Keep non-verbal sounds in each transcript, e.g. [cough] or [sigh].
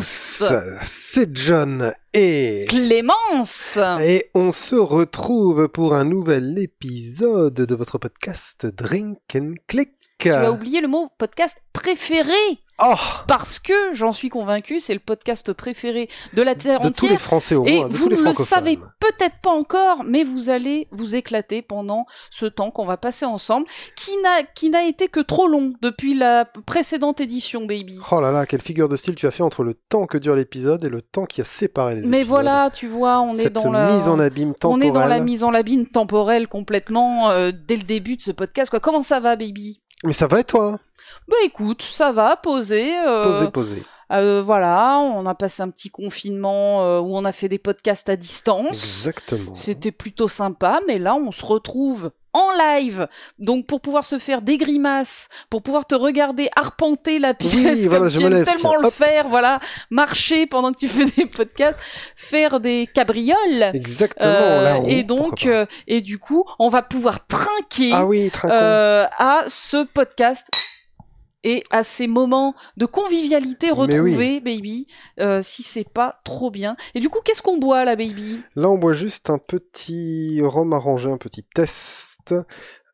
tous C'est John et Clémence. Et on se retrouve pour un nouvel épisode de votre podcast Drink and Click. Tu as oublié le mot podcast préféré Oh Parce que, j'en suis convaincu, c'est le podcast préféré de la Terre De tous les entière. Français au Et moins, de vous tous les ne le savez peut-être pas encore, mais vous allez vous éclater pendant ce temps qu'on va passer ensemble, qui n'a qui n'a été que trop long depuis la précédente édition, baby. Oh là là, quelle figure de style tu as fait entre le temps que dure l'épisode et le temps qui a séparé les Mais épisodes. voilà, tu vois, on est dans la mise en abîme on temporelle. est dans la mise en labine temporelle complètement euh, dès le début de ce podcast. Quoi. Comment ça va, baby? Mais ça va et toi? Bah écoute, ça va, posé. euh, Posez, posez. Euh, voilà, on a passé un petit confinement euh, où on a fait des podcasts à distance. Exactement. C'était plutôt sympa, mais là on se retrouve en live, donc pour pouvoir se faire des grimaces, pour pouvoir te regarder arpenter la pièce Oui, voilà, comme je tu me aimes tellement tiens, le faire, voilà, marcher pendant que tu fais des podcasts, faire des cabrioles. Exactement. Euh, là, et donc, euh, et du coup, on va pouvoir trinquer Ah oui, euh, à ce podcast et à ces moments de convivialité Mais retrouvés, baby, euh, si c'est pas trop bien. Et du coup, qu'est-ce qu'on boit là, baby? Là, on boit juste un petit rhum arrangé, un petit test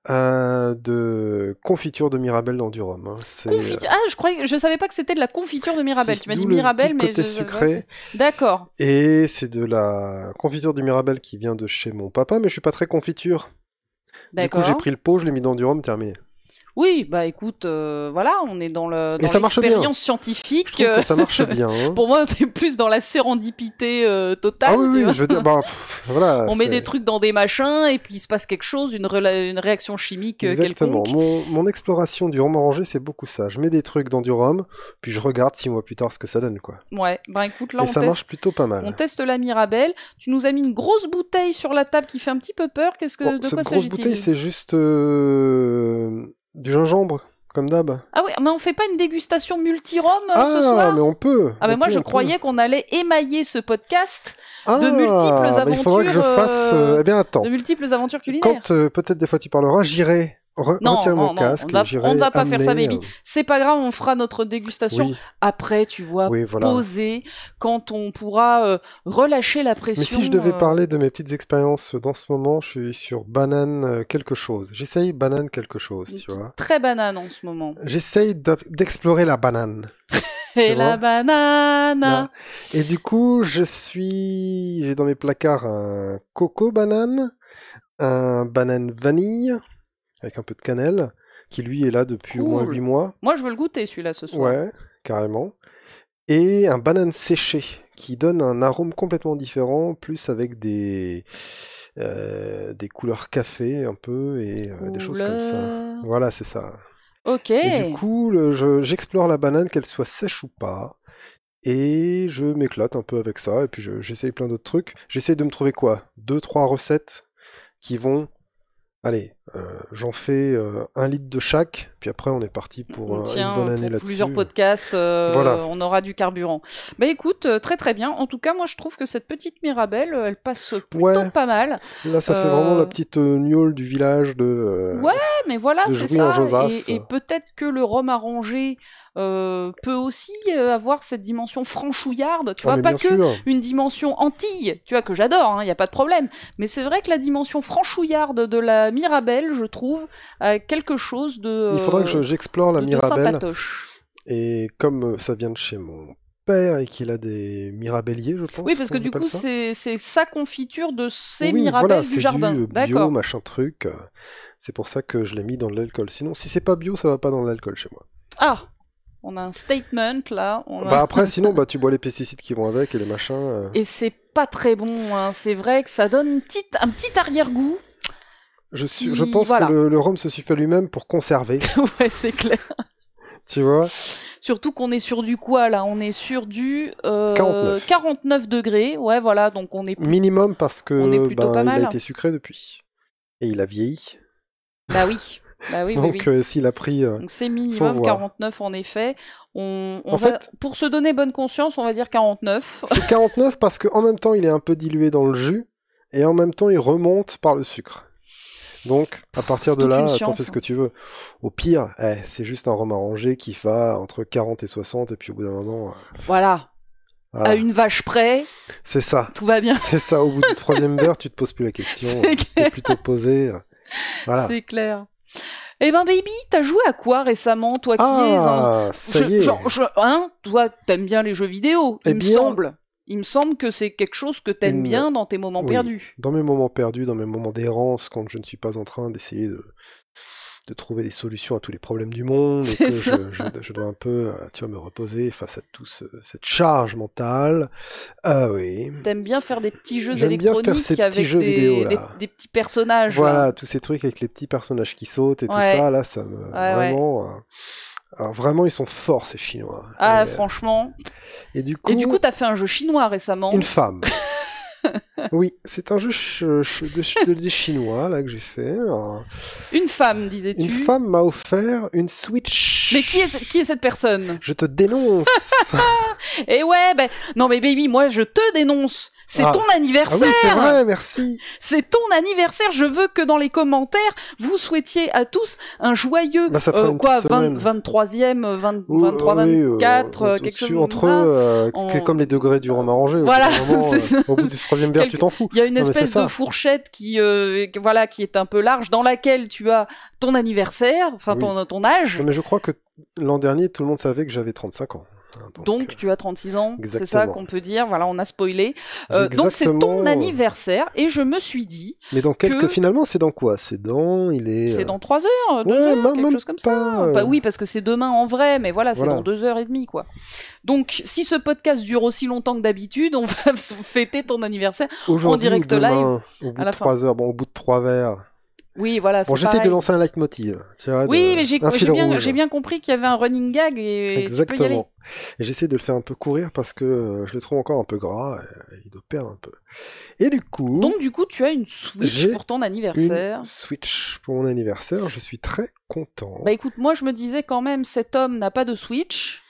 euh, de confiture de Mirabelle dans du rhum. hein. Confiture. Ah, je croyais, je savais pas que c'était de la confiture de Mirabelle. Tu m'as dit Mirabelle, mais côté je- sucré. D'accord. euh, Et c'est de la confiture de Mirabelle qui vient de chez mon papa, mais je suis pas très confiture. Du coup, D'accord. j'ai pris le pot, je l'ai mis dans du rhum, terminé. Oui, bah écoute, euh, voilà, on est dans le l'expérience scientifique. que ça marche [laughs] bien. hein. Pour moi, c'est plus dans la sérendipité euh, totale. ah oui, oui, je veux dire, bah, pff, voilà. [laughs] On met des trucs dans des machins et puis il se passe quelque chose, une, réaction chimique euh, Exactement. quelconque. Mon, mon exploration du rhum arrangé, c'est beaucoup ça. Je mets des trucs dans du rhum, puis je regarde six mois plus tard ce que ça donne, quoi. Ouais, bah écoute, là Et on ça teste, marche plutôt pas mal. on teste la Mirabelle. Tu nous as mis une grosse bouteille sur la table qui fait un petit peu peur. Qu'est-ce que Bon, de cette quoi grosse s'agit-il? bouteille, c'est juste euh, du gingembre, comme d'hab. Ah oui, mais on fait pas une dégustation multi-rhum euh, ce Ah, soir? mais on peut. Ah mais moi je on croyais qu'on allait émailler ce podcast Ah, de multiples bah, Il faudra que je aventures, fasse. euh, Eh bien, attends. de multiples aventures culinaires. Quand euh, peut-être des fois tu parleras, j'irai re- Non, mon non, casque. on ne va pas faire ça, baby. C'est pas grave, on fera notre dégustation Oui, après, tu vois, oui, voilà. posée, quand on pourra euh, relâcher la Mais pression. si je devais euh, parler de mes petites expériences dans ce moment, je suis sur banane euh, quelque chose. J'essaye banane quelque chose, tu vois. Très banane en ce moment. J'essaye d'explorer la banane. [laughs] Et la banane. Et du coup, je suis, j'ai dans mes placards un coco banane, un banane vanille, avec un peu de cannelle, qui lui est là depuis au moins Cool. 8 mois. Moi, je veux le goûter celui-là ce soir. Ouais, carrément. Et un banane séché, qui donne un arôme complètement différent, plus avec des, euh, des couleurs café un peu, et euh, des choses comme ça. Voilà, c'est ça. Ok. Et du coup, je- j'explore la banane, qu'elle soit sèche ou pas. Et je m'éclate un peu avec ça. Et puis je- j'essaye plein d'autres trucs. J'essaye de me trouver quoi? Deux, trois recettes qui vont. Allez, euh, j'en fais euh, un litre de chaque. Puis après, on est parti pour euh, une bonne année là-dessus. plusieurs podcasts, Voilà. on aura du carburant. Bah écoute, très très bien. En tout cas, moi je trouve que cette petite Mirabelle, elle passe plutôt Ouais. pas mal. Là, ça fait vraiment la petite gnôle du village de. Ouais, mais voilà, c'est ça. Et, et peut-être que le rhum arrangé euh, peut aussi euh, avoir cette dimension franchouillarde. Tu ah, vois, pas que sûr. une dimension Antilles, tu vois, que j'adore, il n'y a pas de problème. Mais c'est vrai que la dimension franchouillarde de la Mirabelle, je trouve, a quelque chose de. Il faudra que euh, j'explore la de- de Mirabelle. sympatoche. Et comme ça vient de chez mon père et qu'il a des mirabelliers, je pense. Oui, parce que du coup, c'est sa confiture de ces oui, Mirabelles voilà, du c'est jardin. du bio, machin truc. C'est pour ça que je l'ai mis dans de l'alcool. Sinon, si c'est pas bio, ça va pas dans l'alcool chez moi. Ah, on a un statement là. on a- Bah après, sinon, bah tu bois les pesticides qui vont avec et les machins. euh. Et c'est pas très bon. hein. C'est vrai que ça donne une petite, un petit arrière-goût. Je, suis, qui- je pense voilà. que le, le rhum se suffit lui-même pour conserver, [laughs] ouais, c'est clair. tu vois? Surtout qu'on est sur du quoi là? On est sur du euh, 49. 49 degrés. Ouais, voilà. Donc on est. Minimum parce que On est ben, pas il a été sucré depuis. Et il a vieilli. Bah oui. Bah oui, Donc oui. euh, s'il a pris... euh, Donc c'est minimum voir. 49 en effet. On, on En va, fait- pour se donner bonne conscience, on va dire 49. [laughs] C'est 49 parce qu'en même temps, il est un peu dilué dans le jus. Et en même temps, il remonte par le sucre. Donc, à partir de là, t'en fais ce que tu veux. Au pire, eh, c'est juste un rhum arrangé qui va entre 40 et 60, et puis au bout d'un moment... euh, Voilà. Voilà. à une vache près, C'est ça. tout va bien. C'est ça. Au bout du troisième [laughs] verre, tu te poses plus la question. C'est T'es plutôt posé. Voilà. C'est clair. Eh ben, baby, t'as joué à quoi récemment, toi qui es un Ah, ça Je- y est. genre, je- hein, toi, t'aimes bien les jeux vidéo, Eh il me semble. Il me semble que c'est quelque chose que t'aimes bien dans tes moments Oui. perdus. Dans mes moments perdus, dans mes moments d'errance, quand je ne suis pas en train d'essayer de, de trouver des solutions à tous les problèmes du monde, et que je, je- je dois un peu, euh, tu vois, me reposer face à toute cette charge mentale. Ah oui. T'aimes bien faire des petits jeux J'aime bien faire électroniques petits avec jeux des, vidéo, là. des, des petits personnages. Voilà, là. tous ces trucs avec les petits personnages qui sautent et tout ça, là, ça me. ouais. vraiment. euh, alors vraiment, ils sont forts, ces Chinois. Ah, et, franchement. et du coup, Et du coup, t'as fait un jeu chinois récemment. une femme. [laughs] oui, c'est un jeu de, de- des Chinois, là, que j'ai fait. Alors, Une femme, disais-tu. Une femme m'a offert une Switch. Mais qui est, qui est cette personne? Je te dénonce [laughs] Eh ouais, ben non mais baby, moi je te dénonce. C'est Ah. ton Ah anniversaire. oui, c'est vrai, merci C'est ton anniversaire. Je veux que dans les commentaires, vous souhaitiez à tous un joyeux Bah, euh, quoi, petite 20 semaine. 23e, 20, Ou- 23, oui, euh, 24, euh, au- quelque chose Entre comme ça. eux, euh, En- comme les degrés du rhum arrangé. au Voilà, bout d'un [laughs] moment, euh. Au bout du troisième verre, Quelque- tu t'en fous. Il y a une espèce de fourchette qui, euh, voilà, qui est un peu large, dans laquelle tu as ton anniversaire, enfin Oui. ton, ton âge. Non, mais je crois que l'an dernier, tout le monde savait que j'avais 35 ans. Hein, Donc, euh, tu as 36 ans, c'est ça qu'on peut dire. Voilà, on a spoilé. Euh, donc c'est ton anniversaire et je me suis dit, Mais dans quelques... que- Finalement, c'est dans quoi? C'est dans... Il est... c'est euh, dans 3 heures, 2 ouais, heures, même- quelque même chose comme ça. pas. Bah oui, parce que c'est demain en vrai, mais voilà, c'est Voilà. dans 2 heures et demie, quoi. Donc, si ce podcast dure aussi longtemps que d'habitude, on [laughs] va fêter ton anniversaire. Aujourd'hui direct live, Au bout à la de fin. 3 heures, bon, au bout de 3 verres. Oui, voilà, c'est Bon, j'essaie de lancer un leitmotiv. Tu vois, Oui, de- mais j'ai bien, compris qu'il y avait un running gag et tu peux y aller. Exactement. Et j'essaie de le faire un peu courir parce que euh, je le trouve encore un peu gras et il doit perdre un peu. Et du coup, Donc, du coup, tu as une Switch pour ton anniversaire. une Switch pour mon anniversaire, je suis très content. Bah écoute, moi je me disais quand même, cet homme n'a pas de Switch.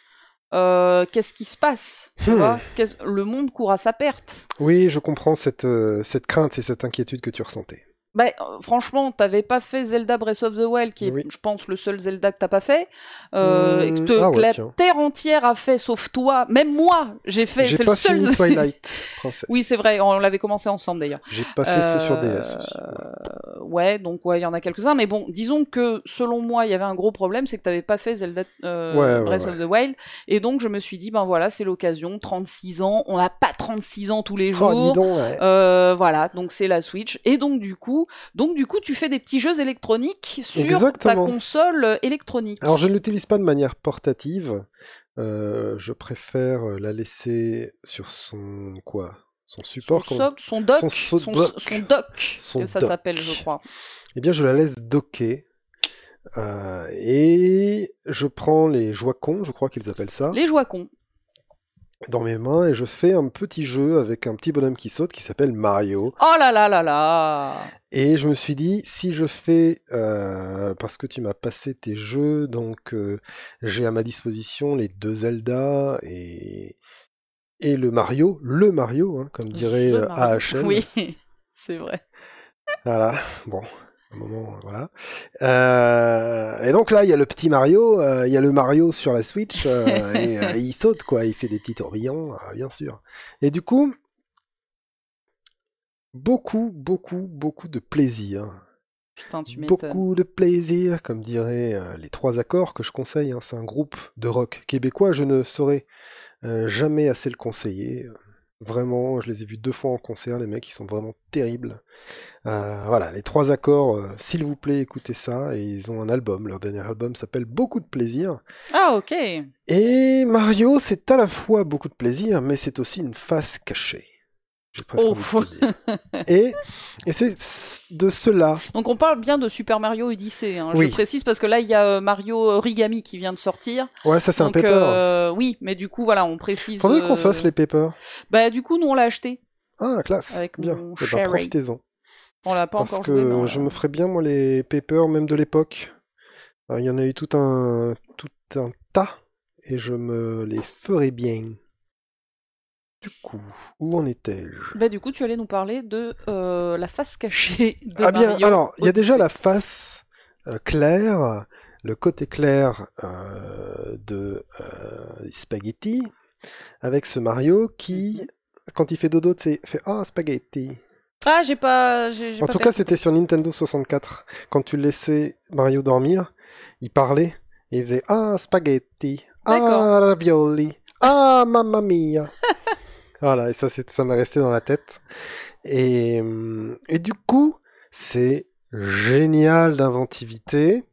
Euh, Qu'est-ce qui se passe tu Hmm. vois? Le monde court à sa perte. Oui, je comprends cette, euh, cette crainte et cette inquiétude que tu ressentais. Bah, euh, franchement, t'avais pas fait Zelda Breath of the Wild, qui est, Oui. je pense, le seul Zelda que t'as pas fait, euh, et que, te- ah que la tiens. terre entière a fait, sauf toi. Même moi, j'ai fait. J'ai C'est pas le seul. fini [laughs] Twilight Princess. oui, c'est vrai, on l'avait commencé ensemble d'ailleurs. J'ai pas fait ce sur Euh, DS aussi. Ouais, donc ouais, il y en a quelques-uns, mais bon, disons que selon moi, il y avait un gros problème, c'est que t'avais pas fait Zelda euh, Ouais, Breath of the Wild, et donc je me suis dit, ben voilà, c'est l'occasion, 36 ans, on n'a pas 36 ans tous les Oh, dis jours. donc, ouais. Euh, voilà, donc c'est la Switch. Et donc du coup, donc du coup, tu fais des petits jeux électroniques sur Exactement. ta console euh, électronique. Alors, je ne l'utilise pas de manière portative. Euh, je préfère la laisser sur son quoi? Son support son, soc- son dock, son que ça s'appelle, je crois. Eh bien, je la laisse docker. Euh, et je prends les Joy-Con, je crois qu'ils appellent ça, Les Joy-Con. Dans mes mains et je fais un petit jeu avec un petit bonhomme qui saute qui s'appelle Mario. Oh là là là là Et je me suis dit, si je fais, euh, parce que tu m'as passé tes jeux, donc euh, j'ai à ma disposition les deux Zelda et, et le Mario, le Mario, hein, comme dirait euh. AHL. Oui, [laughs] c'est vrai. Voilà, bon, un moment, voilà. Euh, et donc là, il y a le petit Mario, euh, il y a le Mario sur la Switch, euh, [laughs] et euh, il saute, quoi, il fait des petits tourbillons, euh, bien sûr. Et du coup, beaucoup, beaucoup, beaucoup de plaisir. Putain, tu m'étonnes. Beaucoup de plaisir, comme diraient euh, les trois accords que je conseille. hein, c'est un groupe de rock québécois. Je ne saurais euh, jamais assez le conseiller. Vraiment, je les ai vus deux fois en concert. Les mecs, ils sont vraiment terribles. Euh, voilà, les trois accords. euh, S'il vous plaît, écoutez ça. Et ils ont un album. Leur dernier album s'appelle Beaucoup de plaisir. Ah ok. Et Mario, c'est à la fois beaucoup de plaisir, mais c'est aussi une face cachée. Oh. [laughs] Et, et c'est de cela Donc on parle bien de Super Mario Odyssey. Hein. Oui. Je précise parce que là il y a euh, Mario Origami qui vient de sortir. Ouais, ça c'est un paper. euh, oui, mais du coup voilà, on précise. Faudrait qu'on euh, se fasse les papers. Bah du coup nous on l'a acheté. Ah, classe. Avec bien. mon Eh ben, profitez-en. On l'a pas Parce encore que joué. je me ferais bien, moi, les papers, même de l'époque. Il y en a eu tout un, tout un tas, et je me les ferais bien. Du coup, où en étais-je? Bah du coup tu allais nous parler de euh, la face cachée de Ah bien, Mario alors, il y a déjà la face euh, claire, le côté clair euh, de spaghetti, avec ce Mario qui, quand il fait dodo, c'est fait ah spaghetti. Ah, j'ai pas. j'ai- j'ai En pas tout cas, percuté. c'était sur Nintendo 64. Quand tu laissais Mario dormir, il parlait et il faisait ah spaghetti, D'accord. ah ravioli, ah mamma mia. [laughs] voilà, et ça, c'est- ça m'est resté dans la tête. Et, et du coup, c'est génial d'inventivité.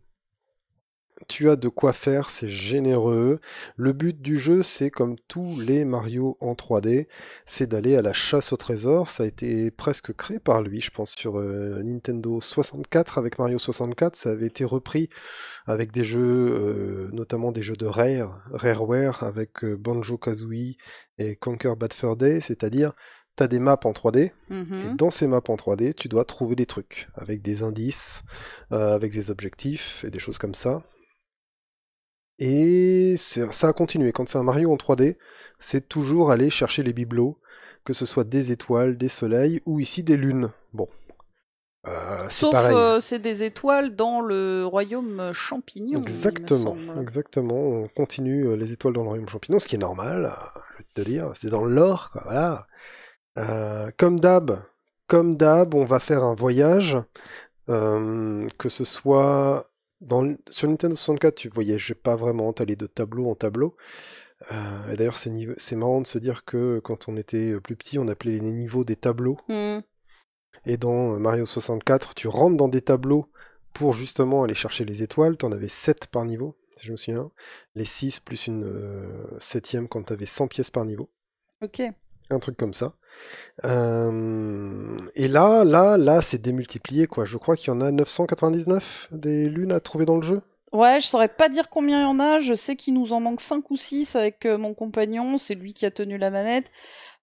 Tu as de quoi faire, c'est généreux. Le but du jeu, c'est comme tous les Mario en 3D, c'est d'aller à la chasse au trésor. Ça a été presque créé par lui, je pense, sur euh, Nintendo 64 avec Mario 64. Ça avait été repris avec des jeux, euh, notamment des jeux de Rare, Rareware, avec euh, Banjo-Kazooie et Conquer Bad Fur Day, c'est-à-dire tu as des maps en 3D, et Mhm. dans ces maps en 3D, tu dois trouver des trucs, avec des indices, euh, avec des objectifs et des choses comme ça. Et ça a continué. Quand c'est un Mario en 3D, c'est toujours aller chercher les bibelots, que ce soit des étoiles, des soleils, ou ici des lunes. Bon. Euh, Sauf euh, c'est des étoiles dans le royaume champignon. Exactement, exactement. On continue euh, les étoiles dans le royaume champignon, ce qui est normal, euh, je vais te dire. C'est dans l'or, quoi, voilà. Euh, comme d'hab, comme d'hab, on va faire un voyage, que ce soit dans, sur Nintendo 64, tu voyageais pas vraiment, t'allais de tableau en tableau. Euh, et d'ailleurs, c'est marrant de se dire que quand on était plus petit, on appelait les niveaux des tableaux. Hmm. Et dans Mario 64, tu rentres dans des tableaux pour justement aller chercher les étoiles. T'en avais 7 par niveau, si je me souviens. Les 6 plus une euh, septième quand t'avais 100 pièces par niveau. Ok. Un truc comme ça. Euh, Et là, là, là, c'est démultiplié, quoi. Je crois qu'il y en a 999 des lunes à trouver dans le jeu. Ouais, je saurais pas dire combien il y en a. Je sais qu'il nous en manque 5 ou 6 avec euh, mon compagnon. C'est lui qui a tenu la manette.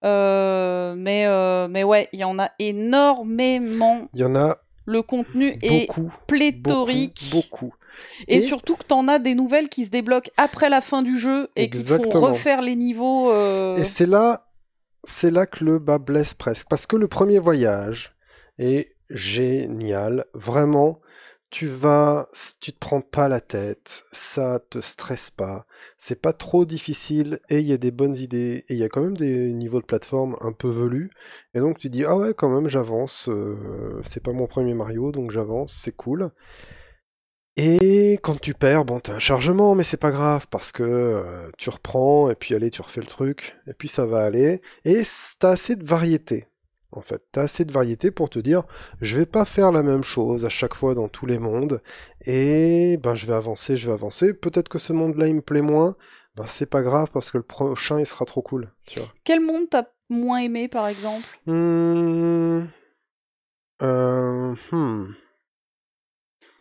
Euh, mais, euh, mais ouais, il y en a énormément. Il y en a Le contenu est beaucoup. pléthorique. Beaucoup, beaucoup. Et, Et- surtout que t'en as des nouvelles qui se débloquent après la fin du jeu et qui te font refaire les niveaux. euh, Et c'est là, c'est là que le bas blesse presque. Parce que le premier voyage est génial. Vraiment, tu vas, tu te prends pas la tête. Ça te stresse pas. C'est pas trop difficile et il y a des bonnes idées. Et il y a quand même des niveaux de plateforme un peu velus. Et donc tu dis, ah ouais, quand même, j'avance. euh, c'est pas mon premier Mario, donc j'avance. C'est cool. Et quand tu perds, bon, t'as un chargement, mais c'est pas grave parce que euh, tu reprends et puis allez, tu refais le truc et puis ça va aller. Et t'as assez de variété, en fait. T'as assez de variété pour te dire, je vais pas faire la même chose à chaque fois dans tous les mondes et ben je vais avancer, je vais avancer. Peut-être que ce monde-là il me plaît moins, ben c'est pas grave parce que le prochain il sera trop cool, tu vois. Quel monde t'as moins aimé, par exemple? Hmm. Euh, hmm.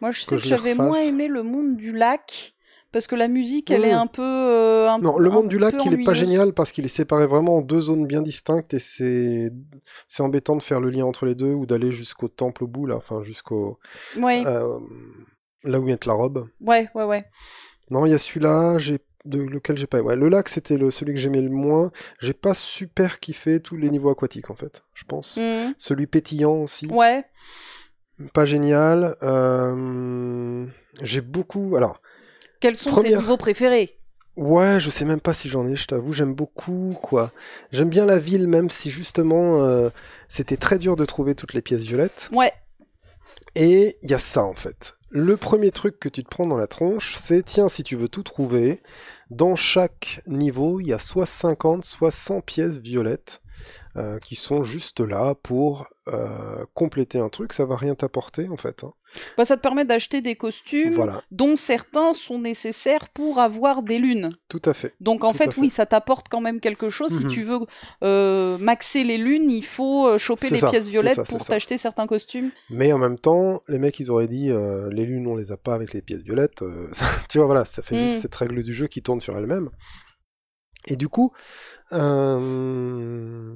Moi, je sais Que j'avais moins aimé le monde du lac. Parce que la musique, elle est un peu. euh, un- Non, le monde du lac, il est pas génial parce qu'il est séparé vraiment en deux zones bien distinctes et c'est c'est embêtant de faire le lien entre les deux ou d'aller jusqu'au temple au bout là, enfin jusqu'au Ouais, euh, là où il y a la robe. ouais, ouais, ouais. Non, il y a celui-là, j'ai de lequel j'ai pas. Ouais, le lac c'était le celui que j'aimais le moins. J'ai pas super kiffé tous les niveaux aquatiques en fait, je pense. Mm. Celui pétillant aussi, Ouais. Pas génial. Euh, J'ai beaucoup. Alors, Quels sont tes niveaux préférés? Ouais, je sais même pas si j'en ai, je t'avoue, j'aime beaucoup, quoi. J'aime bien la ville, même si justement, euh, c'était très dur de trouver toutes les pièces violettes. Ouais. Et il y a ça, en fait. Le premier truc que tu te prends dans la tronche, c'est, tiens, si tu veux tout trouver, dans chaque niveau, il y a soit 50, soit 100 pièces violettes, euh, qui sont juste là pour euh, compléter un truc, ça va rien t'apporter, en fait. hein. Bah, ça te permet d'acheter des costumes Voilà, dont certains sont nécessaires pour avoir des lunes. tout à fait. Donc en Tout fait, fait. oui, ça t'apporte quand même quelque chose. Si Mhm. tu veux euh, maxer les lunes, il faut choper les ça, pièces violettes ça, pour t'acheter certains costumes. Mais en même temps, les mecs, ils auraient dit, euh, les lunes, on les a pas avec les pièces violettes. [laughs] tu vois, voilà, ça fait Mm. juste cette règle du jeu qui tourne sur elle-même. Et du coup, euh,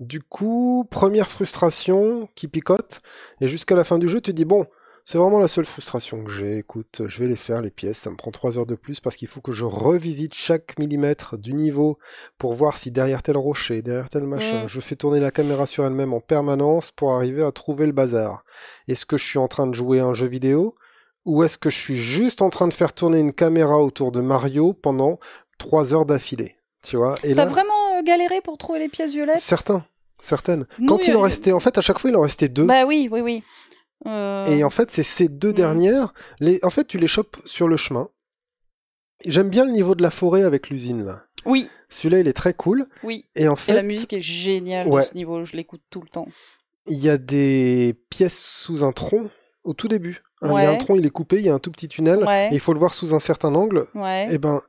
du coup, première frustration qui picote, et jusqu'à la fin du jeu, tu te dis, bon, c'est vraiment la seule frustration que j'ai. Écoute, je vais les faire, les pièces, ça me prend trois heures de plus parce qu'il faut que je revisite chaque millimètre du niveau pour voir si derrière tel rocher, derrière tel machin, je fais tourner la caméra sur elle-même en permanence pour arriver à trouver le bazar. Est-ce que je suis en train de jouer à un jeu vidéo ou est-ce que je suis juste en train de faire tourner une caméra autour de Mario pendant trois heures d'affilée? Tu vois. Et T'as là, vraiment euh, galéré pour trouver les pièces violettes? Certains, certaines. Nous, Quand il en euh, restait, en fait, à chaque fois, il en restait deux. Bah oui, oui, oui. Euh, Et en fait, c'est ces deux Mhm. dernières. Les... En fait, tu les chopes sur le chemin. J'aime bien le niveau de la forêt avec l'usine là. Oui, Celui-là, il est très cool. oui. Et en Et fait, la musique est géniale Ouais. ce niveau, je l'écoute tout le temps. il y a des pièces sous un tronc au tout début. Hein, Il y a un tronc, il est coupé, il y a un tout petit tunnel. Ouais. Et il faut le voir sous un certain angle. Ouais. Eh ben,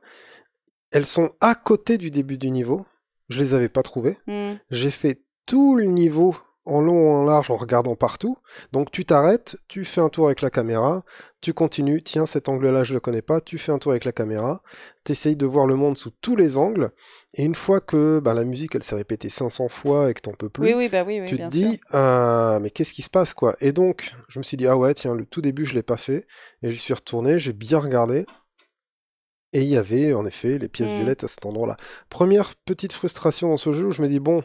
elles sont à côté du début du niveau. Je les avais pas trouvées. Hmm. J'ai fait tout le niveau en long, en large, en regardant partout. Donc tu t'arrêtes, tu fais un tour avec la caméra, tu continues, tiens cet angle-là je le connais pas, tu fais un tour avec la caméra, t'essayes de voir le monde sous tous les angles, et une fois que bah, la musique elle s'est répétée 500 fois et que t'en peux plus, Oui, oui, bah oui, oui, tu te dis ah, mais qu'est-ce qui se passe quoi? Et donc je me suis dit ah ouais tiens le tout début je l'ai pas fait, et j'y suis retourné, j'ai bien regardé. Et il y avait en effet les pièces Mm. violettes à cet endroit-là. Première petite frustration dans ce jeu où je me dis bon,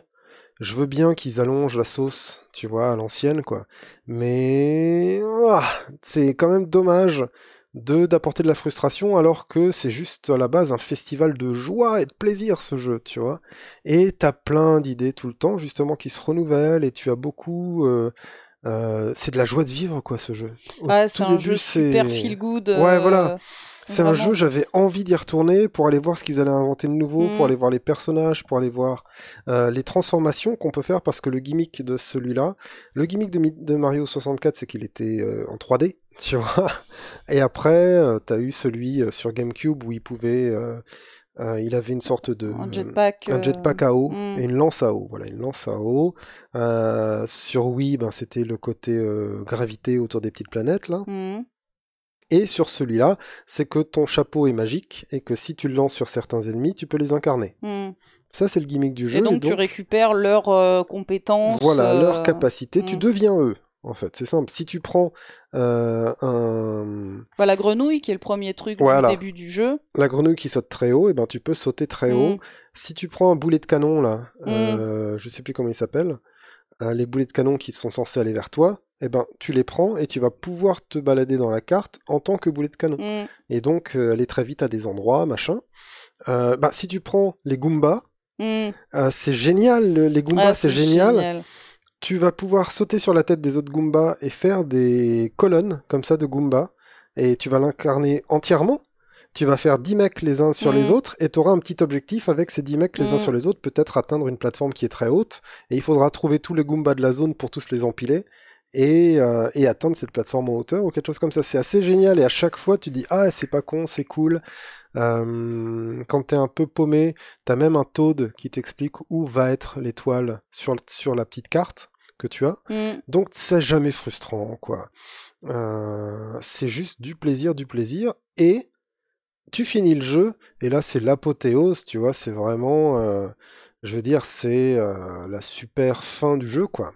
je veux bien qu'ils allongent la sauce, tu vois, à l'ancienne, quoi. Mais c'est quand même dommage de d'apporter de la frustration alors que c'est juste à la base un festival de joie et de plaisir ce jeu, tu vois. Et t'as plein d'idées tout le temps justement qui se renouvellent et tu as beaucoup. euh, euh, c'est de la joie de vivre quoi ce jeu. Au Ouais, tout c'est un début, jeu super feel good. Ouais, voilà. C'est un jeu, j'avais envie d'y retourner pour aller voir ce qu'ils allaient inventer de nouveau, Mm. pour aller voir les personnages, pour aller voir euh, les transformations qu'on peut faire, parce que le gimmick de celui-là, le gimmick de, Mario 64, c'est qu'il était euh, en 3D, [laughs] tu vois. Et après, euh, t'as eu celui sur GameCube où il pouvait, euh, il avait une sorte de Un jetpack. un jetpack à eau mm. et une lance à eau. Voilà, une lance à eau. Euh, sur Wii, ben, c'était le côté gravité autour des petites planètes là. hmm. Et sur celui-là, c'est que ton chapeau est magique et que si tu le lances sur certains ennemis, tu peux les incarner. Hmm. Ça, c'est le gimmick du jeu. Et donc, tu récupères leurs euh, compétences. voilà euh, leur capacité. Tu mm. deviens eux. En fait, c'est simple. Si tu prends euh, un... bah, la grenouille, qui est le premier truc Voilà. du début du jeu. la grenouille qui saute très haut, et ben tu peux sauter très Mm. haut. Si tu prends un boulet de canon là, je sais plus comment il s'appelle, euh, les boulets de canon qui sont censés aller vers toi, et ben tu les prends et tu vas pouvoir te balader dans la carte en tant que boulet de canon. Hmm. et donc euh, aller très vite à des endroits, machin. Euh, bah, si tu prends les Goombas, Hmm. euh, c'est génial, le- les Goombas, Ah, c'est génial. Tu vas pouvoir sauter sur la tête des autres Goombas et faire des colonnes comme ça de Goombas, et tu vas l'incarner entièrement. Tu vas faire 10 mecs les uns sur les autres, et tu auras un petit objectif avec ces 10 mecs les uns Mhm. sur les autres, peut-être atteindre une plateforme qui est très haute, et il faudra trouver tous les Goombas de la zone pour tous les empiler, et, euh, et atteindre cette plateforme en hauteur, ou quelque chose comme ça. C'est assez génial, et à chaque fois tu dis, ah, c'est pas con, c'est cool. Euh, quand t'es un peu paumé, t'as même un Toad qui t'explique où va être l'étoile sur, sur la petite carte que tu as. Hmm. Donc c'est jamais frustrant, quoi. Euh, c'est juste du plaisir, du plaisir. Et tu finis le jeu, et là c'est l'apothéose, tu vois, c'est vraiment... euh, je veux dire, c'est euh, la super fin du jeu, quoi.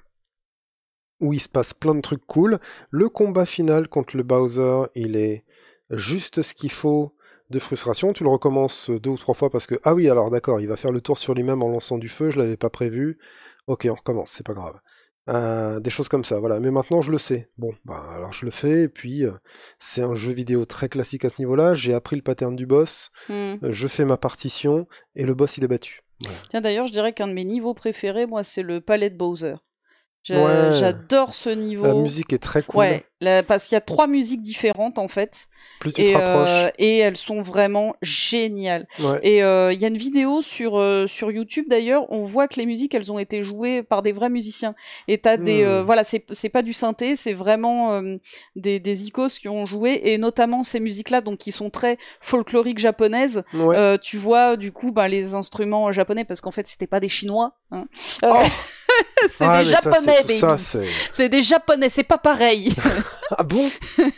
Où il se passe plein de trucs cool. Le combat final contre le Bowser, il est juste ce qu'il faut de frustration. Tu le recommences deux ou trois fois parce que, ah oui, alors d'accord, il va faire le tour sur lui-même en lançant du feu, je l'avais pas prévu. Ok, on recommence, c'est pas grave. Euh, des choses comme ça, voilà. Mais maintenant, je le sais. Bon, bah, alors je le fais, et puis euh, c'est un jeu vidéo très classique à ce niveau-là. J'ai appris le pattern du boss, Hmm. euh, je fais ma partition, et le boss, il est battu. Voilà. Tiens, d'ailleurs, je dirais qu'un de mes niveaux préférés, moi, c'est le palais de Bowser. Ouais. J'adore ce niveau. La musique est très cool. Ouais, la- parce qu'il y a trois musiques différentes en fait, Plus tu et, te rapproches. euh, et elles sont vraiment géniales. Ouais. Et euh, il y a une vidéo sur euh, sur YouTube d'ailleurs, on voit que les musiques elles ont été jouées par des vrais musiciens. Et t'as des Hmm. voilà, c'est pas du synthé, c'est vraiment des des icos qui ont joué et notamment ces musiques là donc qui sont très folkloriques japonaises. Ouais. Tu vois du coup bah, les instruments japonais parce qu'en fait c'était pas des chinois. Hein. Oh [laughs] [laughs] c'est Ah, des ça, japonais baby. c'est... Des japonais, c'est pas pareil. [laughs] Ah bon? [laughs]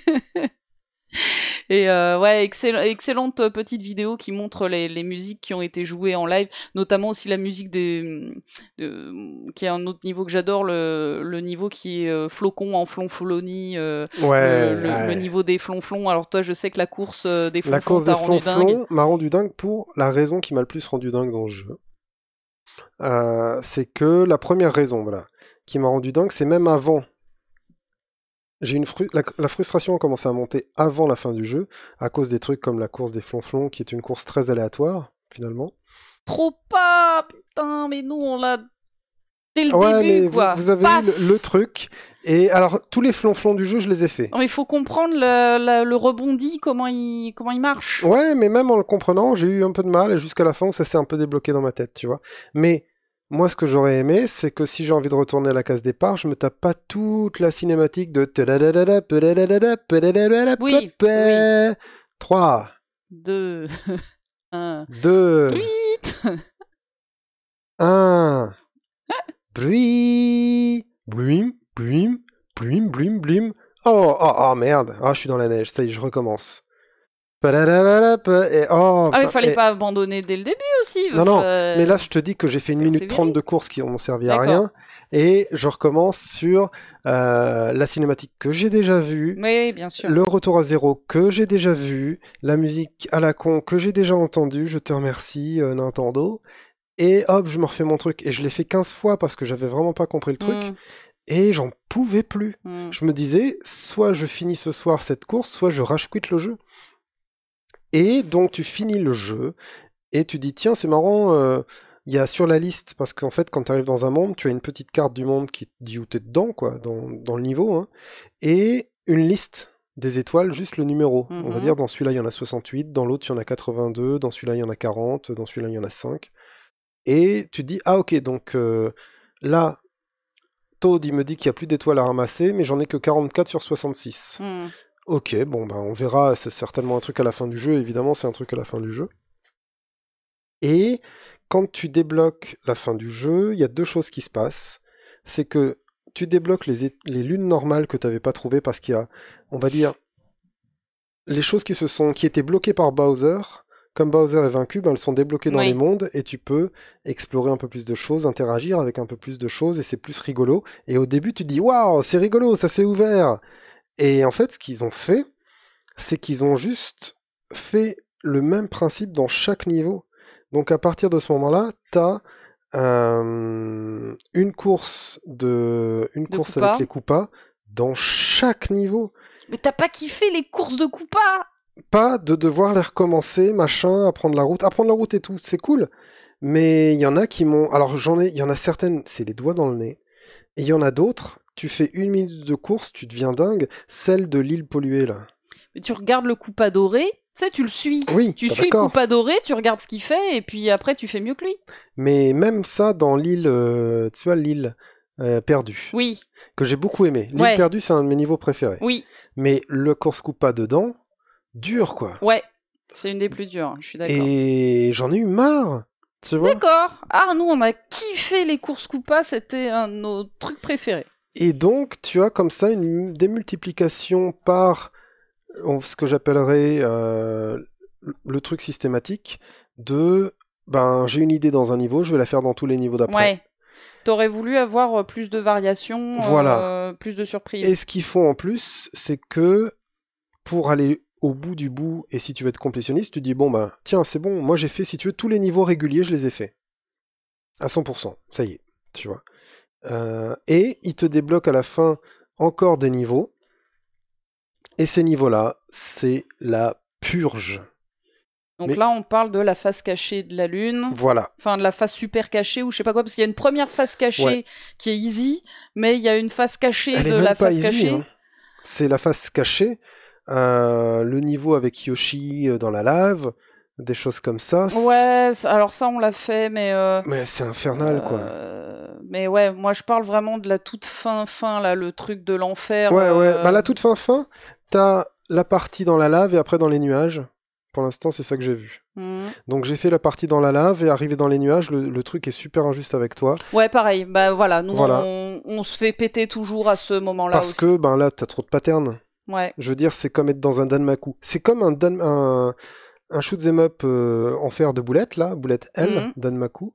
Et euh, ouais, excell- excellente euh, petite vidéo qui montre les, les musiques qui ont été jouées en live, notamment aussi la musique des, de- qui est un autre niveau que j'adore, le, le niveau qui est euh, flocon en flonflonie, Ouais. le, ouais. le niveau des flonflons. Alors toi, je sais que la course des La flonflons course des flonflons m'a rendu dingue pour la raison qui m'a le plus rendu dingue dans le jeu. Euh, c'est que la première raison, voilà, qui m'a rendu dingue, c'est même avant. J'ai une fru- la, la frustration a commencé à monter avant la fin du jeu, à cause des trucs comme la course des flonflons, qui est une course très aléatoire, finalement. Trop pas Putain, mais nous, on l'a dès le ouais, début, mais quoi. vous, avez Paf eu le, le truc. Et alors, tous les flonflons du jeu, je les ai faits. Non, Il faut comprendre le, le, le rebondi, comment il, comment il marche. Ouais, mais même en le comprenant, j'ai eu un peu de mal et jusqu'à la fin où ça s'est un peu débloqué dans ma tête, tu vois. Mais moi, ce que j'aurais aimé, c'est que si j'ai envie de retourner à la case départ, je me tape pas toute la cinématique de Oui, papa. 3, Deux, [laughs] un, 2, huit [laughs] 1. Bruit. Bluim, bluim, bluim, bluim, bluim. Oh, oh, oh, merde. Ah, je suis dans la neige. Ça y est, je recommence. Et oh, Ah, mais putain, fallait et- pas abandonner dès le début aussi. Non, non, euh, Mais là, je te dis que j'ai fait une minute c'est 30 viril. de course qui n'ont servi à D'accord. rien. Et je recommence sur euh, la cinématique que j'ai déjà vue, Oui, bien sûr. le retour à zéro que j'ai déjà vu, la musique à la con que j'ai déjà entendue. Je te remercie, euh, Nintendo. Et hop, je me refais mon truc. Et je l'ai fait 15 fois parce que j'avais vraiment pas compris le truc. Mm, Et j'en pouvais plus. mm. Je me disais, soit je finis ce soir cette course, soit je rage quitte le jeu. Et donc tu finis le jeu, et tu dis, tiens, c'est marrant, euh, il y a sur la liste, parce qu'en fait, quand tu arrives dans un monde, tu as une petite carte du monde qui te dit où tu es dedans, quoi, dans, dans le niveau, hein, et une liste des étoiles, juste le numéro. On va Mhm. dire, dans celui-là, il y en a 68, dans l'autre, il y en a 82, dans celui-là, il y en a 40, dans celui-là, il y en a 5. Et tu dis, ah ok, donc euh, là, Toad, il me dit qu'il n'y a plus d'étoiles à ramasser, mais j'en ai que 44 sur 66. Mm. Ok, bon, bah, on verra, c'est certainement un truc à la fin du jeu, évidemment, c'est un truc à la fin du jeu. Et quand tu débloques la fin du jeu, il y a deux choses qui se passent. C'est que tu débloques les lunes normales que tu n'avais pas trouvées parce qu'il y a, on va dire, les choses qui se sont, qui étaient bloquées par Bowser. Comme Bowser est vaincu, ben, elles sont débloquées dans Oui. les mondes et tu peux explorer un peu plus de choses, interagir avec un peu plus de choses et c'est plus rigolo. Et au début, tu te dis waouh, c'est rigolo, ça s'est ouvert. Et en fait, ce qu'ils ont fait, c'est qu'ils ont juste fait le même principe dans chaque niveau. Donc à partir de ce moment-là, t'as euh, une course de une De course Koopa. avec les Koopas dans chaque niveau. Mais t'as pas kiffé les courses de Koopa? Pas de devoir les recommencer, machin, apprendre la route, apprendre la route et tout, c'est cool. Mais il y en a qui m'ont. Alors j'en ai, il y en a certaines, c'est les doigts dans le nez. Et il y en a d'autres. Tu fais une minute de course, tu deviens dingue. Celle de l'île polluée là. Mais tu regardes le Koopa doré, tu sais, tu le suis. Oui, Tu suis le d'accord. Koopa doré, tu regardes ce qu'il fait, et puis après tu fais mieux que lui. Mais même ça dans l'île, euh, tu vois, l'île euh, perdue, Oui, que j'ai beaucoup aimé. L'île Ouais. perdue, c'est un de mes niveaux préférés. oui, Mais le course Koopa dedans, dur quoi. ouais. C'est une des plus dures, je suis d'accord. Et j'en ai eu marre. Tu vois D'accord. Ah, nous, on a kiffé les courses Koopa, c'était un de nos trucs préférés. Et donc, tu as comme ça une démultiplication par euh, ce que j'appellerais euh, le truc systématique de ben j'ai une idée dans un niveau, je vais la faire dans tous les niveaux d'après. Ouais. T'aurais voulu avoir euh, plus de variations, euh, Voilà. plus de surprises. Et ce qu'ils font en plus, c'est que pour aller au bout du bout, et si tu veux être complétionniste, tu dis bon ben tiens c'est bon, moi j'ai fait si tu veux tous les niveaux réguliers, je les ai faits à 100%, ça y est, tu vois. Euh, et ils te débloquent à la fin encore des niveaux, et ces niveaux-là, c'est la purge. Donc mais- là, on parle de la face cachée de la Lune. Voilà. Enfin, de la face super cachée ou je sais pas quoi, parce qu'il y a une première face cachée Ouais. qui est easy, mais il y a une face cachée Elle de la face easy. cachée. hein. C'est la face cachée, le niveau avec Yoshi euh, dans la lave, des choses comme ça. Ouais, alors ça, on l'a fait, mais. euh, Mais c'est infernal, quoi. euh, Mais ouais, moi je parle vraiment de la toute fin fin là, le truc de l'enfer. Ouais, ouais. euh, Bah, la toute fin fin, t'as la partie dans la lave et après dans les nuages. Pour l'instant, c'est ça que j'ai vu. hmm. Donc j'ai fait la partie dans la lave et arrivé dans les nuages, le, le truc est super injuste avec toi. Ouais, pareil. Bah voilà, nous Voilà. On, on se fait péter toujours à ce moment-là parce aussi. que ben là, t'as trop de patterns. Ouais. Je veux dire, c'est comme être dans un Danmaku. C'est comme un, Dan- un, un shoot 'em up euh, en fer de boulettes, là, boulette L, Mhm. Danmaku,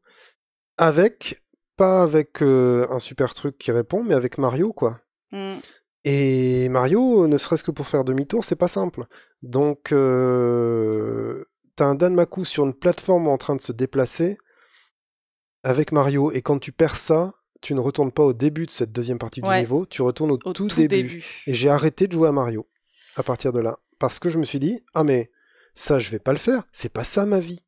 avec, pas avec euh, un super truc qui répond, mais avec Mario, quoi. hmm. Et Mario, ne serait-ce que pour faire demi-tour, c'est pas simple. Donc, euh, t'as un Danmaku sur une plateforme en train de se déplacer avec Mario, et quand tu perds ça, tu ne retournes pas au début de cette deuxième partie du niveau, tu retournes au, Au tout, tout, début. début. Et j'ai arrêté de jouer à Mario à partir de là. Parce que je me suis dit, ah mais ça, je vais pas le faire. C'est pas ça ma vie.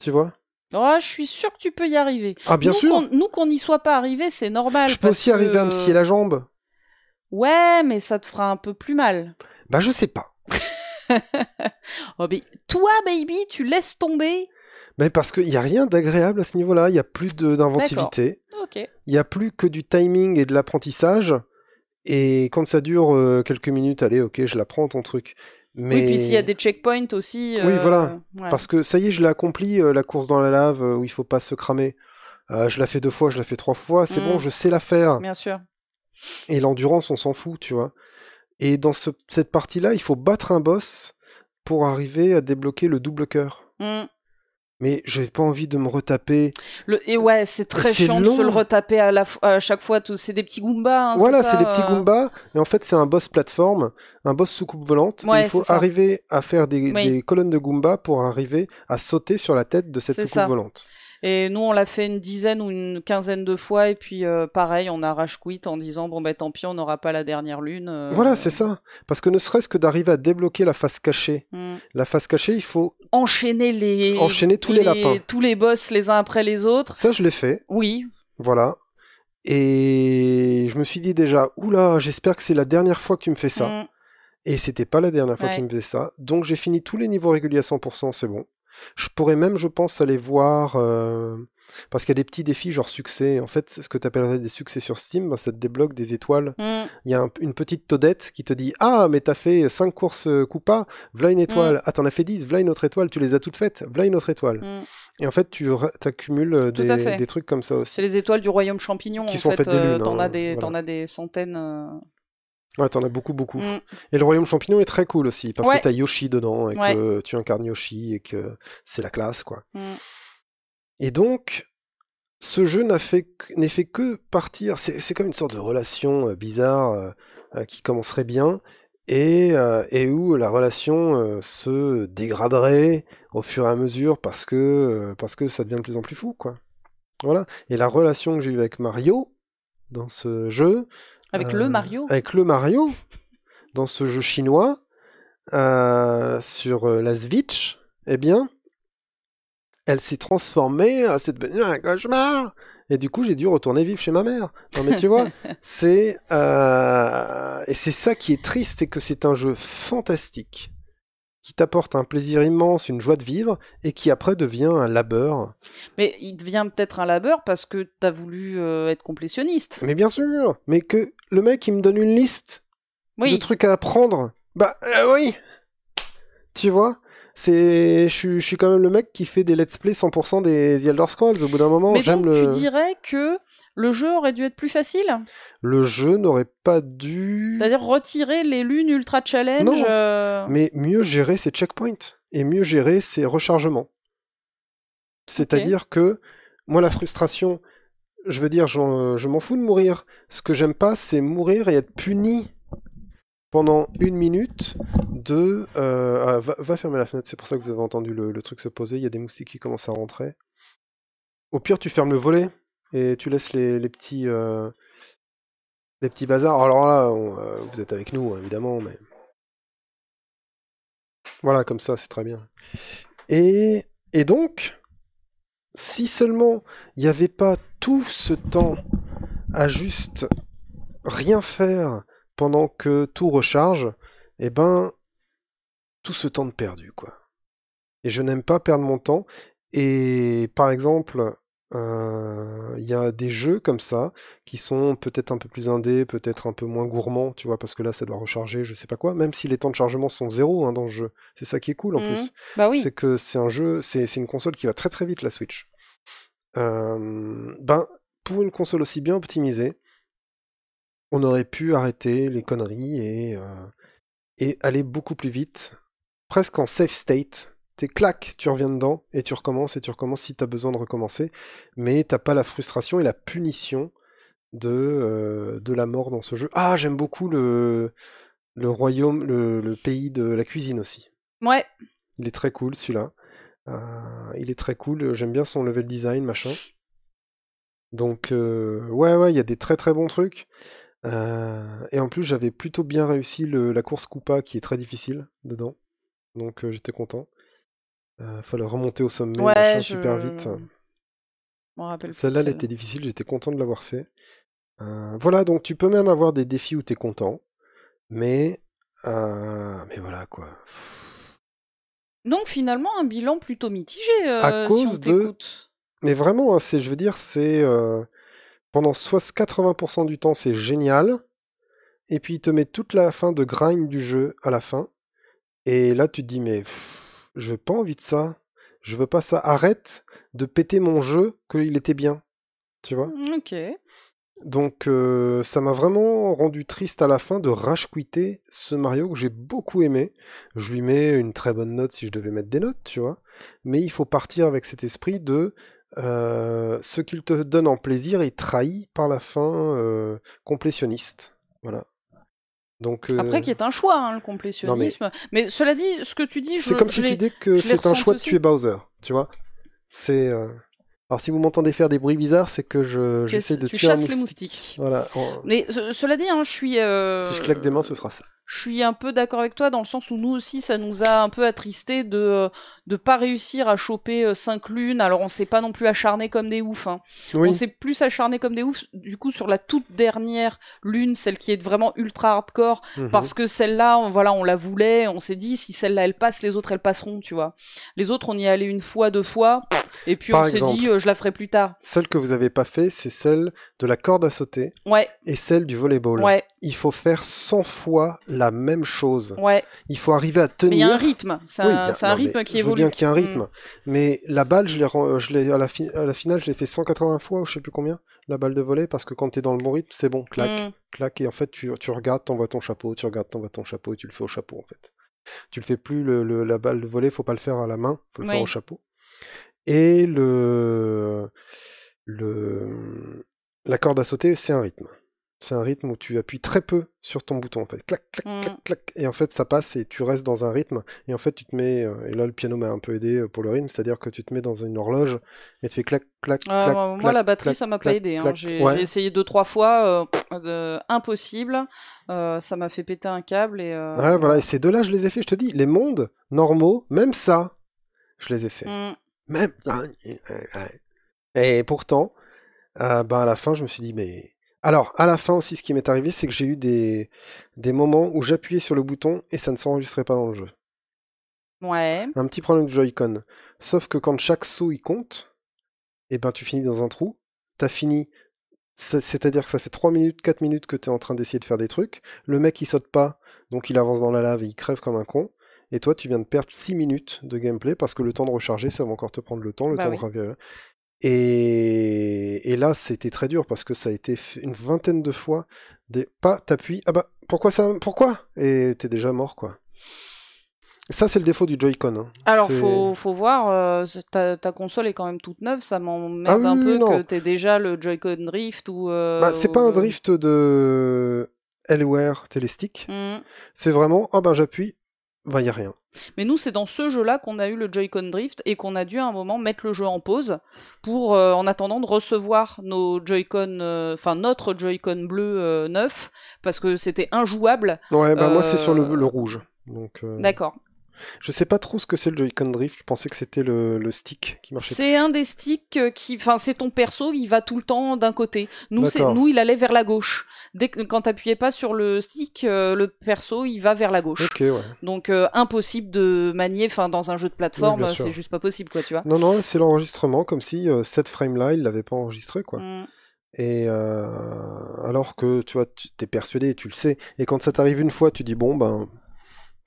Tu vois? Oh, je suis sûr que tu peux y arriver. Ah, bien nous, sûr qu'on- nous qu'on n'y soit pas arrivé, c'est normal. Je peux aussi arriver à me scier la jambe. Ouais, mais ça te fera un peu plus mal. Bah, je sais pas. [laughs] Oh, mais toi, baby, tu laisses tomber. Mais parce qu'il n'y a rien d'agréable à ce niveau-là. Il n'y a plus d'inventivité. Il n'y a plus que du timing et de l'apprentissage. Et quand ça dure euh, quelques minutes, allez, ok, je l'apprends ton truc. Mais... Oui, puis s'il y a des checkpoints aussi. Oui, euh, voilà. ouais. Parce que ça y est, je l'ai accompli, euh, la course dans la lave, où il faut pas se cramer. Je la fais deux fois, je la fais trois fois, c'est Mm. bon, je sais la faire. Bien sûr. Et l'endurance, on s'en fout, tu vois. Et dans ce- cette partie-là, il faut battre un boss pour arriver à débloquer le double cœur. Mm. Mais j'ai pas envie de me retaper. Le... Et ouais, c'est très chiant de se le retaper à, la à chaque fois. C'est des petits Goombas. hein, voilà, c'est des petits euh, Goombas. Et en fait, c'est un boss plateforme, un boss soucoupe volante. Ouais, il faut arriver à faire des, Oui. des colonnes de Goombas pour arriver à sauter sur la tête de cette soucoupe ça. volante. Et nous, on l'a fait une dizaine ou une quinzaine de fois. Et puis, euh, pareil, on a rage quit en disant bon, ben tant pis, on n'aura pas la dernière lune. euh, Voilà, c'est ça. Parce que ne serait-ce que d'arriver à débloquer la face cachée. mm. La face cachée, il faut. Enchaîner les. Enchaîner tous les lapins. Tous les boss les uns après les autres. Ça, je l'ai fait. Oui. Voilà. Et je me suis dit déjà, oula, j'espère que c'est la dernière fois que tu me fais ça. Mm. Et c'était pas la dernière fois Ouais. qu'il me faisait ça. Donc j'ai fini tous les niveaux réguliers à 100%, c'est bon. Je pourrais même, je pense, aller voir. euh, Parce qu'il y a des petits défis, genre succès. En fait, ce que tu appellerais des succès sur Steam, ben, ça te débloque des étoiles. Mm. Il y a un- une petite todette qui te dit Ah, mais t'as fait 5 courses euh, Coupa, v'là une étoile. Mm. Ah, t'en as fait 10, v'là une autre étoile. Tu les as toutes faites, v'là une autre étoile. Mm. Et en fait, tu t'accumules euh, des, trucs comme ça aussi. C'est les étoiles du royaume champignon. Qui en sont fait, des euh, lunes, T'en hein, as des, voilà. t'en as des centaines. euh. Ouais, t'en as beaucoup, beaucoup. Mm. Et le royaume champignon est très cool aussi, parce Ouais. que t'as Yoshi dedans, et Ouais. que tu incarnes Yoshi, et que c'est la classe, quoi. Mm. Et donc, ce jeu n'a fait, n'est fait que partir. C'est c'est comme une sorte de relation euh, bizarre euh, euh, qui commencerait bien et, euh, et où la relation euh, se dégraderait au fur et à mesure parce que, parce que ça devient de plus en plus fou, quoi. Voilà. Et la relation que j'ai eue avec Mario dans ce jeu. Avec euh, le Mario. Avec le Mario dans ce jeu chinois euh, sur euh, la Switch, eh bien, elle s'est transformée, euh, c'est devenu un cauchemar. Et du coup, j'ai dû retourner vivre chez ma mère. Non, mais tu vois, [laughs] c'est euh, et c'est ça qui est triste, c'est que c'est un jeu fantastique qui t'apporte un plaisir immense, une joie de vivre, et qui après devient un labeur. Mais il devient peut-être un labeur parce que t'as voulu euh, être complétionniste. Mais bien sûr, mais que le mec il me donne une liste de trucs à apprendre. Bah euh, oui. Tu vois, c'est je suis je suis quand même le mec qui fait des let's play 100% des The Elder Scrolls au bout d'un moment, j'aime le tu dirais que le jeu aurait dû être plus facile? Le jeu n'aurait pas dû C'est-à-dire retirer les lunes ultra challenge Non. euh, mais mieux gérer ses checkpoints et mieux gérer ses rechargements. C'est-à-dire que moi la frustration, je veux dire je m'en fous de mourir. Ce que j'aime pas c'est mourir et être puni pendant une minute de... euh, ah, va, fermer la fenêtre, c'est pour ça que vous avez entendu le, truc se poser, il y a des moustiques qui commencent à rentrer. Au pire, tu fermes le volet et tu laisses les, petits... euh, les petits bazars. Alors là, euh, vous êtes avec nous, hein, évidemment, mais... Voilà, comme ça, c'est très bien. Et, et donc, si seulement il n'y avait pas tout ce temps à juste rien faire pendant que tout recharge, eh ben, tout ce temps de perdu, quoi. Et je n'aime pas perdre mon temps. Et par exemple, euh, il y a des jeux comme ça qui sont peut-être un peu plus indés, peut-être un peu moins gourmands, tu vois, parce que là, ça doit recharger, je sais pas quoi. Même si les temps de chargement sont zéro hein, dans le jeu, c'est ça qui est cool en Mhm. plus. Bah oui. C'est que c'est un jeu, c'est c'est une console qui va très très vite, la Switch. Euh, ben, pour une console aussi bien optimisée, on aurait pu arrêter les conneries et, euh, et aller beaucoup plus vite, presque en safe state. T'es clac, tu reviens dedans et tu recommences et tu recommences si t'as besoin de recommencer, mais t'as pas la frustration et la punition de, euh, de la mort dans ce jeu. Ah, j'aime beaucoup le, le royaume, le, le pays de la cuisine aussi. Ouais. Il est très cool celui-là. Euh, il est très cool. J'aime bien son level design, machin. Donc, euh, ouais, ouais, il y a des très très bons trucs. Euh, et en plus, j'avais plutôt bien réussi le- la course Koopa qui est très difficile dedans. Donc, j'étais content. Euh, fallait remonter au sommet, Ouais, machin, je- super vite. Celle-là, elle était difficile, j'étais content de l'avoir fait. Euh, voilà, donc tu peux même avoir des défis où t'es content, mais euh, mais voilà quoi. Donc finalement, un bilan plutôt mitigé euh, À si on cause de-. Mais vraiment, hein, c'est, je veux dire, c'est euh, pendant soit 80% du temps, c'est génial, et puis il te met toute la fin de grind du jeu à la fin, et là tu te dis mais pff, je veux pas envie de ça, je veux pas ça. Arrête de péter mon jeu qu'il était bien, tu vois? Ok. Donc euh, ça m'a vraiment rendu triste à la fin de rage quitter ce Mario que j'ai beaucoup aimé. Je lui mets une très bonne note si je devais mettre des notes, tu vois. Mais il faut partir avec cet esprit de euh, ce qu'il te donne en plaisir est trahi par la fin euh, complétionniste. Voilà. Donc euh, Après, qui est un choix, hein, le complétionnisme. mais... cela dit, ce que tu dis, je, c'est comme si tu dis que c'est un choix de aussi. tuer Bowser, tu vois. C'est alors si vous m'entendez faire des bruits bizarres, c'est que je j'essaie de tu tuer un chasses les moustique. moustiques. Voilà. en- Mais ce- cela dit, hein, je suis. euh, Si je claque des mains, ce sera ça. Je suis un peu d'accord avec toi dans le sens où nous aussi, ça nous a un peu attristé de euh, de pas réussir à choper 5 lunes. Alors on s'est pas non plus acharné comme des oufs. Hein. Oui. On s'est plus acharné comme des oufs. Du coup, sur la toute dernière lune, celle qui est vraiment ultra hardcore, Mhm. parce que celle-là, on, voilà, on la voulait. On s'est dit si celle-là elle passe, les autres elles passeront, tu vois. Les autres, on y est allé une fois, deux fois, et puis Par on s'est dit euh, je la ferai plus tard. Celle que vous avez pas fait, c'est celle de la corde à sauter Ouais, et celle du volleyball. ouais, Il faut faire 100 fois la même chose. ouais. Il faut arriver à Mais il tenir. y a un rythme. C'est Oui, un, rythme qui je veux évolue. bien qu'il y ait un Mm. rythme. Mais la balle, je l'ai, je à, la fi- à la finale, je l'ai fait 180 fois ou je sais plus combien, la balle de volley, parce que quand t'es dans le bon rythme, c'est bon, clac, Mm. clac, et en fait, tu, tu regardes, t'envoies ton chapeau, tu regardes, t'envoies ton chapeau, et tu le fais au chapeau, en fait. Tu le fais plus, le, le- la balle de volley, faut pas le faire à la main, faut le faire au chapeau. Et le, le, la corde à sauter, c'est un rythme. C'est un rythme où tu appuies très peu sur ton bouton, en fait. Clac, clac, Mm. clac, clac. Et en fait, ça passe et tu restes dans un rythme. Et en fait, tu te mets, euh, et là, le piano m'a un peu aidé euh, pour le rythme, c'est-à-dire que tu te mets dans une horloge et tu fais clac, clac, clac. moi, clac, la batterie, clac, ça m'a pas aidé. hein. J'ai Ouais. essayé deux, trois fois. euh, impossible. Euh, ça m'a fait péter un câble. Et, Ouais, voilà. Et ces deux-là, je les ai fait. Je te dis, les mondes normaux, même ça, je les ai fait. Mm. Même. Et pourtant, ben à la fin, je me suis dit, mais. Alors, à la fin aussi, ce qui m'est arrivé, c'est que j'ai eu des, des moments où j'appuyais sur le bouton et ça ne s'enregistrait pas dans le jeu. Ouais. Un petit problème de Joy-Con. Sauf que quand chaque saut il compte, et ben tu finis dans un trou. T'as fini. c'est- C'est-à-dire que ça fait 3 minutes, 4 minutes que t'es en train d'essayer de faire des trucs. Le mec il saute pas, donc il avance dans la lave et il crève comme un con. Et toi, tu viens de perdre 6 minutes de gameplay parce que le temps de recharger, ça va encore te prendre le temps, le Bah temps oui. de. Et... et là, c'était très dur parce que ça a été fait une vingtaine de fois. Des... Pas, t'appuies, ah bah, pourquoi ça, pourquoi? Et t'es déjà mort, quoi. Ça, c'est le défaut du Joy-Con. hein. Alors, faut, faut voir. euh, ta, ta console est quand même toute neuve. Ça m'emmerde Ah oui, un peu non. que t'aies déjà le Joy-Con Drift ou. euh, Bah, c'est ou pas un drift de Alienware Telestick. Mm. C'est vraiment, ah bah j'appuie, bah y a rien. Mais nous, c'est dans ce jeu-là qu'on a eu le Joy-Con Drift et qu'on a dû à un moment mettre le jeu en pause pour, euh, en attendant de recevoir nos Joy-Con, euh, enfin notre Joy-Con bleu euh, neuf, parce que c'était injouable. Ouais, bah moi c'est sur le, le rouge. Donc, D'accord. Je sais pas trop ce que c'est le Joy-Con Drift. Je pensais que c'était le, le stick qui marchait. C'est un des sticks euh, qui, enfin, c'est ton perso, il va tout le temps d'un côté. Nous, c'est, nous, il allait vers la gauche. Dès que quand t'appuyais pas sur le stick, euh, le perso, il va vers la gauche. Ok, ouais. Donc euh, impossible de manier, enfin, dans un jeu de plateforme, Oui, c'est juste pas possible, quoi, tu vois. Non, non, c'est l'enregistrement, comme si euh, cette frame-là, il l'avait pas enregistré, quoi. Mm. Et alors que, tu vois, tu t'es persuadé, tu le sais. Et quand ça t'arrive une fois, tu dis, bon, ben,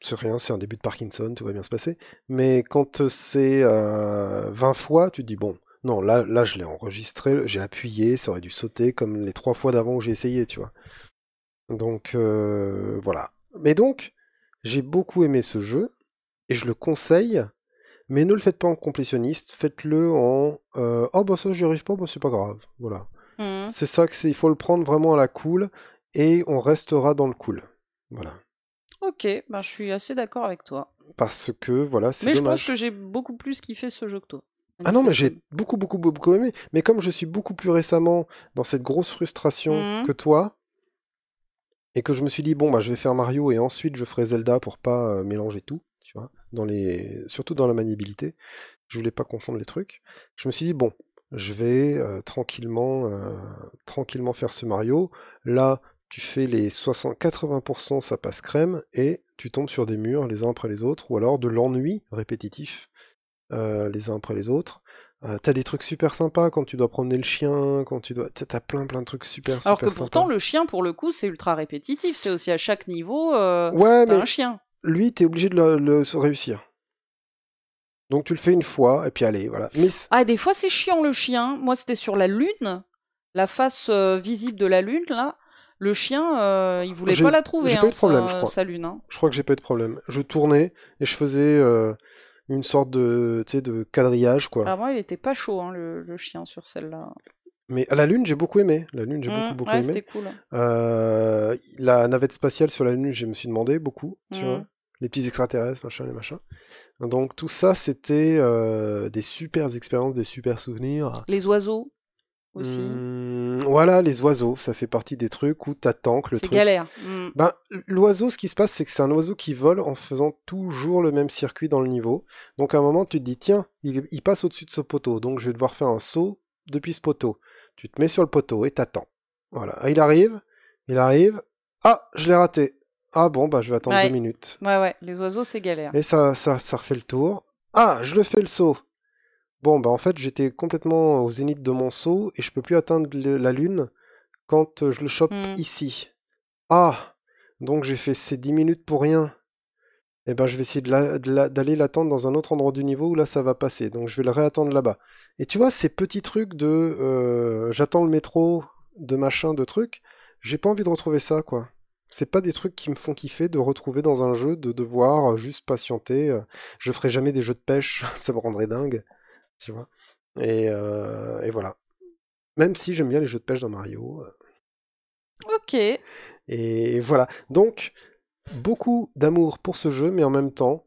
c'est rien, c'est un début de Parkinson, tout va bien se passer. Mais quand c'est euh, 20 fois, tu dis, bon, non, là, là je l'ai enregistré, j'ai appuyé, ça aurait dû sauter comme les trois fois d'avant où j'ai essayé, tu vois. Donc, euh, voilà. Mais donc, j'ai beaucoup aimé ce jeu, et je le conseille, mais ne le faites pas en complétionniste, faites-le en euh, oh bah ça j'y arrive pas, bah c'est pas grave, voilà. Mm. C'est ça que c'est, il faut le prendre vraiment à la cool et on restera dans le cool. Voilà. Ok, ben, je suis assez d'accord avec toi. Parce que voilà, c'est Mais je pense que j'ai beaucoup plus kiffé ce jeu que toi. Ah non, mais j'ai beaucoup, beaucoup, beaucoup aimé. Mais comme je suis beaucoup plus récemment dans cette grosse frustration Mhm. que toi, et que je me suis dit, bon, bah, je vais faire Mario et ensuite je ferai Zelda pour pas euh, mélanger tout, tu vois, dans les, surtout dans la maniabilité. Je voulais pas confondre les trucs. Je me suis dit bon, je vais euh, tranquillement, euh, tranquillement faire ce Mario. Là, tu fais les 60, 80%, ça passe crème, et tu tombes sur des murs les uns après les autres, ou alors de l'ennui répétitif euh, les uns après les autres. Euh, t'as des trucs super sympas quand tu dois promener le chien, quand tu dois. T'as plein plein de trucs super Alors super que pourtant, sympas. le chien, pour le coup, c'est ultra répétitif. C'est aussi à chaque niveau, euh, Ouais, t'as mais un chien. lui, t'es obligé de le, réussir. Donc tu le fais une fois, et puis allez, voilà. Mais Ah, des fois, c'est chiant le chien. Moi, c'était sur la lune, la face euh, visible de la lune, là. Le chien, euh, il voulait pas la trouver, j'ai pas hein, eu de problème, sa, je crois. sa lune. hein. je crois que j'ai pas eu de problème. Je tournais, et je faisais euh, une sorte de, de quadrillage, quoi. Vraiment, il était pas chaud, hein, le, le chien, sur celle-là. Mais à la Lune, j'ai beaucoup aimé. La Lune, j'ai Mm, beaucoup, beaucoup ouais, aimé. c'était cool. Euh, la navette spatiale sur la Lune, je me suis demandé beaucoup, tu Mm. vois. Les petits extraterrestres, machin, les machins. Donc tout ça, c'était euh, des super expériences, des super souvenirs. Les oiseaux, aussi. Hmm, voilà, les oiseaux, ça fait partie des trucs où t'attends que le c'est truc. galère. Mm. Ben, l'oiseau, ce qui se passe, c'est que c'est un oiseau qui vole en faisant toujours le même circuit dans le niveau. Donc à un moment, tu te dis, tiens, il, il passe au-dessus de ce poteau, donc je vais devoir faire un saut depuis ce poteau. Tu te mets sur le poteau et t'attends. Voilà. Ah, il arrive, il arrive. Ah, je l'ai raté. Ah bon, bah je vais attendre Ouais. deux minutes. Ouais, ouais, les oiseaux, c'est galère. Et ça, ça, ça refait le tour. Ah, je le fais le saut. Bon, bah en fait, j'étais complètement au zénith de mon saut et je peux plus atteindre le- la lune quand euh, je le chope Hmm. ici. Ah, donc j'ai fait ces 10 minutes pour rien. Eh ben, je vais essayer de la- de la- d'aller l'attendre dans un autre endroit du niveau où là ça va passer. Donc je vais le réattendre là-bas. Et tu vois, ces petits trucs de euh, j'attends le métro, de machin, de trucs, j'ai pas envie de retrouver ça, quoi. C'est pas des trucs qui me font kiffer de retrouver dans un jeu, de devoir euh, juste patienter. euh, Je ferai jamais des jeux de pêche, [laughs] ça me rendrait dingue, tu vois. Et, euh, et voilà. Même si j'aime bien les jeux de pêche dans Mario. euh, Ok. Et voilà. Donc, beaucoup d'amour pour ce jeu, mais en même temps,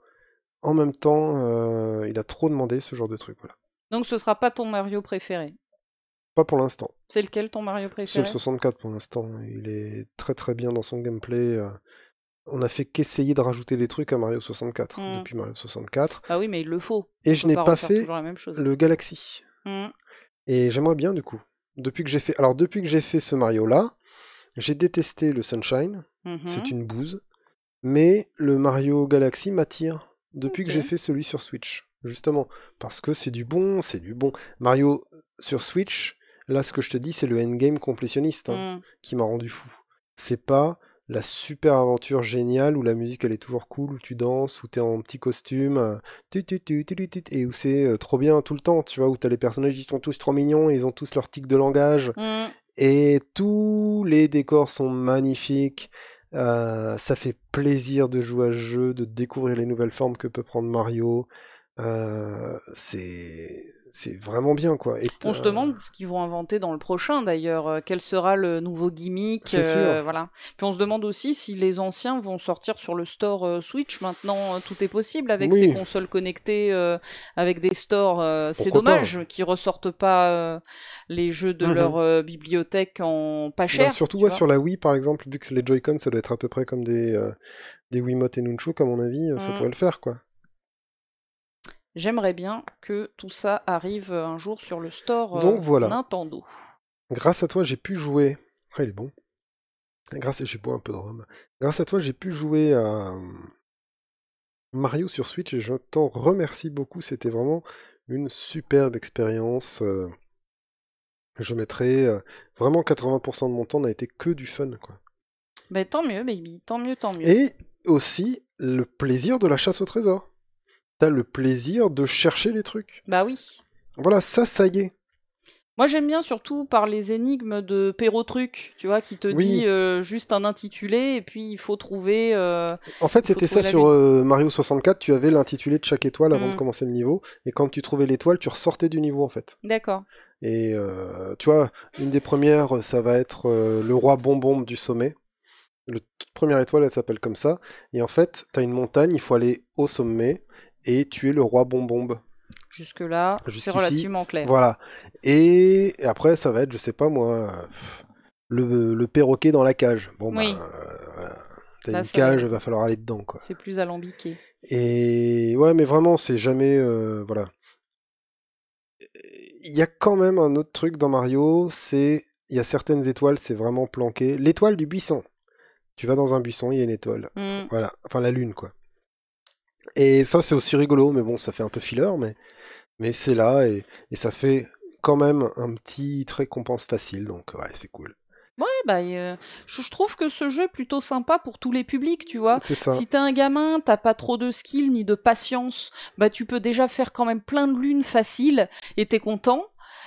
en même temps, euh, il a trop demandé ce genre de truc. Voilà. Donc, ce sera pas ton Mario préféré? Pas pour l'instant. C'est lequel ton Mario C'est le préféré? 64 pour l'instant. Il est très très bien dans son gameplay. On a fait qu'essayer de rajouter des trucs à Mario 64 Mm. depuis Mario 64. Ah oui, mais il le faut. Et On je n'ai pas fait toujours la même chose. le Galaxy. Mm. Et j'aimerais bien du coup. Depuis que j'ai fait, alors depuis que j'ai fait ce Mario là, j'ai détesté le Sunshine. Mhm. C'est une bouse. Mais le Mario Galaxy m'attire depuis que j'ai fait celui sur Switch. Justement. Parce que c'est du bon, c'est du bon. Mario sur Switch, là ce que je te dis, c'est le endgame complétionniste hein, Mm. qui m'a rendu fou. C'est pas la super aventure géniale où la musique elle est toujours cool, où tu danses, où t'es en petit costume, tu, tu, tu, tu, tu, tu, et où c'est euh, trop bien tout le temps, tu vois, où t'as les personnages qui sont tous trop mignons, et ils ont tous leur tic de langage, Mm. et tous les décors sont magnifiques. Euh, ça fait plaisir de jouer à ce jeu, de découvrir les nouvelles formes que peut prendre Mario. Euh, c'est c'est vraiment bien quoi. Et On se demande ce qu'ils vont inventer dans le prochain d'ailleurs. euh, Quel sera le nouveau gimmick euh. Voilà. Puis on se demande aussi si les anciens vont sortir sur le store euh, Switch. Maintenant, tout est possible avec Oui. ces consoles connectées, euh, avec des stores. c'est dommage qu'ils ressortent pas les jeux de Mhm. leur bibliothèque en pas bah, cher. surtout ouais, sur la Wii par exemple, vu que les Joy-Con ça doit être à peu près comme des des Wiimote et Nunchuk à mon avis, ça Mhm. pourrait le faire quoi. J'aimerais bien que tout ça arrive euh, un jour sur le store euh, Donc voilà. Nintendo. Grâce à toi, j'ai pu jouer. Ah, il est bon. Grâce à... j'ai un peu de rhum. Grâce à toi, j'ai pu jouer à euh, Mario sur Switch et je t'en remercie beaucoup. C'était vraiment une superbe expérience. Je mettrai vraiment 80% de mon temps n'a été que du fun quoi. Ben tant mieux, baby. Tant mieux, tant mieux. Et aussi le plaisir de la chasse au trésor. T'as le plaisir de chercher les trucs. Bah oui. Voilà, ça, ça y est. Moi j'aime bien surtout par les énigmes de Perrotruc, tu vois, qui te Oui. dit euh, juste un intitulé et puis il faut trouver. euh, En fait, c'était ça la sur euh, Mario 64. Tu avais l'intitulé de chaque étoile avant Mm. de commencer le niveau. Et quand tu trouvais l'étoile, tu ressortais du niveau, en fait. D'accord. Et tu vois, une des premières, ça va être le roi bonbon du sommet. Le toute première étoile, elle s'appelle comme ça. Et en fait, t'as une montagne, il faut aller au sommet et tuer le roi bonbon. Jusque là, c'est relativement clair. Voilà. Et après, ça va être, je sais pas moi, le, le perroquet dans la cage. Bon, Oui. bah, euh. T'as Là, une cage, va falloir aller dedans, quoi. C'est plus alambiqué. Et ouais, mais vraiment, c'est jamais. euh, voilà. Il y a quand même un autre truc dans Mario, c'est. Il y a certaines étoiles, c'est vraiment planqué. L'étoile du buisson. Tu vas dans un buisson, il y a une étoile. Mm. Voilà. Enfin, la lune, quoi. Et ça, c'est aussi rigolo, mais bon, ça fait un peu filler, mais, mais c'est là, et, et ça fait quand même un petit récompense facile, donc ouais, c'est cool. Ouais, bah, euh, je trouve que ce jeu est plutôt sympa pour tous les publics, tu vois. C'est ça. Si t'es un gamin, t'as pas trop de skill ni de patience, bah tu peux déjà faire quand même plein de lunes faciles et t'es content.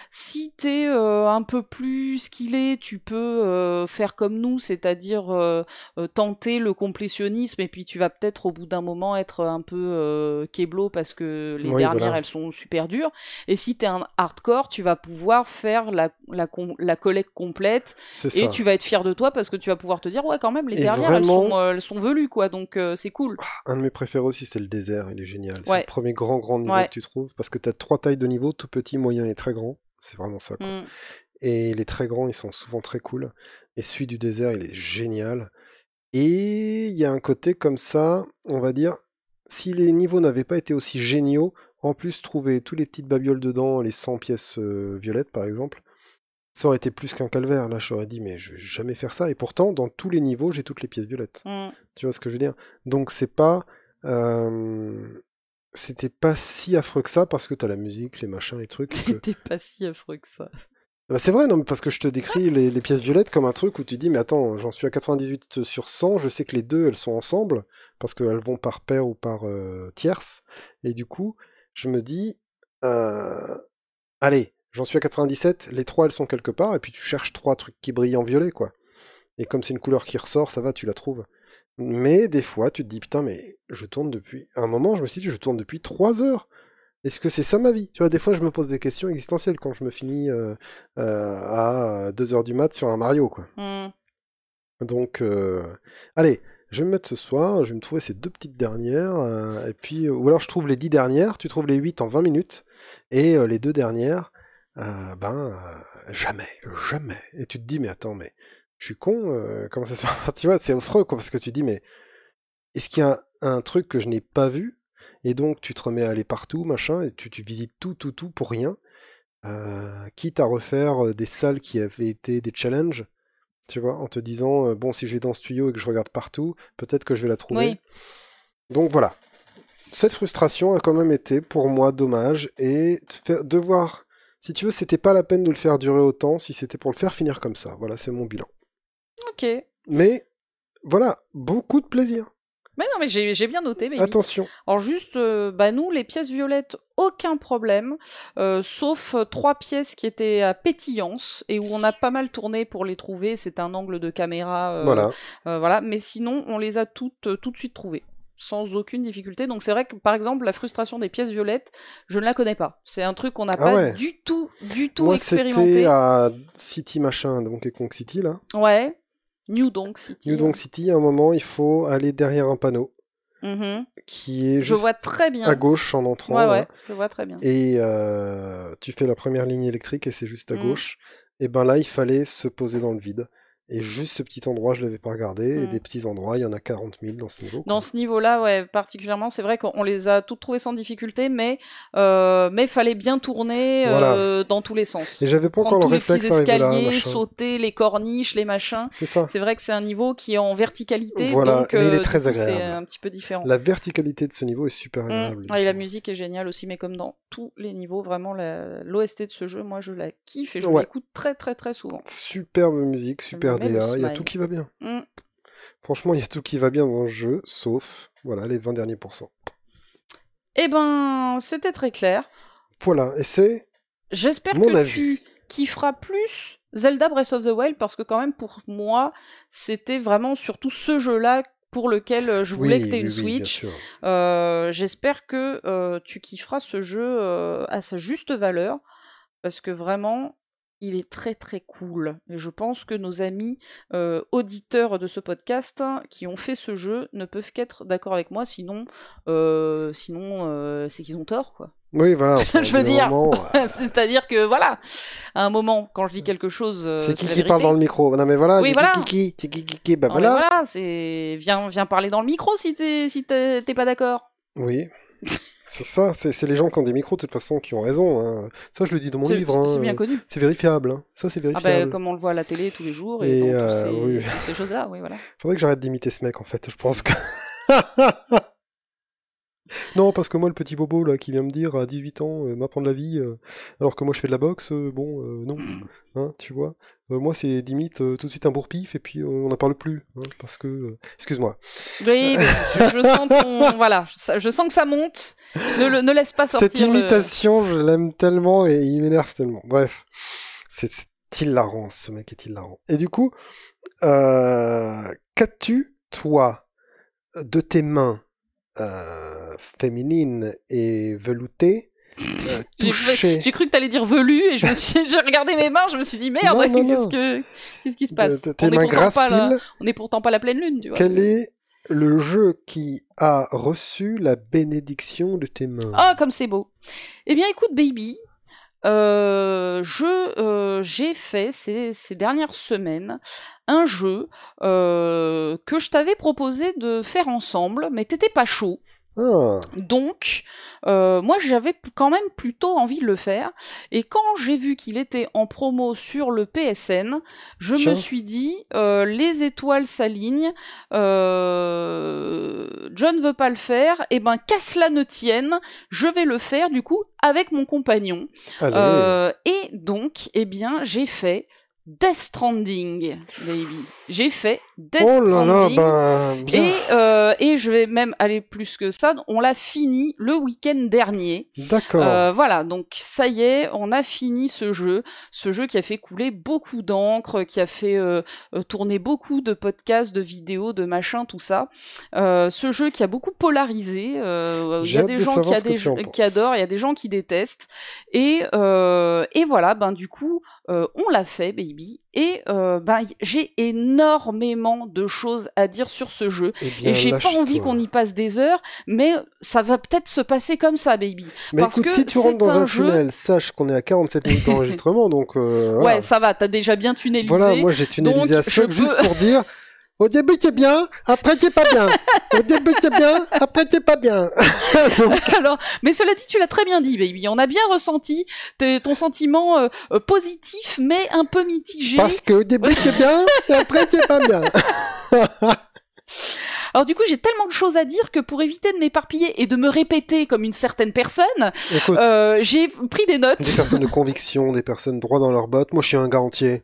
Si t'es euh, un peu plus skillé, tu peux euh, faire comme nous, c'est-à-dire euh, euh, tenter le complétionnisme et puis tu vas peut-être au bout d'un moment être un peu euh, keblo parce que les Oui, dernières voilà. elles sont super dures. Et si t'es un hardcore, tu vas pouvoir faire la, la, la collecte complète et ça. tu vas être fier de toi parce que tu vas pouvoir te dire ouais quand même les Et dernières vraiment- elles sont euh, elles sont velues quoi donc euh, c'est cool. Un de mes préférés aussi, c'est le désert, il est génial. C'est le premier grand, grand niveau Ouais. que tu trouves, parce que tu as trois tailles de niveau, tout petit, moyen et très grand. C'est vraiment ça. quoi. Mm. Et les très grands, ils sont souvent très cool. Et celui du désert, il est génial. Et il y a un côté comme ça, on va dire, si les niveaux n'avaient pas été aussi géniaux, en plus trouver tous les petites babioles dedans, les 100 pièces euh, violettes par exemple, ça aurait été plus qu'un calvaire. Là, j'aurais dit, mais je vais jamais faire ça. Et pourtant, dans tous les niveaux, j'ai toutes les pièces violettes. Mm. Tu vois ce que je veux dire? Donc c'est pas... euh, C'était pas si affreux que ça parce que t'as la musique, les machins, les trucs. que- T'es pas si affreux que ça. bah, c'est vrai, non, parce que je te décris les, les pièces violettes comme un truc où tu dis, mais attends, j'en suis à 98 sur 100, je sais que les deux, elles sont ensemble, parce qu'elles vont par paire ou par euh, tierce, et du coup, je me dis, euh, allez, j'en suis à 97, les trois, elles sont quelque part, et puis tu cherches trois trucs qui brillent en violet, quoi. Et comme c'est une couleur qui ressort, ça va, tu la trouves. Mais des fois, tu te dis, putain, mais je tourne depuis... À un moment, je me suis dit, je tourne depuis 3 heures. Est-ce que c'est ça ma vie? Tu vois, des fois, je me pose des questions existentielles quand je me finis euh, euh, à 2h du mat sur un Mario, quoi. Mm. Donc, euh, allez, je vais me mettre ce soir, je vais me trouver ces deux petites dernières, euh, et puis, ou alors je trouve les 10 dernières, tu trouves les 8 en 20 minutes, et euh, les deux dernières, euh, ben, euh, jamais, jamais. Et tu te dis, mais attends, mais je suis con, euh, comment ça se fait [laughs] Tu vois, c'est affreux, quoi, parce que tu dis, mais est-ce qu'il y a un, un truc que je n'ai pas vu? Et donc, tu te remets à aller partout, machin, et tu, tu visites tout, tout, tout pour rien, euh, quitte à refaire euh, des salles qui avaient été des challenges, tu vois, en te disant, euh, bon, si je vais dans ce tuyau et que je regarde partout, peut-être que je vais la trouver. Oui. Donc voilà. Cette frustration a quand même été pour moi dommage et devoir, si tu veux, c'était pas la peine de le faire durer autant si c'était pour le faire finir comme ça. Voilà, c'est mon bilan. Ok. Mais voilà, beaucoup de plaisir. Mais non mais j'ai bien noté. baby. Attention. Alors juste, euh, bah nous, les pièces violettes, aucun problème, euh, sauf euh, trois pièces qui étaient à pétillance et où on a pas mal tourné pour les trouver. C'est un angle de caméra, euh, voilà. voilà. Mais sinon, on les a toutes tout de suite trouvées sans aucune difficulté. Donc c'est vrai que par exemple la frustration des pièces violettes, je ne la connais pas. C'est un truc qu'on n'a Ah pas ouais. du tout, du tout Moi, expérimenté. c'était à City machin, donc Kong City là. Ouais. New Donk City. New Donk City, à un moment, il faut aller derrière un panneau Mhm. qui est Je juste vois très bien. à gauche en entrant. Ouais là. ouais, je vois très bien. et euh, tu fais la première ligne électrique et c'est juste à Mm. gauche. Et ben là, il fallait se poser dans le vide. Et juste ce petit endroit, je l'avais pas regardé. Et Mm. des petits endroits, il y en a 40 000 dans ce niveau. Dans ce niveau-là, ouais, particulièrement, c'est vrai qu'on les a toutes trouvées sans difficulté, mais euh, mais fallait bien tourner euh, dans tous les sens. Et j'avais pas encore le tous les petits réflexe là, escaliers, sauter les corniches, les machins. C'est ça. C'est vrai que c'est un niveau qui est en verticalité, Voilà, donc mais il est euh, très coup, c'est agréable. un petit peu différent. La verticalité de ce niveau est super Mm. agréable. Ouais, et la musique est géniale aussi, mais comme dans tous les niveaux, vraiment la- l'OST de ce jeu, moi je la kiffe et je Ouais. l'écoute très très très souvent. Superbe musique, super DA, il y a tout qui va bien. Mm. Franchement, il y a tout qui va bien dans le jeu, sauf, voilà, les 20 derniers pourcents. Eh ben, c'était très clair. Voilà, et c'est J'espère que avis. tu kifferas plus Zelda Breath of the Wild parce que quand même pour moi c'était vraiment surtout ce jeu-là pour lequel euh, je voulais oui, que tu aies une oui, Switch. Euh, J'espère que euh, tu kifferas ce jeu euh, à sa juste valeur parce que vraiment il est très très cool. Et je pense que nos amis euh, auditeurs de ce podcast hein, qui ont fait ce jeu ne peuvent qu'être d'accord avec moi, sinon, euh, sinon euh, c'est qu'ils ont tort quoi. Oui, voilà. [laughs] enfin, Je veux dire, [laughs] C'est-à-dire que voilà, à un moment, quand je dis quelque chose, c'est qui qui parle dans le micro Non mais voilà, Oui, c'est voilà. qui qui bah voilà. voilà, c'est viens, viens parler dans le micro si t'es si t'es pas d'accord. Oui. [laughs] c'est ça, c'est les gens qui ont des micros, de toute façon, qui ont raison. hein. Ça, je le dis dans mon livre. c'est hein. bien connu. C'est vérifiable. hein. Ça, c'est Ah vérifiable. ben, comme on le voit à la télé tous les jours et, Et, dans euh, ces, oui. toutes ces choses-là, oui, voilà. Faudrait que j'arrête d'imiter ce mec, en fait. Je pense que. [laughs] non, parce que moi, le petit bobo là qui vient me dire à 18 ans, euh, m'apprendre la vie, euh, alors que moi je fais de la boxe, euh, bon, euh, non, [clears throat] hein, tu vois. Euh, moi, c'est limite euh, tout de suite un bourre-pif et puis euh, on n'en parle plus, hein, parce que. euh, Excuse-moi. Oui, mais je, je sens ton, [laughs] voilà, je, je sens que ça monte. Ne, le- ne laisse pas sortir Cette le- imitation, je l'aime tellement et il m'énerve tellement. Bref, c'est c'est hilarant, ce mec est hilarant. Et du coup, euh, qu'as-tu, toi, de tes mains euh, féminines et veloutées, euh, [laughs] J'ai cru que t'allais dire velu et je me [laughs] suis, j'ai regardé mes mains, je me suis dit merde, [laughs] qu'est-ce que, qu'est-ce qui se passe? de on, est pas la, on est pourtant pas la pleine lune, tu vois. Quel est le jeu qui a reçu la bénédiction de tes mains? Ah, comme c'est beau. Eh bien, écoute, baby, euh, je euh, j'ai fait ces, ces dernières semaines un jeu euh, que je t'avais proposé de faire ensemble, mais t'étais pas chaud. Ah, Donc, euh, moi, j'avais quand même plutôt envie de le faire. Et quand j'ai vu qu'il était en promo sur le PSN, je Tiens. me suis dit, euh, les étoiles s'alignent, euh, John veut pas le faire, et ben qu'à cela ne tienne, je vais le faire du coup avec mon compagnon. Euh, et donc, eh bien, j'ai fait Death Stranding, baby. J'ai fait Death oh là là, Stranding. ben, bien. Et, euh, et je vais même aller plus que ça. On l'a fini le week-end dernier. D'accord. Euh, voilà, donc ça y est, on a fini ce jeu. Ce jeu qui a fait couler beaucoup d'encre, qui a fait euh, euh, tourner beaucoup de podcasts, de vidéos, de machins, tout ça. Euh, ce jeu qui a beaucoup polarisé. euh, Il y a des de gens qui, a des qui adorent, il y a des gens qui détestent. Et, euh, et voilà, ben du coup, euh, on l'a fait, baby. Et euh, ben, j'ai énormément de choses à dire sur ce jeu. Eh bien, Et j'ai pas envie qu'on y passe des heures, mais ça va peut-être se passer comme ça, baby. Mais parce écoute, que si tu rentres dans un jeu- tunnel, sache qu'on est à 47 minutes d'enregistrement, donc euh, [laughs] voilà. Ouais, ça va, t'as déjà bien tunnalisé. Voilà, moi j'ai tunnelisé donc à choc juste peux- pour dire [laughs] au début c'est bien, après c'est pas bien. Au début c'est bien, après c'est pas bien. [laughs] [laughs] Alors, mais cela dit, tu l'as très bien dit, baby. On a bien ressenti tes- ton sentiment euh, euh, positif, mais un peu mitigé. Parce qu'au début c'est bien, et après c'est pas bien. [laughs] Alors du coup, j'ai tellement de choses à dire que pour éviter de m'éparpiller et de me répéter comme une certaine personne, euh, j'ai pris des notes. des personnes de conviction, des personnes droit dans leurs bottes. Moi je suis un garantier.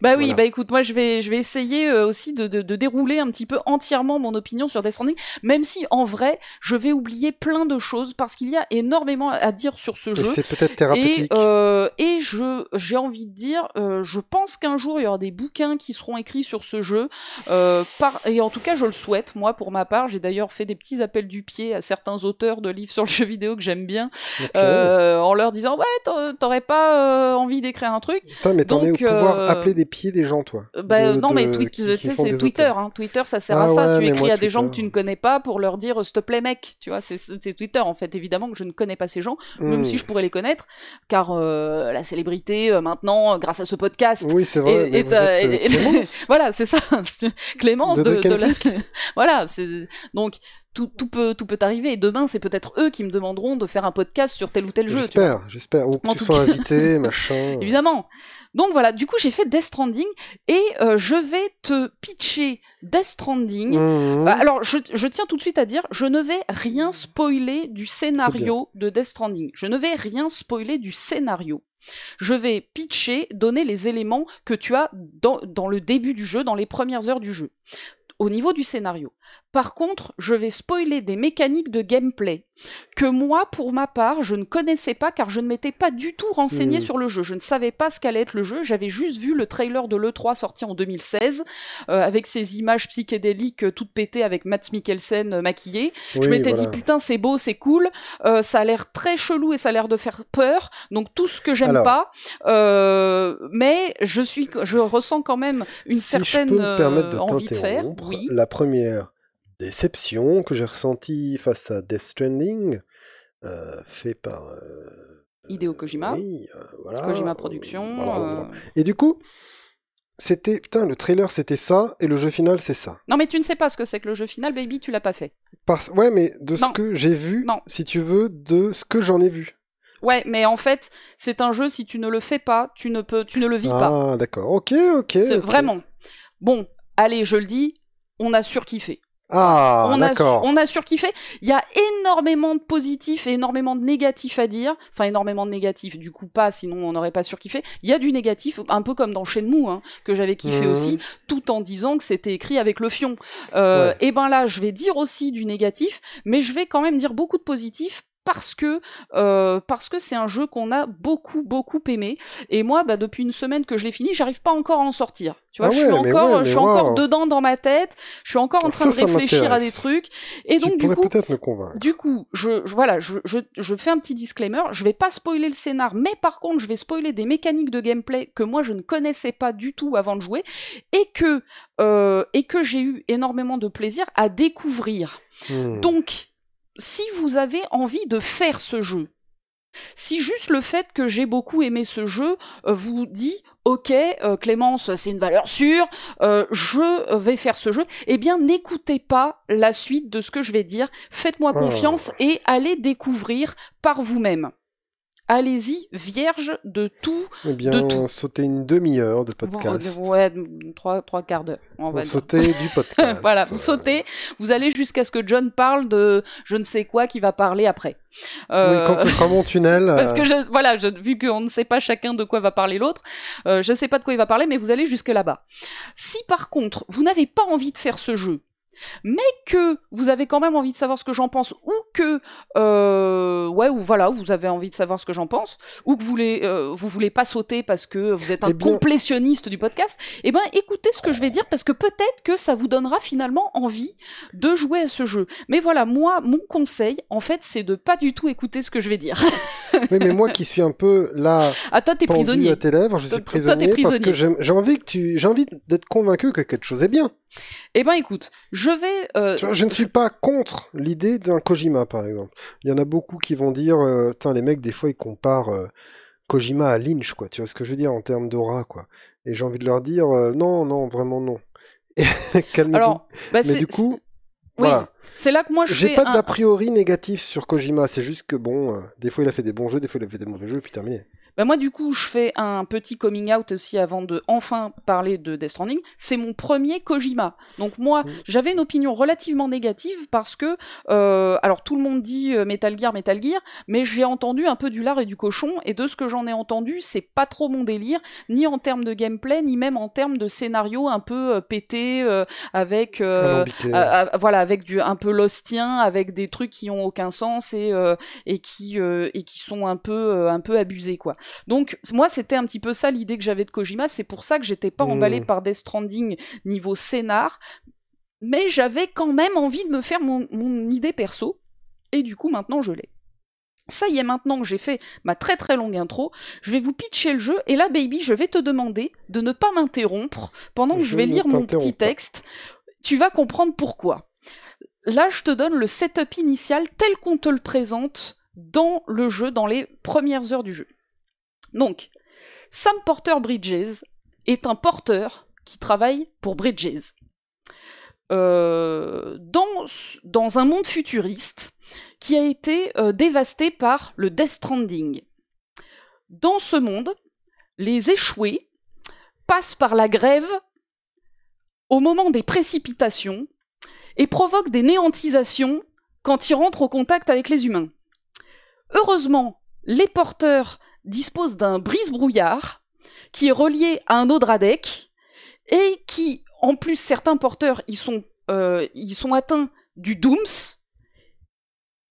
Bah oui, Voilà. bah écoute, moi je vais je vais essayer euh, aussi de, de, de dérouler un petit peu entièrement mon opinion sur Death Stranding, même si en vrai je vais oublier plein de choses parce qu'il y a énormément à dire sur ce Et jeu. c'est peut-être Et, thérapeutique. euh, et je j'ai envie de dire, euh, je pense qu'un jour il y aura des bouquins qui seront écrits sur ce jeu. Euh, par, et en tout cas, je le souhaite. Moi, pour ma part, j'ai d'ailleurs fait des petits appels du pied à certains auteurs de livres sur le jeu vidéo que j'aime bien, euh, en leur disant ouais, t'a- t'aurais pas euh, envie d'écrire un truc Putain, mais t'en es au donc, pouvoir euh, appeler des pieds des gens, toi. Euh, Bah De- non, mais de- tu sais, c'est Twitter. Hein. Twitter, ça sert Ah à ça. ouais, tu écris moi, à des gens que tu ne connais pas pour leur dire s'il te plaît, mec. Tu vois, c'est Twitter en fait. Évidemment que je ne connais pas ces gens, même Hmm. si je pourrais les connaître, car euh, la célébrité euh, maintenant, euh, grâce à ce podcast. Oui, c'est vrai. Et- et êtes, euh, et- et- Clémence [laughs] voilà, c'est ça. [laughs] Clémence De de, la... [laughs] voilà, c'est donc tout, tout peut tout peut arriver. Et demain, c'est peut-être eux qui me demanderont de faire un podcast sur tel ou tel jeu. J'espère, j'espère. Ou que En tu tout sois cas. invité, [laughs] machin. Évidemment. Donc voilà, du coup j'ai fait Death Stranding et euh, je vais te pitcher Death Stranding. Mhm. Euh, alors je, je tiens tout de suite à dire, je ne vais rien spoiler du scénario de Death Stranding. Je ne vais rien spoiler du scénario. Je vais pitcher, donner les éléments que tu as dans, dans le début du jeu, dans les premières heures du jeu. Au niveau du scénario. Par contre, je vais spoiler des mécaniques de gameplay que moi, pour ma part, je ne connaissais pas car je ne m'étais pas du tout renseigné Hmm. sur le jeu. Je ne savais pas ce qu'allait être le jeu. J'avais juste vu le trailer de l'E3 sorti en 2016 euh, avec ces images psychédéliques euh, toutes pétées avec Matt Mikkelsen euh, maquillé. je m'étais voilà. dit putain c'est beau, c'est cool, ça a l'air très chelou et ça a l'air de faire peur. Donc tout ce que j'aime Alors. pas, mais je suis, je ressens quand même une si certaine je peux me permettre de envie de faire. Oui. la première déception que j'ai ressentie face à Death Stranding, euh, fait par euh, Hideo Kojima. oui, euh, voilà, Kojima euh, Productions. voilà, Et du coup, c'était putain le trailer c'était ça et le jeu final c'est ça. Non mais tu ne sais pas ce que c'est que le jeu final, baby, tu l'as pas fait. Parce... Ouais, mais de ce Non. que j'ai vu, Non. si tu veux, de ce que j'en ai vu. Ouais, mais en fait, c'est un jeu si tu ne le fais pas, tu ne peux, tu ne le vis pas. Ah, d'accord. Ok, ok. Vraiment. Bon, allez, je le dis, on a surkiffé. Ah, on, a, on a surkiffé. Il y a énormément de positifs et énormément de négatifs à dire. Enfin, énormément de négatifs, du coup pas, sinon on n'aurait pas surkiffé. Il y a du négatif, un peu comme dans Shenmue, hein, que j'avais kiffé Mhm. aussi, tout en disant que c'était écrit avec le fion. Euh, Ouais. Et ben là, je vais dire aussi du négatif, mais je vais quand même dire beaucoup de positifs parce que euh, parce que c'est un jeu qu'on a beaucoup beaucoup aimé et moi bah, depuis une semaine que je l'ai fini j'arrive pas encore à en sortir tu vois Ah je suis encore ouais, je suis encore dedans dans ma tête je suis encore en Ça, train de réfléchir à des trucs et donc tu du pourrais coup peut-être me convaincre. du coup, je, je- voilà, je, je, je fais un petit disclaimer. Je vais pas spoiler le scénar, mais par contre, je vais spoiler des mécaniques de gameplay que moi je ne connaissais pas du tout avant de jouer et que euh, et que j'ai eu énormément de plaisir à découvrir. Hmm. Donc, si vous avez envie de faire ce jeu, si juste le fait que j'ai beaucoup aimé ce jeu euh, vous dit ok euh, Clémence c'est une valeur sûre, euh, je vais faire ce jeu, eh bien n'écoutez pas la suite de ce que je vais dire, faites-moi Oh. confiance et allez découvrir par vous-même. Allez-y vierge de tout. Eh bien, de tout. sauter une demi-heure de podcast. Ouais, trois, trois quarts d'heure, on va. Sauter du [laughs] podcast. voilà, vous sautez, vous allez jusqu'à ce que John parle de je ne sais quoi qui va parler après. Euh, Oui, quand ce sera mon tunnel. [laughs] Parce euh, que je, voilà, je, vu qu'on ne sait pas chacun de quoi va parler l'autre, euh, je ne sais pas de quoi il va parler, mais vous allez jusque là-bas. Si par contre vous n'avez pas envie de faire ce jeu, mais que vous avez quand même envie de savoir ce que j'en pense, ou que euh, ouais, ou voilà, vous avez envie de savoir ce que j'en pense, ou que vous voulez, euh, vous voulez pas sauter parce que vous êtes un Eh bien- complétionniste du podcast, eh ben écoutez ce que je vais dire parce que peut-être que ça vous donnera finalement envie de jouer à ce jeu. Mais voilà, moi, mon conseil, en fait, c'est de pas du tout écouter ce que je vais dire. Oui, mais moi qui suis un peu là, [laughs] Ah toi, t'es prisonnier. à tes lèvres, je suis toi, t'es prisonnier, parce prisonnier. que j'ai envie que tu, j'ai envie d'être convaincu que quelque chose est bien. Eh ben écoute, je vais. euh, je ne suis pas contre l'idée d'un Kojima, par exemple. Il y en a beaucoup qui vont dire, euh, Tain, les mecs, des fois, ils comparent euh, Kojima à Lynch, quoi. Tu vois ce que je veux dire en termes d'aura, quoi. Et j'ai envie de leur dire, non, non, vraiment non. [laughs] Calmez-vous. Bah, Mais du coup, oui, voilà. c'est là que moi je J'ai pas un... d'a priori négatif sur Kojima. C'est juste que bon, euh, des fois, il a fait des bons jeux, des fois, il a fait des mauvais jeux, et puis terminé. Bah moi du coup je fais un petit coming out aussi avant de enfin parler de Death Stranding. C'est mon premier Kojima. Donc moi Mm. j'avais une opinion relativement négative parce que euh, alors tout le monde dit euh, Metal Gear Metal Gear, mais j'ai entendu un peu du lard et du cochon et de ce que j'en ai entendu c'est pas trop mon délire ni en termes de gameplay ni même en termes de scénario un peu euh, pété euh, avec euh, voilà avec du un peu lostien avec des trucs qui ont aucun sens et euh, et qui euh, et qui sont un peu euh, un peu abusés quoi donc moi c'était un petit peu ça l'idée que j'avais de Kojima. C'est pour ça que j'étais pas emballé par Death Stranding niveau scénar. Mais j'avais quand même envie de me faire mon, mon idée perso. Et du coup maintenant je l'ai. Ça y est, maintenant que j'ai fait ma très très longue intro, je vais vous pitcher le jeu, et là, baby, je vais te demander de ne pas m'interrompre pendant que je, Je vais lire mon petit texte. Tu vas comprendre pourquoi. Là, je te donne le setup initial tel qu'on te le présente dans le jeu, dans les premières heures du jeu. Donc, Sam Porter Bridges est un porteur qui travaille pour Bridges. Euh, dans, un monde futuriste qui a été euh, dévasté par le Death Stranding. Dans ce monde, les échoués passent par la grève au moment des précipitations et provoquent des néantisations quand ils rentrent au contact avec les humains. Heureusement, les porteurs disposent d'un brise-brouillard qui est relié à un Odradek et qui, en plus, certains porteurs, ils sont, euh, sont atteints du Dooms.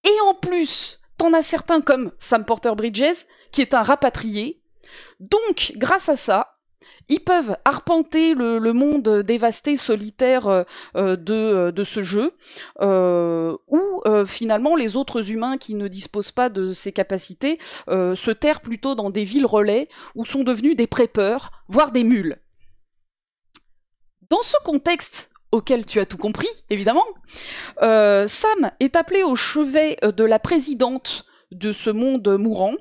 Et en plus, t'en as certains comme Sam Porter Bridges, qui est un rapatrié. Donc, grâce à ça, ils peuvent arpenter le, monde dévasté, solitaire euh, euh, de, euh, de ce jeu, où euh, finalement les autres humains qui ne disposent pas de ces capacités se terrent plutôt dans des villes relais, ou sont devenus des prépeurs, voire des mules. Dans ce contexte auquel tu as tout compris, évidemment, Sam est appelé au chevet de la présidente de ce monde mourant,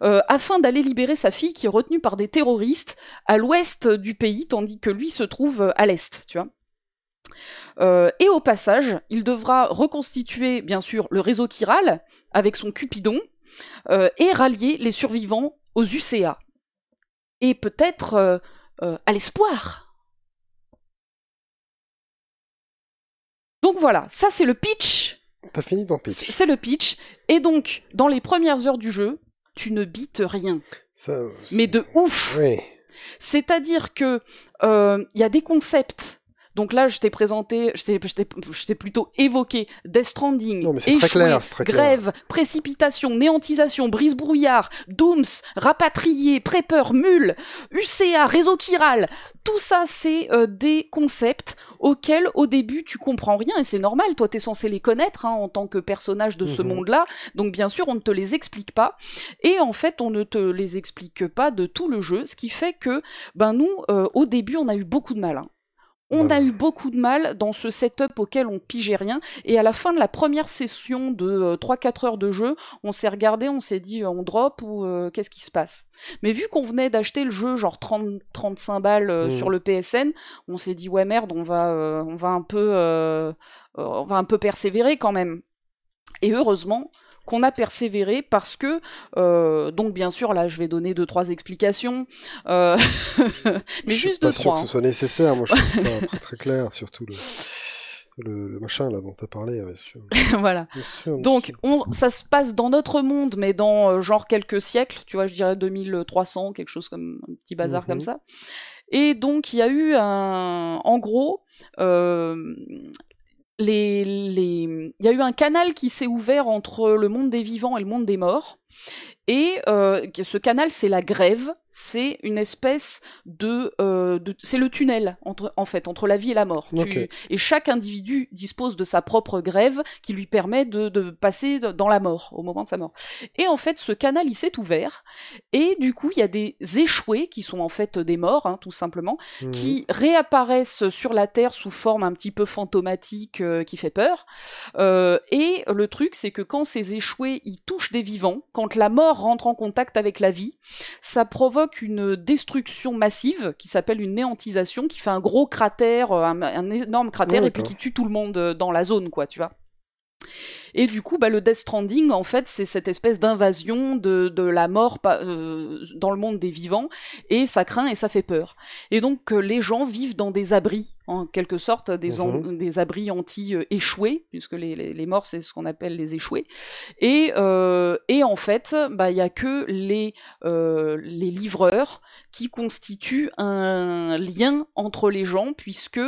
afin d'aller libérer sa fille qui est retenue par des terroristes à l'ouest du pays, tandis que lui se trouve à l'est, tu vois. Euh, et au passage, il devra reconstituer, bien sûr, le réseau chiral avec son Cupidon euh, et rallier les survivants aux UCA. Et peut-être euh, à l'espoir. Donc voilà, ça c'est le pitch. T'as fini ton pitch. C'est le pitch. Et donc, dans les premières heures du jeu, tu ne bites rien. Mais de ouf. Oui. C'est-à-dire que il y a des concepts donc là, je t'ai présenté, je t'ai plutôt évoqué Death Stranding, échoué, grève, précipitation, néantisation, brise-brouillard, Dooms, rapatrié, prépeur, mule, UCA, réseau chiral. Tout ça, c'est euh, des concepts auxquels au début tu comprends rien et c'est normal. Toi, t'es censé les connaître hein, en tant que personnage de ce mhm. monde-là. Donc bien sûr, on ne te les explique pas et en fait, on ne te les explique pas de tout le jeu, ce qui fait que ben nous, euh, au début, on a eu beaucoup de mal. Hein. On a eu beaucoup de mal dans ce setup auquel on pigeait rien. Et à la fin de la première session de 3-4 euh, heures de jeu, on s'est regardé, on s'est dit euh, on drop ou euh, qu'est-ce qui se passe? Mais vu qu'on venait d'acheter le jeu genre 30 35 balles mmh. sur le PSN, on s'est dit ouais merde, on va on va un peu on va un peu persévérer quand même. Et heureusement, qu'on a persévéré parce que, euh, donc bien sûr, là, je vais donner deux trois explications, euh, [laughs] mais juste deux trois. Sûr que ce soit nécessaire. Moi, je trouve ça [laughs] très clair, surtout le. Le, machin là dont tu as parlé, sûr. [laughs] voilà. Donc, on, ça se passe dans notre monde, mais dans euh, genre quelques siècles, tu vois, je dirais 2300, quelque chose comme un petit bazar comme mhm. ça. Et donc, il y a eu un, en gros, euh, il y a eu un canal qui s'est ouvert entre le monde des vivants et le monde des morts. Et euh, ce canal, c'est la grève c'est une espèce de, euh, de c'est le tunnel entre en fait entre la vie et la mort. et chaque individu dispose de sa propre grève qui lui permet de, de passer dans la mort au moment de sa mort. Et en fait, ce canal il s'est ouvert et du coup il y a des échoués qui sont en fait des morts hein, tout simplement mhm. qui réapparaissent sur la terre sous forme un petit peu fantomatique euh, qui fait peur. Euh, et le truc c'est que quand ces échoués ils touchent des vivants, quand la mort rentre en contact avec la vie, ça provoque une destruction massive qui s'appelle une néantisation, qui fait un gros cratère, euh, un, énorme cratère, et puis qui tue tout le monde euh, dans la zone, quoi, tu vois. Et du coup, bah, le Death Stranding, en fait, c'est cette espèce d'invasion de, de la mort euh, dans le monde des vivants, et ça craint et ça fait peur. Et donc, euh, les gens vivent dans des abris, en quelque sorte, des, mhm. des abris anti-échoués, puisque les, les, morts, c'est ce qu'on appelle les échoués. Et, euh, et en fait, bah, il y a que les, les livreurs qui constituent un lien entre les gens, puisque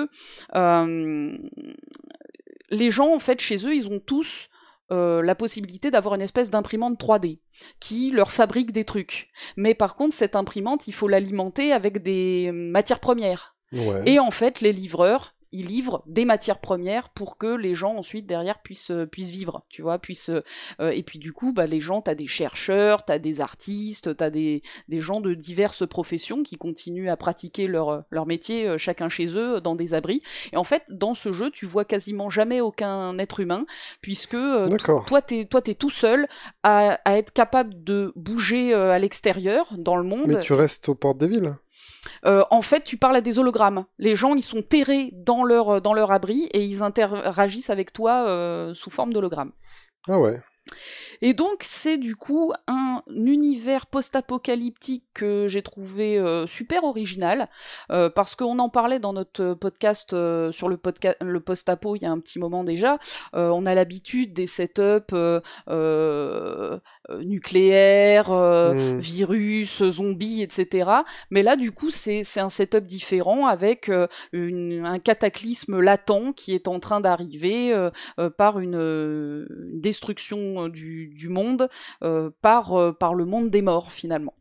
les gens, en fait, chez eux, ils ont tous euh, la possibilité d'avoir une espèce d'imprimante 3D qui leur fabrique des trucs. Mais par contre, cette imprimante, il faut l'alimenter avec des matières premières. Et en fait, les livreurs, il livre des matières premières pour que les gens ensuite derrière puissent euh, puissent vivre, tu vois, puissent euh, et puis du coup bah les gens t'as des chercheurs, t'as des artistes, t'as des des gens de diverses professions qui continuent à pratiquer leur leur métier euh, chacun chez eux dans des abris et en fait dans ce jeu tu vois quasiment jamais aucun être humain puisque toi t'es toi t'es tout seul à, à être capable de bouger à l'extérieur dans le monde. Mais tu restes aux portes des villes. Euh, en fait, tu parles à des hologrammes. Les gens, ils sont terrés dans leur, euh, dans leur abri et ils interagissent avec toi euh, sous forme d'hologramme. Ah ouais. Et donc c'est du coup un univers post-apocalyptique que j'ai trouvé euh, super original euh, parce qu'on en parlait dans notre podcast euh, sur le, podcast le post-apo il y a un petit moment déjà. on a l'habitude des setups nucléaires, mmh. virus, zombies, etc. Mais là du coup c'est un setup différent avec un cataclysme latent qui est en train d'arriver par une, une destruction du, du monde euh, par, euh, par le monde des morts finalement.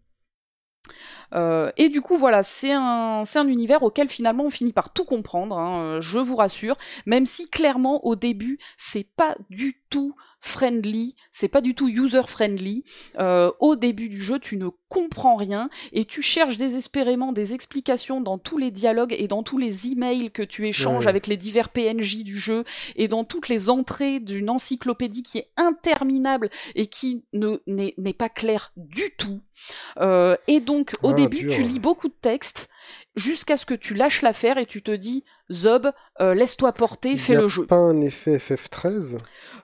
Euh, et du coup, voilà, c'est un, un univers auquel finalement on finit par tout comprendre, hein, je vous rassure, même si clairement au début, c'est pas du tout friendly, c'est pas du tout user friendly. Euh, au début du jeu, tu ne comprends rien et tu cherches désespérément des explications dans tous les dialogues et dans tous les emails que tu échanges Ouais. avec les divers PNJ du jeu et dans toutes les entrées d'une encyclopédie qui est interminable et qui ne n'est pas claire du tout. Euh, et donc au Ah, début, tu lis beaucoup de textes jusqu'à ce que tu lâches l'affaire et tu te dis Zob, euh, laisse-toi porter, fais y a le jeu. pas un effet FF13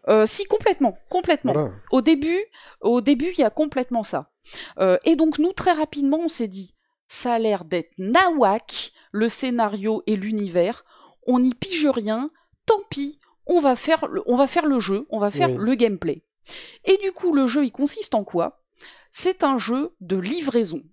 Euh, si complètement, complètement. Voilà. Au début, au début, il y a complètement ça. Euh, et donc nous très rapidement, on s'est dit, ça a l'air d'être nawak, le scénario et l'univers. On n'y pige rien. Tant pis, on va faire, le, on va faire le jeu, on va faire Oui. le gameplay. Et du coup, le jeu, il consiste en quoi? C'est un jeu de livraison.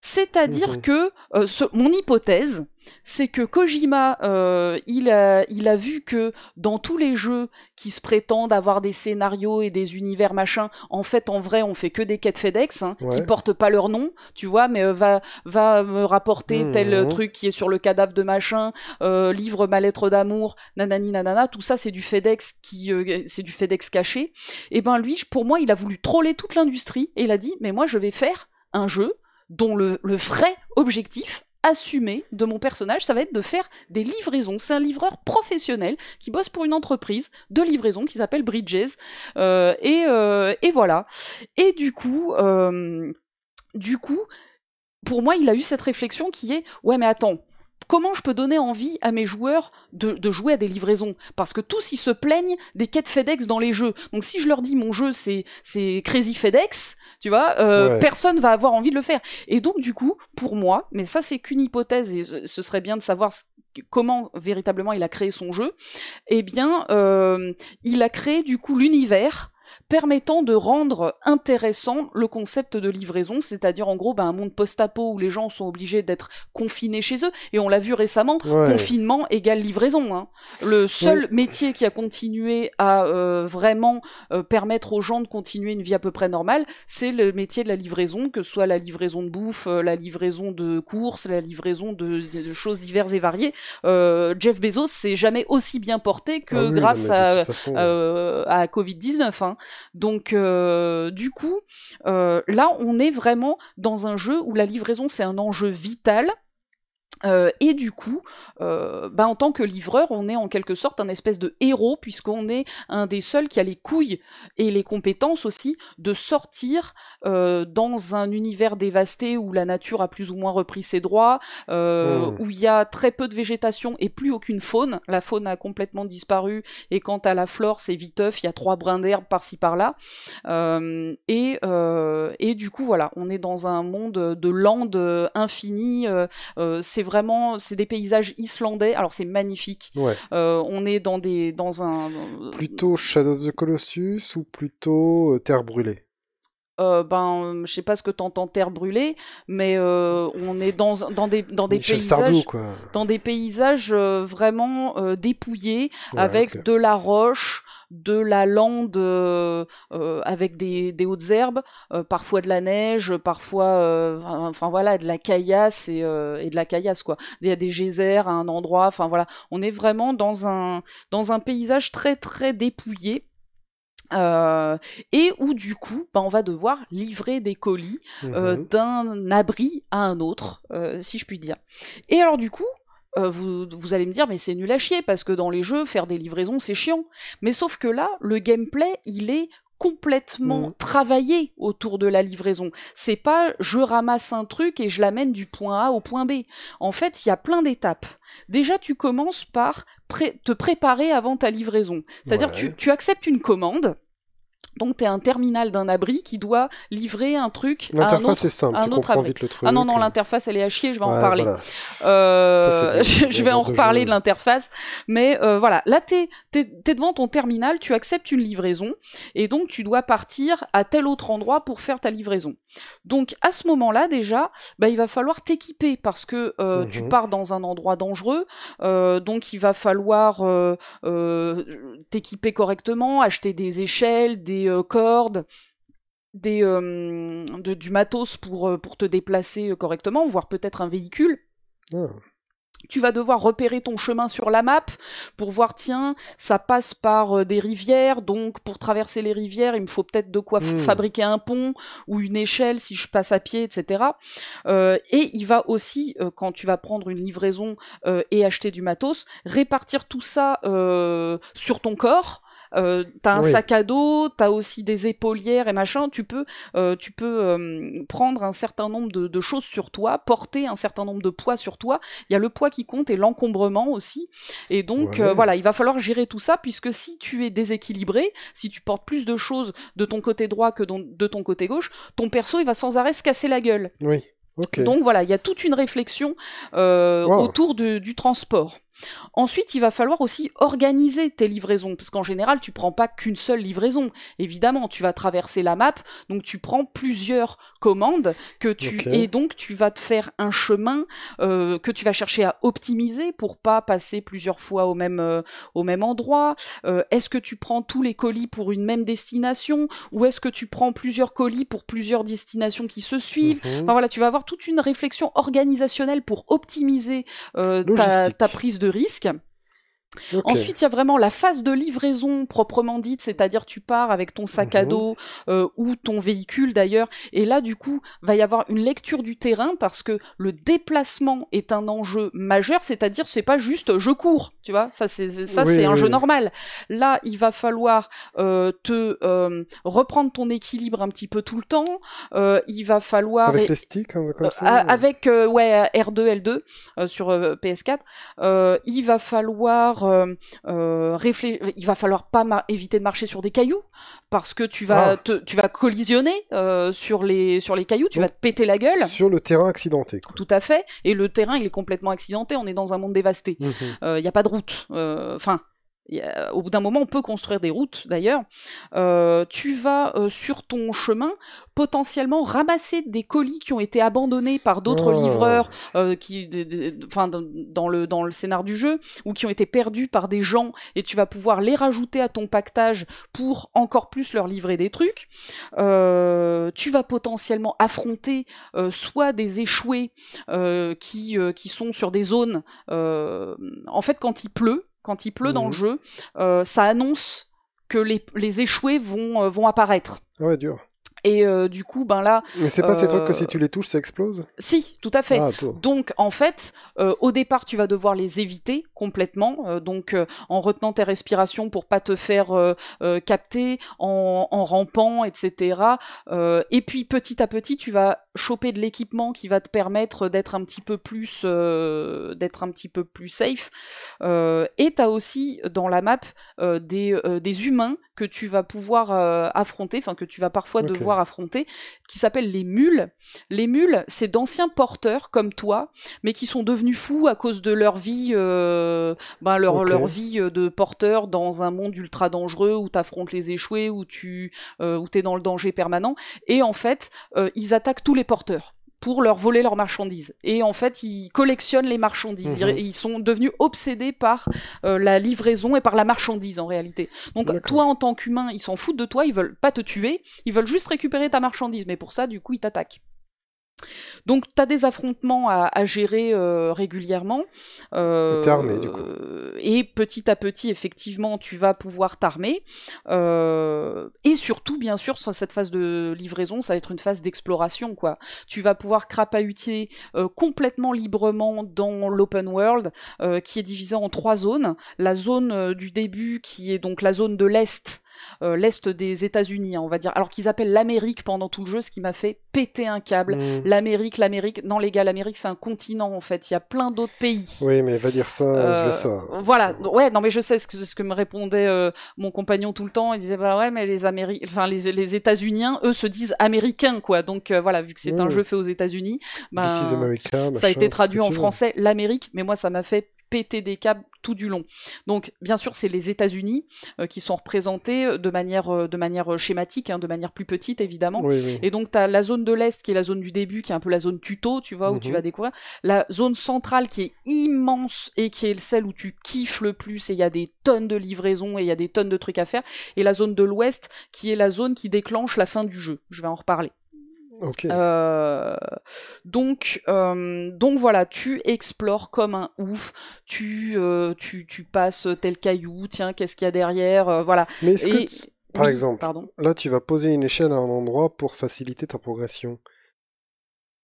C'est-à-dire Mhm. que euh, ce- mon hypothèse, c'est que Kojima, euh, il, a, il a vu que dans tous les jeux qui se prétendent avoir des scénarios et des univers machin, en fait, en vrai, on fait que des quêtes FedEx hein, qui portent pas leur nom, tu vois, mais euh, va, va me rapporter tel euh, truc qui est sur le cadavre de machin, euh, livre ma lettre d'amour, nanani nanana, tout ça c'est du FedEx qui, c'est du FedEx caché. Et ben lui, pour moi, il a voulu troller toute l'industrie et il a dit, mais moi je vais faire un jeu dont le, le vrai objectif assumé de mon personnage, ça va être de faire des livraisons. C'est un livreur professionnel qui bosse pour une entreprise de livraison qui s'appelle Bridges. Euh, et, euh, et voilà. Et du coup, euh, du coup, pour moi, il a eu cette réflexion qui est ouais, mais attends. Comment je peux donner envie à mes joueurs de, de jouer à des livraisons? Parce que tous ils se plaignent des quêtes FedEx dans les jeux. Donc si je leur dis mon jeu c'est c'est Crazy FedEx, tu vois, euh, Ouais. personne va avoir envie de le faire. Et donc du coup, pour moi, mais ça c'est qu'une hypothèse et ce serait bien de savoir comment véritablement il a créé son jeu. Eh bien, euh, il a créé du coup l'univers permettant de rendre intéressant le concept de livraison, c'est-à-dire en gros ben, un monde post-apo où les gens sont obligés d'être confinés chez eux, et on l'a vu récemment, Ouais. confinement égale livraison. Hein. Le seul métier qui a continué à euh, vraiment euh, permettre aux gens de continuer une vie à peu près normale, c'est le métier de la livraison, que ce soit la livraison de bouffe, euh, la livraison de courses, la livraison de, de- de choses diverses et variées. Jeff Bezos s'est jamais aussi bien porté que Ah oui, grâce à, toute façon, euh, à Covid-19. Hein. Donc, euh, du coup, euh, là, on est vraiment dans un jeu où la livraison, c'est un enjeu vital. Euh, et du coup, euh, bah, en tant que livreur, on est en quelque sorte un espèce de héros, puisqu'on est un des seuls qui a les couilles et les compétences aussi de sortir euh, dans un univers dévasté où la nature a plus ou moins repris ses droits, euh, Mm. où il y a très peu de végétation et plus aucune faune. La faune a complètement disparu, et quant à la flore, c'est viteuf, il y a trois brins d'herbe par-ci par-là. Et, et du coup, voilà, on est dans un monde de landes infinies. c'est vraiment, c'est des paysages islandais. Alors c'est magnifique. ouais. Euh, on est dans des, dans un. Plutôt Shadow of the Colossus ou plutôt euh, Terre brûlée? Euh, ben, je sais pas ce que t'entends terre brûlée, mais euh, on est dans dans des dans des Michel paysages. Sardou, quoi. dans des paysages euh, vraiment euh, dépouillés, Ouais, avec de la roche, de la lande, euh, euh, avec des, des hautes herbes, euh, parfois de la neige, parfois, euh, enfin voilà, de la caillasse et, euh, et de la caillasse quoi. Il y a des geysers à un endroit, enfin voilà, on est vraiment dans un dans un paysage très très dépouillé. Euh, et où du coup, bah, on va devoir livrer des colis euh, Mhm. d'un abri à un autre, euh, si je puis dire. Et alors du coup, vous, vous allez me dire, mais c'est nul à chier, parce que dans les jeux, faire des livraisons, c'est chiant. Mais sauf que là, le gameplay, il est complètement Mhm. travaillé autour de la livraison. C'est pas je ramasse un truc et je l'amène du point A au point B. En fait, il y a plein d'étapes. Déjà, tu commences par pré- te préparer avant ta livraison. C'est-à-dire, Ouais. tu, tu acceptes une commande. Donc, tu es un terminal d'un abri qui doit livrer un truc à un L'interface autre est simple, un tu autre comprends abri. vite le truc. ah non, non, euh, l'interface, elle est à chier, je vais en ouais, parler. voilà. Euh, Ça, [laughs] je vais en de reparler de l'interface, mais euh, voilà, là t'es t'es t'es devant ton terminal, tu acceptes une livraison et donc tu dois partir à tel autre endroit pour faire ta livraison. Donc à ce moment-là déjà, bah il va falloir t'équiper parce que euh, tu Mhm. pars dans un endroit dangereux, euh, donc il va falloir euh, t'équiper correctement, acheter des échelles, des cordes des, de- du matos pour, pour te déplacer correctement, voire peut-être un véhicule. Ah. Tu vas devoir repérer ton chemin sur la map pour voir, tiens, ça passe par euh, des rivières, donc pour traverser les rivières, il me faut peut-être de quoi Hmm. fabriquer un pont ou une échelle si je passe à pied, etc. Euh, et il va aussi, euh, quand tu vas prendre une livraison euh, et acheter du matos, répartir tout ça euh, sur ton corps. Euh, t'as un Oui. sac à dos, t'as aussi des épaulières et machin. Tu peux, euh, tu peux euh, prendre un certain nombre de, de choses sur toi, porter un certain nombre de poids sur toi. Il y a le poids qui compte et l'encombrement aussi. Et donc Ouais. euh, voilà, il va falloir gérer tout ça puisque si tu es déséquilibré, si tu portes plus de choses de ton côté droit que de ton côté gauche, ton perso il va sans arrêt se casser la gueule. Oui. Donc voilà, il y a toute une réflexion euh, Wow. autour de- du transport. Ensuite, il va falloir aussi organiser tes livraisons, parce qu'en général, tu prends pas qu'une seule livraison. Évidemment, tu vas traverser la map, donc tu prends plusieurs commandes que tu et donc tu vas te faire un chemin euh, que tu vas chercher à optimiser pour pas passer plusieurs fois au même euh, au même endroit. Euh, est-ce que tu prends tous les colis pour une même destination ou est-ce que tu prends plusieurs colis pour plusieurs destinations qui se suivent? Mhm. Enfin, voilà, tu vas avoir toute une réflexion organisationnelle pour optimiser ta, ta prise de risque. Ensuite, il y a vraiment la phase de livraison proprement dite, c'est-à-dire tu pars avec ton sac à Mhm. dos euh, ou ton véhicule d'ailleurs, et là du coup va y avoir une lecture du terrain parce que le déplacement est un enjeu majeur, c'est-à-dire c'est pas juste je cours, tu vois, ça c'est ça Oui, c'est un oui, jeu normal. Là, il va falloir euh, te euh, reprendre ton équilibre un petit peu tout le temps, il va falloir Avec les sticks, comme ça. avec ouais R2 L2 euh, sur euh, PS4, euh, il va falloir euh, euh, il va falloir pas éviter de marcher sur des cailloux parce que tu vas Ah. te, tu vas collisionner euh, sur les sur les cailloux, tu Donc, vas te péter la gueule. Sur le terrain accidenté. Quoi. Tout à fait. Et le terrain, il est complètement accidenté. On est dans un monde dévasté. Mhm. Il n'y a pas de route. Enfin, au bout d'un moment, on peut construire des routes, d'ailleurs. Euh, tu vas euh, sur ton chemin potentiellement ramasser des colis qui ont été abandonnés par d'autres Oh. livreurs, euh, qui, enfin, dans, dans le dans le scénar du jeu, ou qui ont été perdus par des gens, et tu vas pouvoir les rajouter à ton pactage pour encore plus leur livrer des trucs. Euh, tu vas potentiellement affronter euh, soit des échoués euh, qui euh, qui sont sur des zones. euh, en fait, quand il pleut, quand il pleut dans Mhm. le jeu, euh, ça annonce que les, les échoués vont euh, vont apparaître. Ah ouais, dur. Et euh, du coup, ben là, Mais c'est pas ces trucs que si tu les touches, ça explose? Si, tout à fait. Ah. Donc en fait, au départ, tu vas devoir les éviter complètement, donc en retenant tes respirations pour pas te faire capter, en, en rampant, etc. Et puis petit à petit, tu vas choper de l'équipement qui va te permettre d'être un petit peu plus, euh, d'être un petit peu plus safe. Euh, et t'as aussi dans la map euh, des, euh, des humains que tu vas pouvoir affronter, enfin que tu vas parfois devoir affronter, qui s'appellent les mules. Les mules, c'est d'anciens porteurs comme toi, mais qui sont devenus fous à cause de leur vie, ben leur, leur vie de porteur dans un monde ultra dangereux où t'affrontes les échoués, où tu où t'es dans le danger permanent. Et en fait, ils attaquent tous les porteurs pour leur voler leurs marchandises. Et en fait, ils collectionnent les marchandises. Ils- Mhm. Ils, sont devenus obsédés par euh, la livraison et par la marchandise en réalité. Donc toi, en tant qu'humain, ils s'en foutent de toi, ils veulent pas te tuer, ils veulent juste récupérer ta marchandise. Mais pour ça, du coup, ils t'attaquent. Donc, tu as des affrontements à, à gérer euh, régulièrement. Euh, Et t'es armé, du coup. euh, et petit à petit, effectivement, tu vas pouvoir t'armer. Euh, et surtout, bien sûr, sur cette phase de livraison, ça va être une phase d'exploration, quoi. Tu vas pouvoir crapahuter complètement librement dans l'open world, qui est divisé en trois zones. La zone du début, qui est donc la zone de l'Est, euh, l'Est des États-Unis, hein, on va dire, alors qu'ils appellent l'Amérique pendant tout le jeu, ce qui m'a fait péter un câble. Mhm. L'Amérique, l'Amérique, non les gars, l'Amérique c'est un continent en fait, il y a plein d'autres pays. Oui, mais va dire ça, je Euh, veux ça. Voilà, ouais, non mais je sais ce que, ce que me répondait euh, mon compagnon tout le temps. Il disait bah ouais, mais les Améri... enfin les, les États-Uniens, eux se disent américains quoi. Donc euh, voilà, vu que c'est un Ouais. jeu fait aux États-Unis, America, ça a été traduit en français l'Amérique, mais moi ça m'a fait péter des câbles tout du long. Donc bien sûr c'est les États-Unis euh, qui sont représentés de manière euh, de manière schématique, hein, de manière plus petite évidemment. Oui, oui. Et donc, tu as la zone de l'Est qui est la zone du début, qui est un peu la zone tuto, tu vois, où tu Mhm. vas découvrir. La zone centrale qui est immense et qui est celle où tu kiffes le plus et il y a des tonnes de livraisons et il y a des tonnes de trucs à faire. Et la zone de l'Ouest qui est la zone qui déclenche la fin du jeu. Je vais en reparler. Euh, donc, euh, donc voilà, tu explores comme un ouf, tu, euh, tu, tu passes tel caillou, tiens, qu'est-ce qu'il y a derrière, voilà. Mais est-ce que, Et- par oui, exemple, pardon. là, tu vas poser une échelle à un endroit pour faciliter ta progression?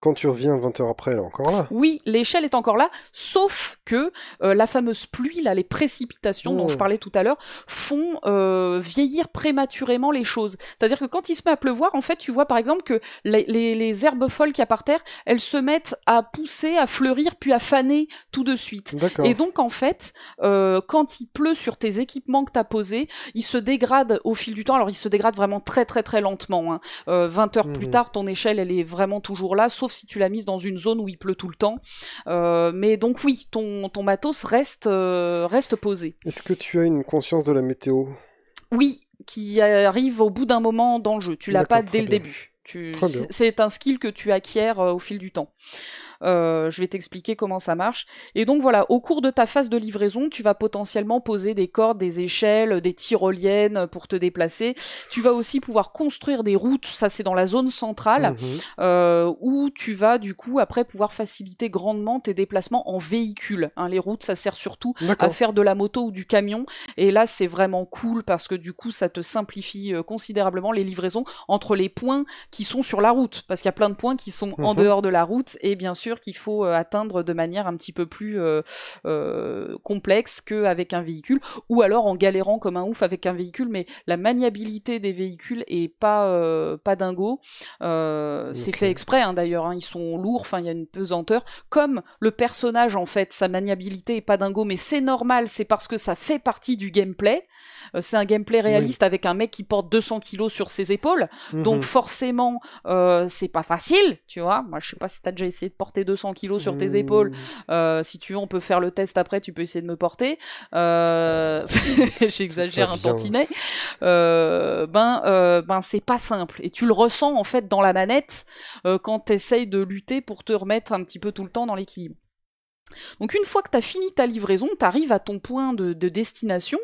Quand tu reviens 20 heures après, elle est encore là. Oui, l'échelle est encore là, sauf que euh, la fameuse pluie, là, les précipitations dont je parlais tout à l'heure, font euh, vieillir prématurément les choses. C'est-à-dire que quand il se met à pleuvoir, en fait, tu vois par exemple que les, les- les herbes folles qu'il y a par terre, elles se mettent à pousser, à fleurir, puis à faner tout de suite. D'accord. Et donc en fait, euh, quand il pleut sur tes équipements que tu as posés, ils se dégradent au fil du temps. Alors ils se dégradent vraiment très très très lentement. Hein. Euh, 20 heures plus Mhm. tard, ton échelle elle est vraiment toujours là, sauf si tu l'as mise dans une zone où il pleut tout le temps. Euh, mais donc oui, ton, ton matos reste, euh, reste posé. Est-ce que tu as une conscience de la météo? Oui, qui arrive au bout d'un moment dans le jeu. Tu l'as pas dès le bien. début. Tu... C'est un skill que tu acquiers euh, au fil du temps. Euh, je vais t'expliquer comment ça marche. Et donc voilà, au cours de ta phase de livraison, tu vas potentiellement poser des cordes, des échelles, des tyroliennes pour te déplacer. Tu vas aussi pouvoir construire des routes, ça c'est dans la zone centrale, Mhm. euh, où tu vas du coup après pouvoir faciliter grandement tes déplacements en véhicule. hein. les routes, ça sert surtout à faire de la moto ou du camion. Et là, c'est vraiment cool parce que du coup, ça te simplifie euh, considérablement les livraisons entre les points qui sont sur la route. Parce qu'il y a plein de points qui sont en Mhm. dehors de la route et bien sûr qu'il faut euh, atteindre de manière un petit peu plus euh, euh, complexe qu'avec un véhicule ou alors en galérant comme un ouf avec un véhicule. Mais la maniabilité des véhicules est pas, pas dingo. C'est fait exprès hein, d'ailleurs. hein. Ils sont lourds, enfin, il y a une pesanteur. Comme le personnage, en fait, sa maniabilité est pas dingo, mais c'est normal, c'est parce que ça fait partie du gameplay. C'est un gameplay réaliste avec un mec qui porte 200 kilos sur ses épaules. Donc Mhm. forcément, euh, c'est pas facile, tu vois. Moi, je sais pas si t'as déjà essayé de porter 200 kilos sur tes Mhm. épaules. Euh, si tu veux, on peut faire le test après, tu peux essayer de me porter. Euh... [laughs] [laughs] J'exagère un tantinet. Euh, ben, ben c'est pas simple. Et tu le ressens en fait dans la manette quand t'essayes de lutter pour te remettre un petit peu tout le temps dans l'équilibre. Donc une fois que tu as fini ta livraison, tu arrives à ton point de, de destination,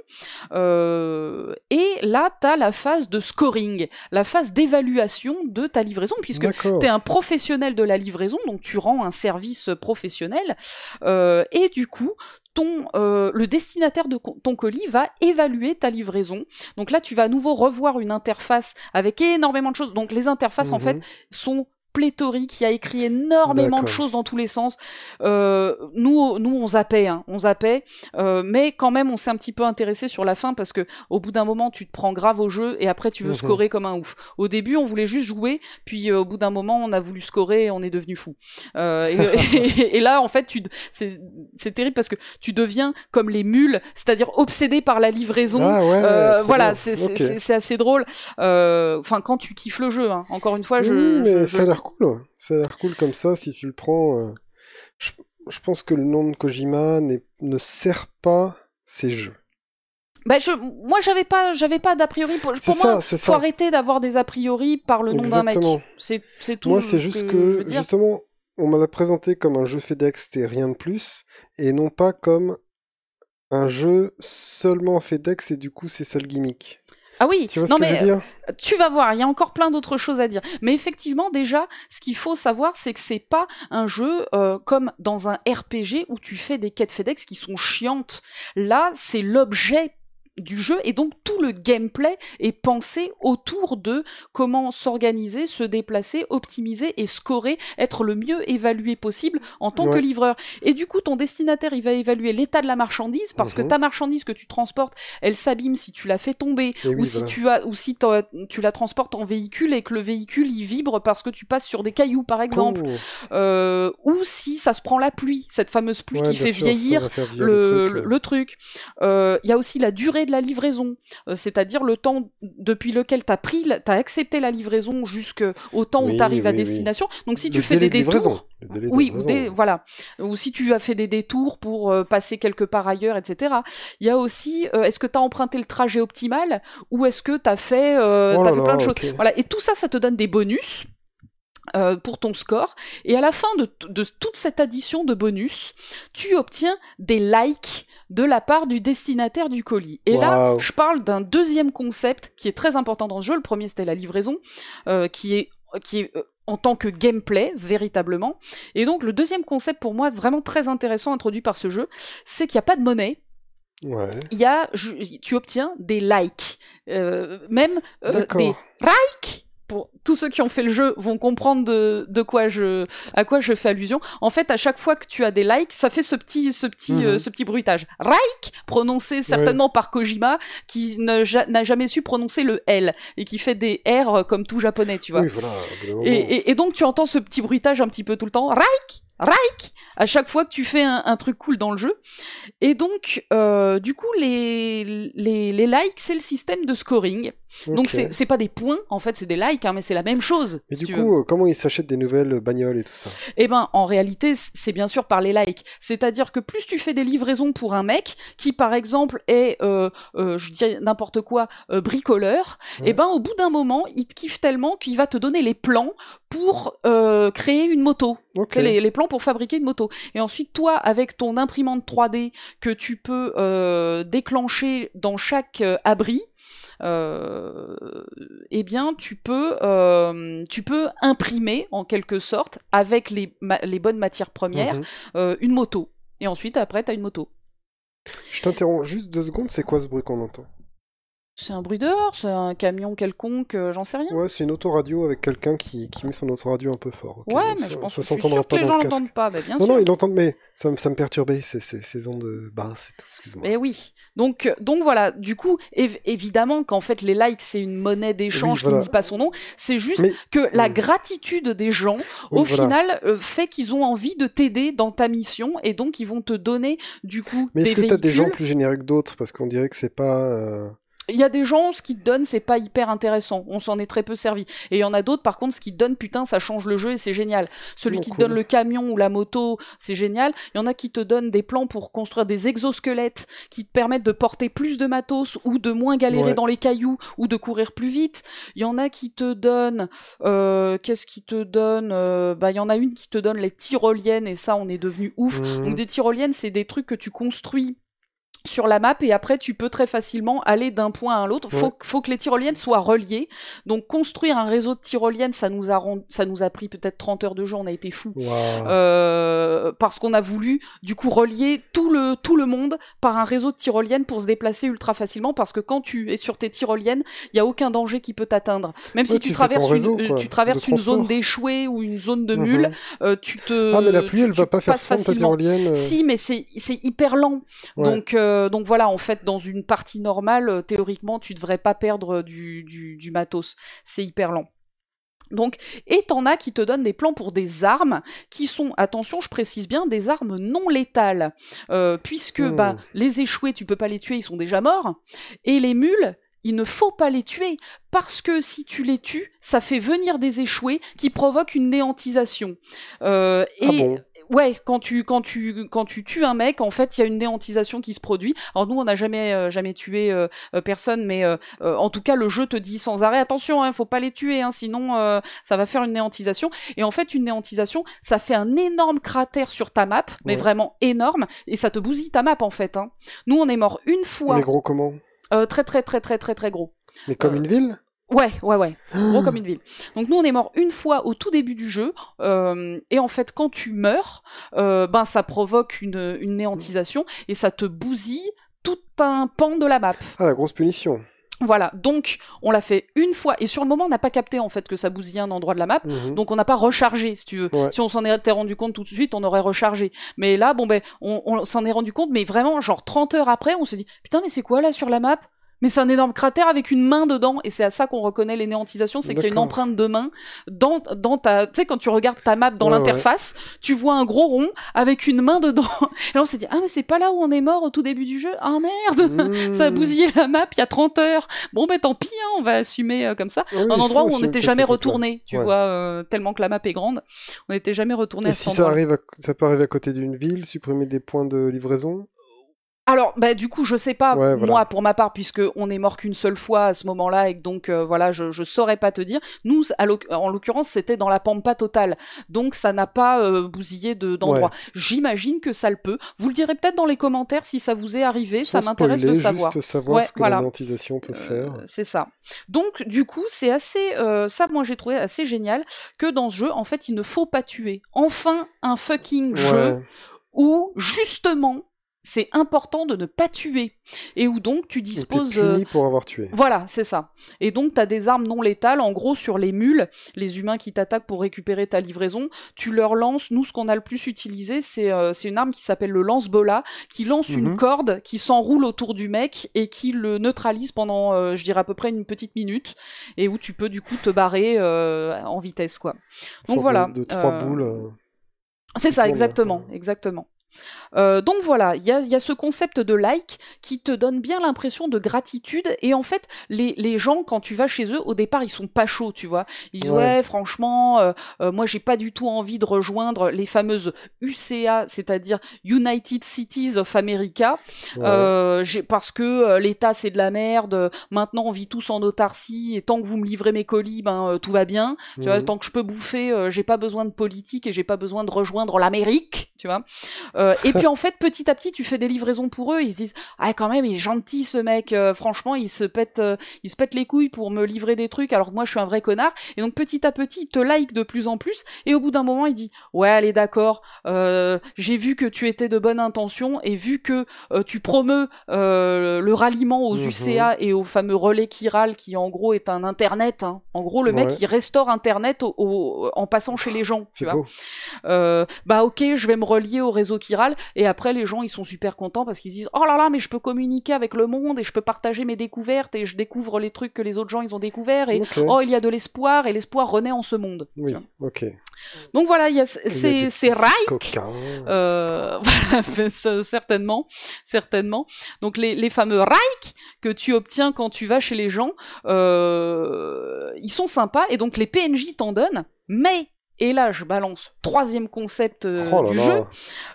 euh, et là tu as la phase de scoring, la phase d'évaluation de ta livraison, puisque tu es un professionnel de la livraison, donc tu rends un service professionnel, euh, et du coup, ton, euh, le destinataire de ton colis va évaluer ta livraison. Donc là, tu vas à nouveau revoir une interface avec énormément de choses. Donc les interfaces, en Mhm. fait, sont pléthoriques. Il y a écrit énormément de choses dans tous les sens. Euh, nous, nous, on zappait, hein, on zappait, euh, mais quand même, on s'est un petit peu intéressé sur la fin parce que au bout d'un moment, tu te prends grave au jeu et après, tu veux Mhm. scorer comme un ouf. Au début, on voulait juste jouer, puis euh, au bout d'un moment, on a voulu scorer et on est devenu fou. Euh, et, [laughs] et- et là, en fait, tu, c'est, c'est terrible parce que tu deviens comme les mules, c'est-à-dire obsédé par la livraison. Ah ouais, Euh, voilà, c'est, c'est, Ok. c'est- c'est assez drôle. Euh, Enfin, quand tu kiffes le jeu, hein. encore une fois, je. Oui, mais je- ça a je- l'air cool. Ça a l'air cool comme ça si tu le prends. euh, Je, je pense que le nom de Kojima ne sert pas ces jeux. Bah, je, moi, j'avais pas, j'avais pas d'a priori. Pour, pour ça, faut ça. arrêter d'avoir des a priori par le nom d'un mec. C'est, c'est tout. Moi, c'est ce juste que, justement, on me l'a présenté comme un jeu FedEx, c'était rien de plus, et non pas comme un jeu seulement FedEx, et du coup, c'est ça le gimmick. Ah oui. Tu vois non ce que mais je veux dire? Tu vas voir, il y a encore plein d'autres choses à dire. Mais effectivement, déjà, ce qu'il faut savoir, c'est que c'est pas un jeu euh, comme dans un RPG où tu fais des quêtes FedEx qui sont chiantes. Là, c'est l'objet du jeu et donc tout le gameplay est pensé autour de comment s'organiser, se déplacer, optimiser et scorer, être le mieux évalué possible en tant que livreur. Et du coup, ton destinataire, il va évaluer l'état de la marchandise parce que Mhm. ta marchandise que tu transportes, elle s'abîme si tu la fais tomber, Et ou oui, si voilà. tu as ou si tu la transportes en véhicule et que le véhicule il vibre parce que tu passes sur des cailloux par exemple Oh, euh, ou si ça se prend la pluie cette fameuse pluie ouais, qui fait sûr, vieillir le, le truc Euh, il y a aussi la durée de la livraison euh, c'est-à-dire le temps depuis lequel t'as pris la- t'as accepté la livraison jusqu'au temps où Oui, t'arrives à oui. destination donc si Le tu fais des de détours de oui, ou livraison. des, voilà. Ou si tu as fait des détours pour euh, passer quelque part ailleurs, etc. Il y a aussi, euh, est-ce que tu as emprunté le trajet optimal ou est-ce que tu as fait, Oh fait plein de choses. Voilà. Et tout ça, ça te donne des bonus. euh, pour ton score et à la fin de, de toute cette addition de bonus tu obtiens des likes de la part du destinataire du colis et là je parle d'un deuxième concept qui est très important dans ce jeu le premier c'était la livraison euh, qui est qui est euh, en tant que gameplay, véritablement. Et donc, le deuxième concept pour moi, vraiment très intéressant introduit par ce jeu, c'est qu'il n'y a pas de monnaie. Ouais. Il y a, je- tu obtiens des likes, Euh, même euh, des likes. Pour tous ceux qui ont fait le jeu vont comprendre de, de quoi je, à quoi je fais allusion. En fait, à chaque fois que tu as des likes, ça fait ce petit, ce petit, Mhm. euh, ce petit bruitage. Like, prononcé certainement par Kojima, qui ja- n'a jamais su prononcer le L et qui fait des R comme tout japonais, tu vois. Oui, voilà. Et, et- et donc tu entends ce petit bruitage un petit peu tout le temps, Raik, Raik, à chaque fois que tu fais un, un truc cool dans le jeu. Et donc, euh, du coup, les, les, les likes, c'est le système de scoring. Donc c'est c'est pas des points, en fait, c'est des likes, hein, mais c'est la même chose. Mais si du veux. coup, euh, comment ils s'achètent des nouvelles bagnoles et tout ça? Eh ben, en réalité, c'est bien sûr par les likes. C'est-à-dire que plus tu fais des livraisons pour un mec qui, par exemple, est, euh, euh, je dis n'importe quoi, bricoleur, Ouais. eh ben, au bout d'un moment, il te kiffe tellement qu'il va te donner les plans pour créer une moto. C'est les, les plans pour fabriquer une moto. Et ensuite, toi, avec ton imprimante 3D que tu peux euh, déclencher dans chaque euh, abri, euh, eh bien, tu peux, euh, tu peux imprimer en quelque sorte avec les, ma- les bonnes matières premières Mhm. euh, une moto. Et ensuite, après, t'as une moto. Je t'interromps juste deux secondes, c'est quoi ce bruit qu'on entend? C'est un bruit dehors, c'est un camion quelconque, euh, j'en sais rien. Ouais, c'est une autoradio avec quelqu'un qui, qui met son autoradio un peu fort. Ouais, mais ça, je pense ça que je suis sûre que les gens l'entendent pas, bah, bien Non, sûr. non, ils l'entendent, mais ça, me- ça me perturbait, ces, ces, ces ondes de basse et tout, excuse-moi. Mais oui. Donc, donc voilà. Du coup, év- évidemment qu'en fait les likes c'est une monnaie d'échange Oui, voilà. qui ne dit pas son nom. C'est juste Mais- que la gratitude des gens, Oui, au voilà. final, euh, fait qu'ils ont envie de t'aider dans ta mission et donc ils vont te donner du coup Mais des est-ce que t'as des gens plus généreux que d'autres? Parce qu'on dirait que c'est pas... euh, Il y a des gens, ce qu'ils te donnent, c'est pas hyper intéressant. On s'en est très peu servi. Et il y en a d'autres, par contre, ce qu'ils te donnent, putain, ça change le jeu et c'est génial. Celui Oh, qui te donne le camion ou la moto, c'est génial. Il y en a qui te donnent des plans pour construire des exosquelettes qui te permettent de porter plus de matos ou de moins galérer Ouais. dans les cailloux ou de courir plus vite. Il y en a qui te donnent, euh, qu'est-ce qui te donne euh, Bah, il y en a une qui te donne les tyroliennes et ça, on est devenu ouf. mhm. Donc des tyroliennes, c'est des trucs que tu construis sur la map et après tu peux très facilement aller d'un point à l'autre. Faut, Ouais. faut que les tyroliennes soient reliées. Donc construire un réseau de tyroliennes, ça nous a rend- ça nous a pris peut-être 30 heures de jeu, on a été fous. Waouh. Euh, parce qu'on a voulu du coup relier tout le tout le monde par un réseau de tyroliennes pour se déplacer ultra facilement parce que quand tu es sur tes tyroliennes, il y a aucun danger qui peut t'atteindre. Même Ouais, si tu tu traverses réseau, une euh, quoi, tu traverses une zone d'échouée ou une zone de Mhm. mule, euh, tu te Ah, mais la pluie, tu- elle tu va pas faire ta facilement. tyrolienne. euh, Si, mais c'est c'est hyper lent. ouais. Donc, euh, donc voilà, en fait, dans une partie normale, euh, théoriquement, tu devrais pas perdre du, du, du matos. C'est hyper lent. Donc, et t'en as qui te donnent des plans pour des armes qui sont, attention, je précise bien, des armes non létales, Euh, puisque Hmm. bah les échoués, tu peux pas les tuer, ils sont déjà morts, et les mules, il ne faut pas les tuer parce que si tu les tues, ça fait venir des échoués qui provoquent une néantisation. Euh, et Ah bon? Ouais, quand tu quand tu quand tu tues un mec, en fait, il y a une néantisation qui se produit. Alors nous, on n'a jamais euh, jamais tué euh, euh, personne, mais euh, en tout cas, le jeu te dit sans arrêt attention, hein, faut pas les tuer, hein, sinon euh, ça va faire une néantisation. Et en fait, une néantisation, ça fait un énorme cratère sur ta map, mais Ouais. vraiment énorme, et ça te bousille ta map en fait. Hein. Nous, on est mort une fois, Mais gros comment? Euh, très très très très très très gros. Mais comme une ville? Ouais, ouais, ouais gros Ah. comme une ville. Donc nous on est mort une fois au tout début du jeu euh, et en fait quand tu meurs, euh, ben ça provoque une, une néantisation et ça te bousille tout un pan de la map. Ah, la grosse punition. Voilà, donc on l'a fait une fois et sur le moment on n'a pas capté en fait que ça bousillait un endroit de la map. Mhm. Donc on n'a pas rechargé, si tu veux. Ouais. Si on s'en était rendu compte tout de suite, on aurait rechargé. Mais là, bon ben, on, on s'en est rendu compte, mais vraiment, genre 30 heures après, on s'est dit, putain, mais c'est quoi là sur la map? Mais c'est un énorme cratère avec une main dedans, et c'est à ça qu'on reconnaît les néantisations, c'est qu'il y a une empreinte de main dans, dans ta, tu sais, quand tu regardes ta map dans Ouais, l'interface, tu vois un gros rond avec une main dedans. [laughs] Et là, on s'est dit, ah, mais c'est pas là où on est mort au tout début du jeu? Ah, merde! [laughs] Ça a Mmh. bousillé la map il y a 30 heures. Bon, ben, tant pis, hein, on va assumer euh, comme ça Ah oui, un endroit où on n'était jamais retourné, tu Ouais. vois, euh, tellement que la map est grande, on n'était jamais retourné Et à si ça arrive, à- ça peut arriver à côté d'une ville, supprimer des points de livraison? Alors, bah, du coup, je sais pas, Ouais, voilà. moi, pour ma part, puisque on est mort qu'une seule fois à ce moment-là, et que donc, euh, voilà, je, je saurais pas te dire. Nous, à en l'occurrence, c'était dans la pampa totale. Donc, ça n'a pas euh, bousillé de- d'endroit. J'imagine que ça le peut. Vous le direz peut-être dans les commentaires si ça vous est arrivé, ça m'intéresse de savoir. Juste savoir Ouais, ce que voilà. la nantisation peut faire. Euh, c'est ça. Donc, du coup, c'est assez. euh, ça, moi, j'ai trouvé assez génial que dans ce jeu, en fait, il ne faut pas tuer. Enfin, un fucking jeu Ouais. où, justement, c'est important de ne pas tuer. Et où donc, tu disposes. euh, puni pour avoir tué. voilà, c'est ça. Et donc, tu as des armes non létales, en gros, sur les mules, les humains qui t'attaquent pour récupérer ta livraison, tu leur lances, nous, ce qu'on a le plus utilisé, c'est euh, c'est une arme qui s'appelle le lance-bola, qui lance une Mhm. corde, qui s'enroule autour du mec, et qui le neutralise pendant, euh, je dirais, à peu près une petite minute, et où tu peux, du coup, te barrer euh, en vitesse, quoi. Donc voilà, De, de trois euh, boules. euh, C'est ça, tourne, exactement, exactement. Euh, donc voilà, il y a, il y a ce concept de like qui te donne bien l'impression de gratitude et en fait les, les gens quand tu vas chez eux au départ ils sont pas chauds tu vois ils disent Ouais. ouais, franchement euh, euh, moi j'ai pas du tout envie de rejoindre les fameuses UCA c'est-à-dire United Cities of America ouais. j'ai- parce que l'État c'est de la merde. Maintenant on vit tous en autarcie et tant que vous me livrez mes colis, ben tout va bien. Tu vois, Mhm. tant que je peux bouffer, j'ai pas besoin de politique et j'ai pas besoin de rejoindre l'Amérique. Tu vois. Et puis en fait petit à petit tu fais des livraisons pour eux. Ils se disent ah quand même il est gentil ce mec. euh, franchement il se pète euh, il se pète les couilles pour me livrer des trucs alors que moi je suis un vrai connard. Et donc petit à petit il te like de plus en plus et au bout d'un moment il dit ouais allez d'accord. euh, j'ai vu que tu étais de bonne intention et vu que euh, tu promeus euh, le ralliement aux Mhm. UCA et au fameux relais Chiral qui en gros est un internet. hein. En gros, le mec Ouais. il restaure internet au- au- en passant chez les gens. Tu vois. Euh, bah ok, je vais me relier au réseau Chiral et après les gens ils sont super contents parce qu'ils se disent oh là là mais je peux communiquer avec le monde et je peux partager mes découvertes et je découvre les trucs que les autres gens ils ont découverts et oh il y a de l'espoir et l'espoir renaît en ce monde. Oui, ok. Donc voilà, il y a c'est c'est euh, [laughs] voilà, certainement, certainement. Donc les, les fameux Reich que tu obtiens quand tu vas chez les gens, euh, ils sont sympas et donc les PNJ t'en donnent, mais et là je balance troisième concept euh, oh du là. jeu,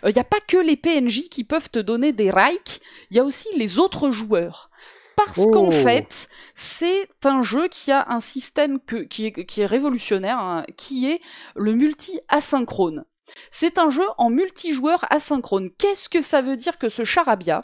il n'y a pas que les PNJ qui peuvent te donner des Reich, il y a aussi les autres joueurs. Parce Oh. qu'en fait, c'est un jeu qui a un système que, qui, est, qui est révolutionnaire, hein, qui est le multi-asynchrone. C'est un jeu en multijoueur asynchrone. Qu'est-ce que ça veut dire que ce charabia?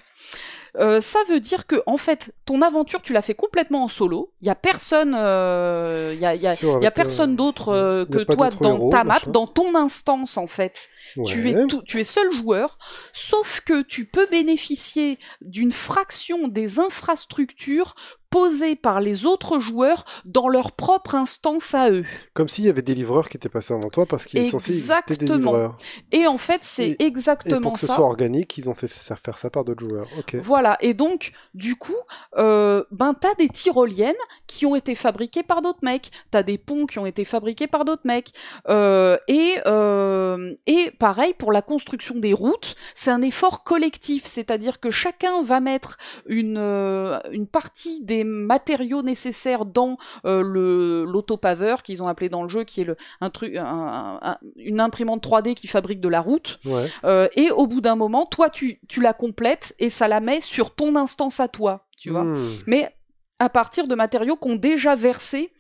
Euh, ça veut dire que en fait, ton aventure, tu l'as fait complètement en solo. Il y a personne, euh, il y a, y a- y a avec, personne euh, d'autre euh, que toi dans héros, ta map, machin. dans ton instance en fait. Tu es tout, tu es seul joueur, sauf que tu peux bénéficier d'une fraction des infrastructures posées par les autres joueurs dans leur propre instance à eux. Comme s'il y avait des livreurs qui étaient passés avant toi parce qu'il est censé exister des Exactement. livreurs. Et en fait, c'est Et- Et exactement pour que ce ça. soit organique, ils ont fait faire ça par d'autres joueurs. Ok. Voilà, et donc, du coup, euh, ben t'as des tyroliennes qui ont été fabriquées par d'autres mecs, t'as des ponts qui ont été fabriqués par d'autres mecs, euh, et, euh, et pareil pour la construction des routes, c'est un effort collectif, c'est-à-dire que chacun va mettre une, euh, une partie des matériaux nécessaires dans euh, le l'autopaveur qu'ils ont appelé dans le jeu, qui est le, un truc, un- un- un- une imprimante 3D qui fabrique de la route. Ouais. Euh, et au bout d'un moment, toi, tu, tu la complètes et ça la met sur ton instance à toi, tu vois. Hmm. Mais à partir de matériaux qu'ont déjà versé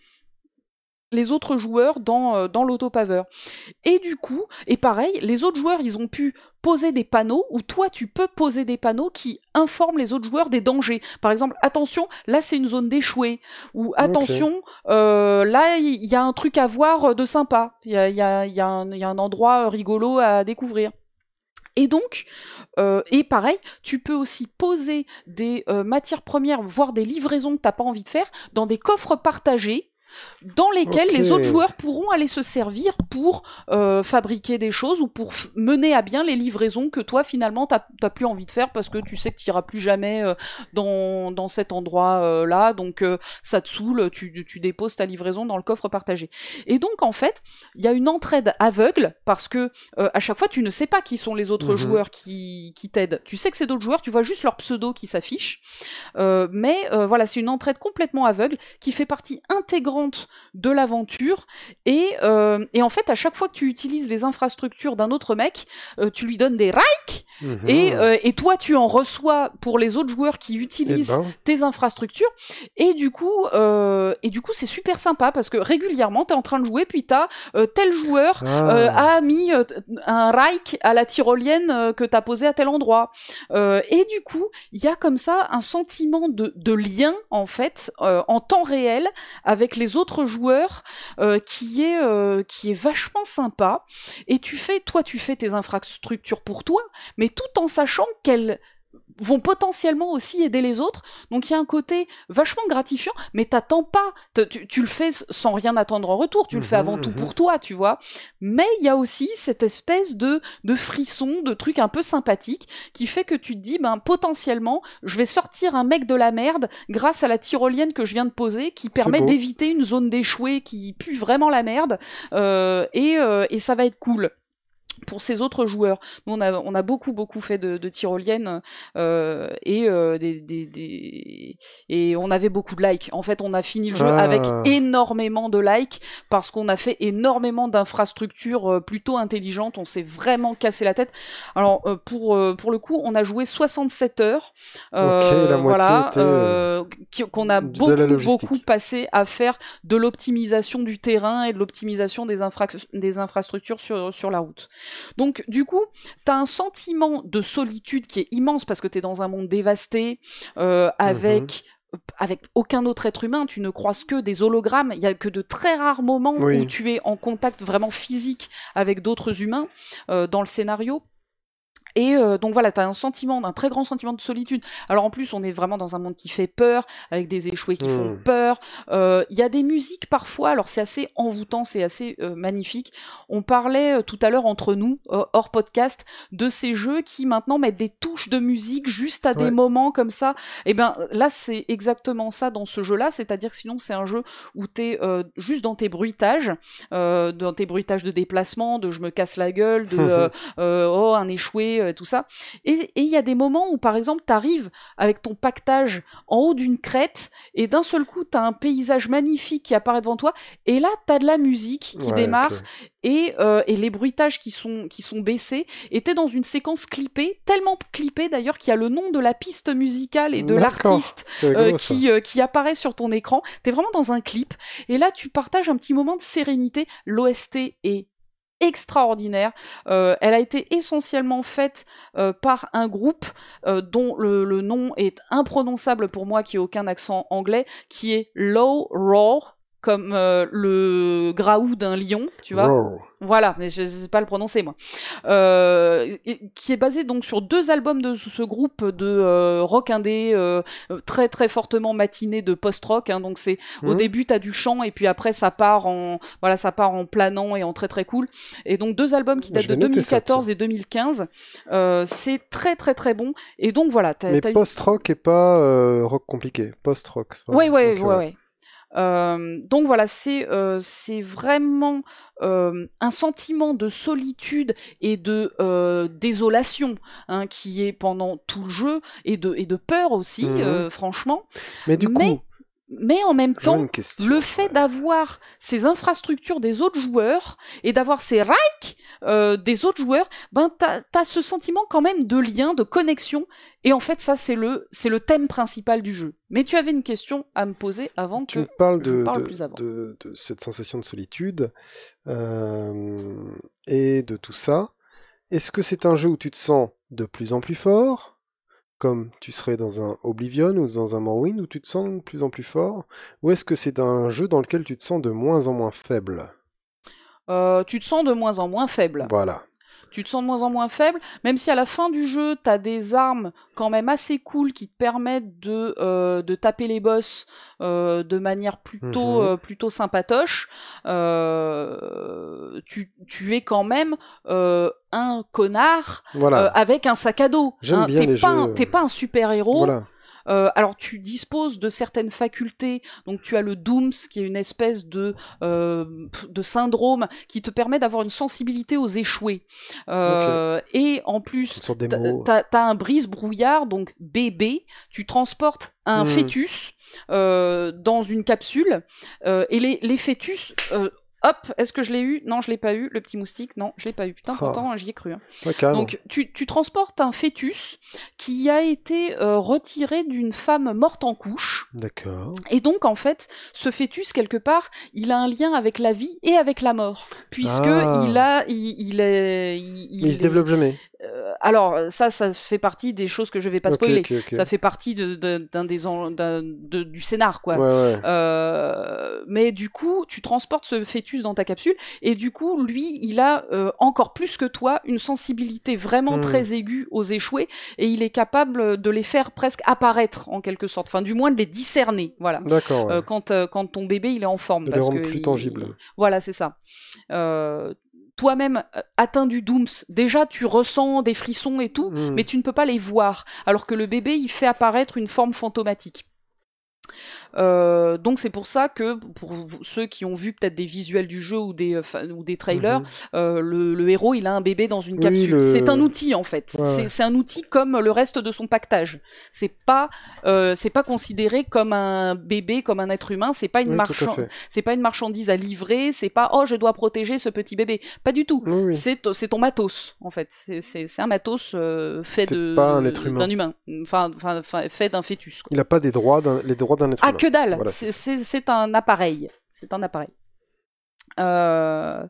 les autres joueurs dans, euh, dans l'autopaveur. Et du coup, et pareil, les autres joueurs, ils ont pu poser des panneaux où toi, tu peux poser des panneaux qui informent les autres joueurs des dangers. Par exemple, attention, là, c'est une zone d'échouée. Ou attention, euh, là, il y, a un truc à voir de sympa. Il y a, il y, a, il y, a un- il y a un endroit rigolo à découvrir. Et donc, euh, et pareil, tu peux aussi poser des euh, matières premières, voire des livraisons que t'as pas envie de faire, dans des coffres partagés, dans lesquels les autres joueurs pourront aller se servir pour euh, fabriquer des choses ou pour mener à bien les livraisons que toi finalement t'as plus envie de faire parce que tu sais que tu iras plus jamais euh, dans, dans cet endroit euh, là, donc ça te saoule, tu, tu déposes ta livraison dans le coffre partagé. Et donc en fait, il y a une entraide aveugle parce que à chaque fois tu ne sais pas qui sont les autres Mhm. joueurs qui, qui t'aident. Tu sais que c'est d'autres joueurs, tu vois juste leur pseudo qui s'affiche. Mais voilà, c'est une entraide complètement aveugle qui fait partie intégrante de l'aventure. Et, euh, et en fait, à chaque fois que tu utilises les infrastructures d'un autre mec, euh, tu lui donnes des Reich Mhm. et, euh, et toi tu en reçois pour les autres joueurs qui Eh utilisent ben, tes infrastructures et du coup et du coup c'est super sympa parce que régulièrement t'es en train de jouer puis t'as tel joueur ah, a mis un Reich à la tyrolienne que t'as posé à tel endroit. Et du coup, il y a comme ça un sentiment de, de lien, en fait, en temps réel, avec les autres joueurs, euh, qui, est, euh, qui est vachement sympa. Et tu fais, toi, tu fais tes infrastructures pour toi, mais tout en sachant qu'elles vont potentiellement aussi aider les autres. Donc il y a un côté vachement gratifiant, mais t'attends pas. Tu, tu le fais sans rien attendre en retour. Tu le fais Mhm, avant tout mhm. pour toi, tu vois. Mais il y a aussi cette espèce de, de frisson, de truc un peu sympathique, qui fait que tu te dis, ben potentiellement, je vais sortir un mec de la merde grâce à la tyrolienne que je viens de poser, qui permet d'éviter une zone d'échouée qui pue vraiment la merde, euh, et, euh, et ça va être cool pour ces autres joueurs. Nous, on a, on a beaucoup, beaucoup fait de, de tyroliennes euh, et, euh, des, des, des- et on avait beaucoup de likes. En fait, on a fini le jeu Ah. avec énormément de likes parce qu'on a fait énormément d'infrastructures euh, plutôt intelligentes. On s'est vraiment cassé la tête. Alors, euh, pour, euh, pour le coup, on a joué 67 heures. Euh, la voilà, qu'on a beaucoup, beaucoup passé à faire de l'optimisation du terrain et de l'optimisation des, infra- des infrastructures sur, sur la route. Donc, du coup, t'as un sentiment de solitude qui est immense parce que t'es dans un monde dévasté, euh, avec avec aucun autre être humain, tu ne croises que des hologrammes, il y a que de très rares moments Oui. où tu es en contact vraiment physique avec d'autres humains euh, dans le scénario. Et euh, donc voilà, t'as un sentiment, un très grand sentiment de solitude. Alors en plus, on est vraiment dans un monde qui fait peur, avec des échoués qui font Hmm. peur. Euh, Il y a des musiques parfois, alors c'est assez envoûtant, c'est assez euh, magnifique. On parlait tout à l'heure entre nous, hors podcast, de ces jeux qui maintenant mettent des touches de musique juste à des moments comme ça. Et ben là, c'est exactement ça dans ce jeu-là, c'est-à-dire que sinon c'est un jeu où t'es juste dans tes bruitages, dans tes bruitages de déplacement, de je me casse la gueule, de [laughs] oh un échoué, euh, tout ça. Et et il y a des moments où par exemple t'arrives avec ton pactage en haut d'une crête et d'un seul coup t'as un paysage magnifique qui apparaît devant toi et là t'as de la musique qui Ouais, démarre et, euh, et les bruitages qui sont, qui sont baissés étaient dans une séquence clippée, tellement clippée d'ailleurs qu'il y a le nom de la piste musicale et de l'artiste euh, qui, qui apparaît sur ton écran. T'es vraiment dans un clip. Et là, tu partages un petit moment de sérénité. L'OST est extraordinaire. Euh, elle a été essentiellement faite euh, par un groupe euh, dont le, le nom est imprononçable pour moi, qui a aucun accent anglais, qui est Low Roar, comme euh, le graou d'un lion, tu vois. Roar. Voilà, mais je ne sais pas le prononcer moi. Euh, qui est basé donc sur deux albums de ce groupe de euh, rock indé très très fortement matiné de post-rock. Hein, donc c'est au Mhm. début t'as du chant et puis après ça part en voilà ça part en planant et en très très cool. Et donc deux albums qui datent de noter ça, 2014 et 2015. Euh, c'est très très très bon. Et donc voilà, t'as, Mais une- post-rock et pas rock compliqué. Post-rock. Ouais, ouais, ouais, ouais. Euh, donc voilà, c'est euh, c'est vraiment euh, un sentiment de solitude et de euh, désolation hein, qui est pendant tout le jeu et de et de peur aussi, euh, franchement. Mais du coup, Mais en même temps, question. le fait d'avoir ces infrastructures des autres joueurs et d'avoir ces rikes euh, des autres joueurs, ben t'as as ce sentiment quand même de lien, de connexion. Et en fait, ça c'est le c'est le thème principal du jeu. Mais tu avais une question à me poser avant Tu que me parles, je de, parle de- plus avant. de- de cette sensation de solitude euh, et de tout ça. Est-ce que c'est un jeu où tu te sens de plus en plus fort, comme tu serais dans un Oblivion ou dans un Morrowind, où tu te sens de plus en plus fort, ou est-ce que c'est un jeu dans lequel tu te sens de moins en moins faible? Euh, tu te sens de moins en moins faible. Voilà. Tu te sens de moins en moins faible, même si à la fin du jeu, t'as des armes quand même assez cool qui te permettent de, euh, de taper les boss euh, de manière plutôt, Mhm. plutôt sympatoche. Tu, tu es quand même un connard Voilà. avec un sac à dos. Bien t'es pas, un- jeux, T'es pas un super héros. voilà. Euh, alors tu disposes de certaines facultés, donc tu as le Dooms qui est une espèce de euh, de syndrome qui te permet d'avoir une sensibilité aux échoués. Euh, Et en plus, t'as t'as un brise-brouillard, donc bébé, tu transportes un Hmm. fœtus dans une capsule, et les, les fœtus Hop, est-ce que je l'ai eu? Non, je l'ai pas eu. Le petit moustique, non, je l'ai pas eu. Putain, Ah. pourtant, j'y ai cru. hein. Donc, tu, tu transportes un fœtus qui a été euh, retiré d'une femme morte en couche. D'accord. Et donc, en fait, ce fœtus, quelque part, il a un lien avec la vie et avec la mort. Puisque Ah. il a. Il, il est. Il, il Mais il se est- développe jamais. Euh, alors, ça, ça fait partie des choses que je vais pas spoiler. Ça fait partie de, de- d'un des en- d'un- de- du scénar, quoi. Ouais, ouais. Euh, mais du coup, tu transportes ce fœtus dans ta capsule et du coup, lui, il a euh, encore plus que toi une sensibilité vraiment Hmm. très aiguë aux échoués et il est capable de les faire presque apparaître en quelque sorte, enfin du moins de les discerner, voilà. D'accord. ouais. Euh, quand, euh, quand ton bébé il est en forme de les parce rendre que plus il- tangibles. voilà, c'est ça. Toi-même euh, atteint du dooms, déjà tu ressens des frissons et tout, Hmm. mais tu ne peux pas les voir, alors que le bébé il fait apparaître une forme fantomatique. Euh, donc c'est pour ça que pour ceux qui ont vu peut-être des visuels du jeu ou des, euh, ou des trailers, Mhm. euh, le, le héros il a un bébé dans une Oui, capsule. le- C'est un outil en fait. Ouais, C'est- un outil comme le reste de son pactage. C'est pas euh, c'est pas considéré comme un bébé, comme un être humain. C'est pas une Oui, marchand- c'est pas une marchandise à livrer. C'est pas oh je dois protéger ce petit bébé. Pas du tout. Oui. C'est ton matos en fait. C'est- un matos fait C'est de pas un être humain. d'un humain. Enfin enfin enfin, fait d'un fœtus. quoi. Il a pas des droits d'un- les droits d'un être Ah humain. que dalle. Voilà, C'est- un appareil. C'est un appareil. Euh,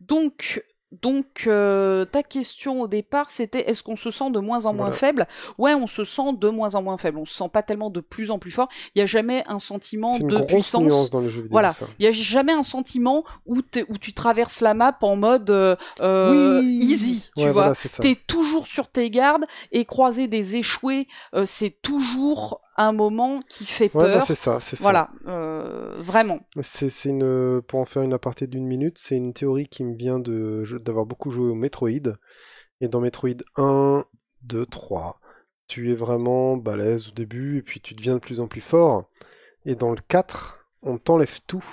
donc donc euh, ta question au départ c'était est-ce qu'on se sent de moins en moins Voilà. faible? Ouais, on se sent de moins en moins faible. On se sent pas tellement de plus en plus fort. Il y a jamais un sentiment une de puissance. dans les jeux vidéo. Voilà. Il y a jamais un sentiment où, tu traverses la map en mode euh, Oui. easy, tu Ouais, vois. voilà. T'es toujours sur tes gardes et croiser des échoués, euh, c'est toujours un moment qui fait Ouais, bah, peur. c'est ça, c'est ça. voilà, euh, vraiment. C'est une pour en faire une aparté d'une minute, c'est une théorie qui me vient de d'avoir beaucoup joué au Metroid. Et dans Metroid 1, 2, 3, tu es vraiment balèze au début et puis tu deviens de plus en plus fort. Et dans le 4, on t'enlève tout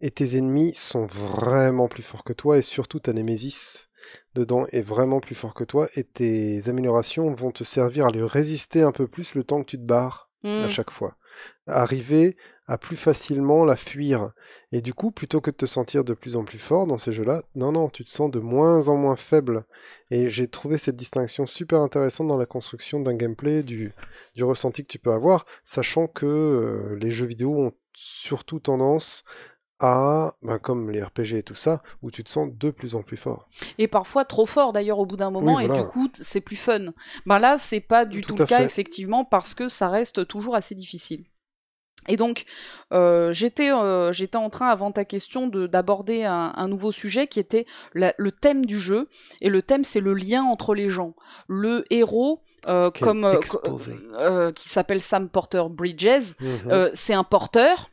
et tes ennemis sont vraiment plus forts que toi et surtout ta Némésis dedans est vraiment plus fort que toi et tes améliorations vont te servir à lui résister un peu plus le temps que tu te barres À chaque fois. Arriver à plus facilement la fuir. Et du coup, plutôt que de te sentir de plus en plus fort dans ces jeux-là, non, non, tu te sens de moins en moins faible. Et j'ai trouvé cette distinction super intéressante dans la construction d'un gameplay, du, du ressenti que tu peux avoir, sachant que euh, les jeux vidéo ont surtout tendance à, ben, comme les RPG et tout ça, où tu te sens de plus en plus fort. Et parfois trop fort d'ailleurs au bout d'un moment, Oui, et du coup c'est plus fun. Ben là, c'est pas du Tout le cas fait. effectivement parce que ça reste toujours assez difficile. Et donc, euh, j'étais euh, j'étais en train, avant ta question, de d'aborder un, un nouveau sujet qui était la- le thème du jeu. Et le thème, c'est le lien entre les gens. Le héros, euh, comme qui s'appelle Sam Porter Bridges, euh, c'est un porteur.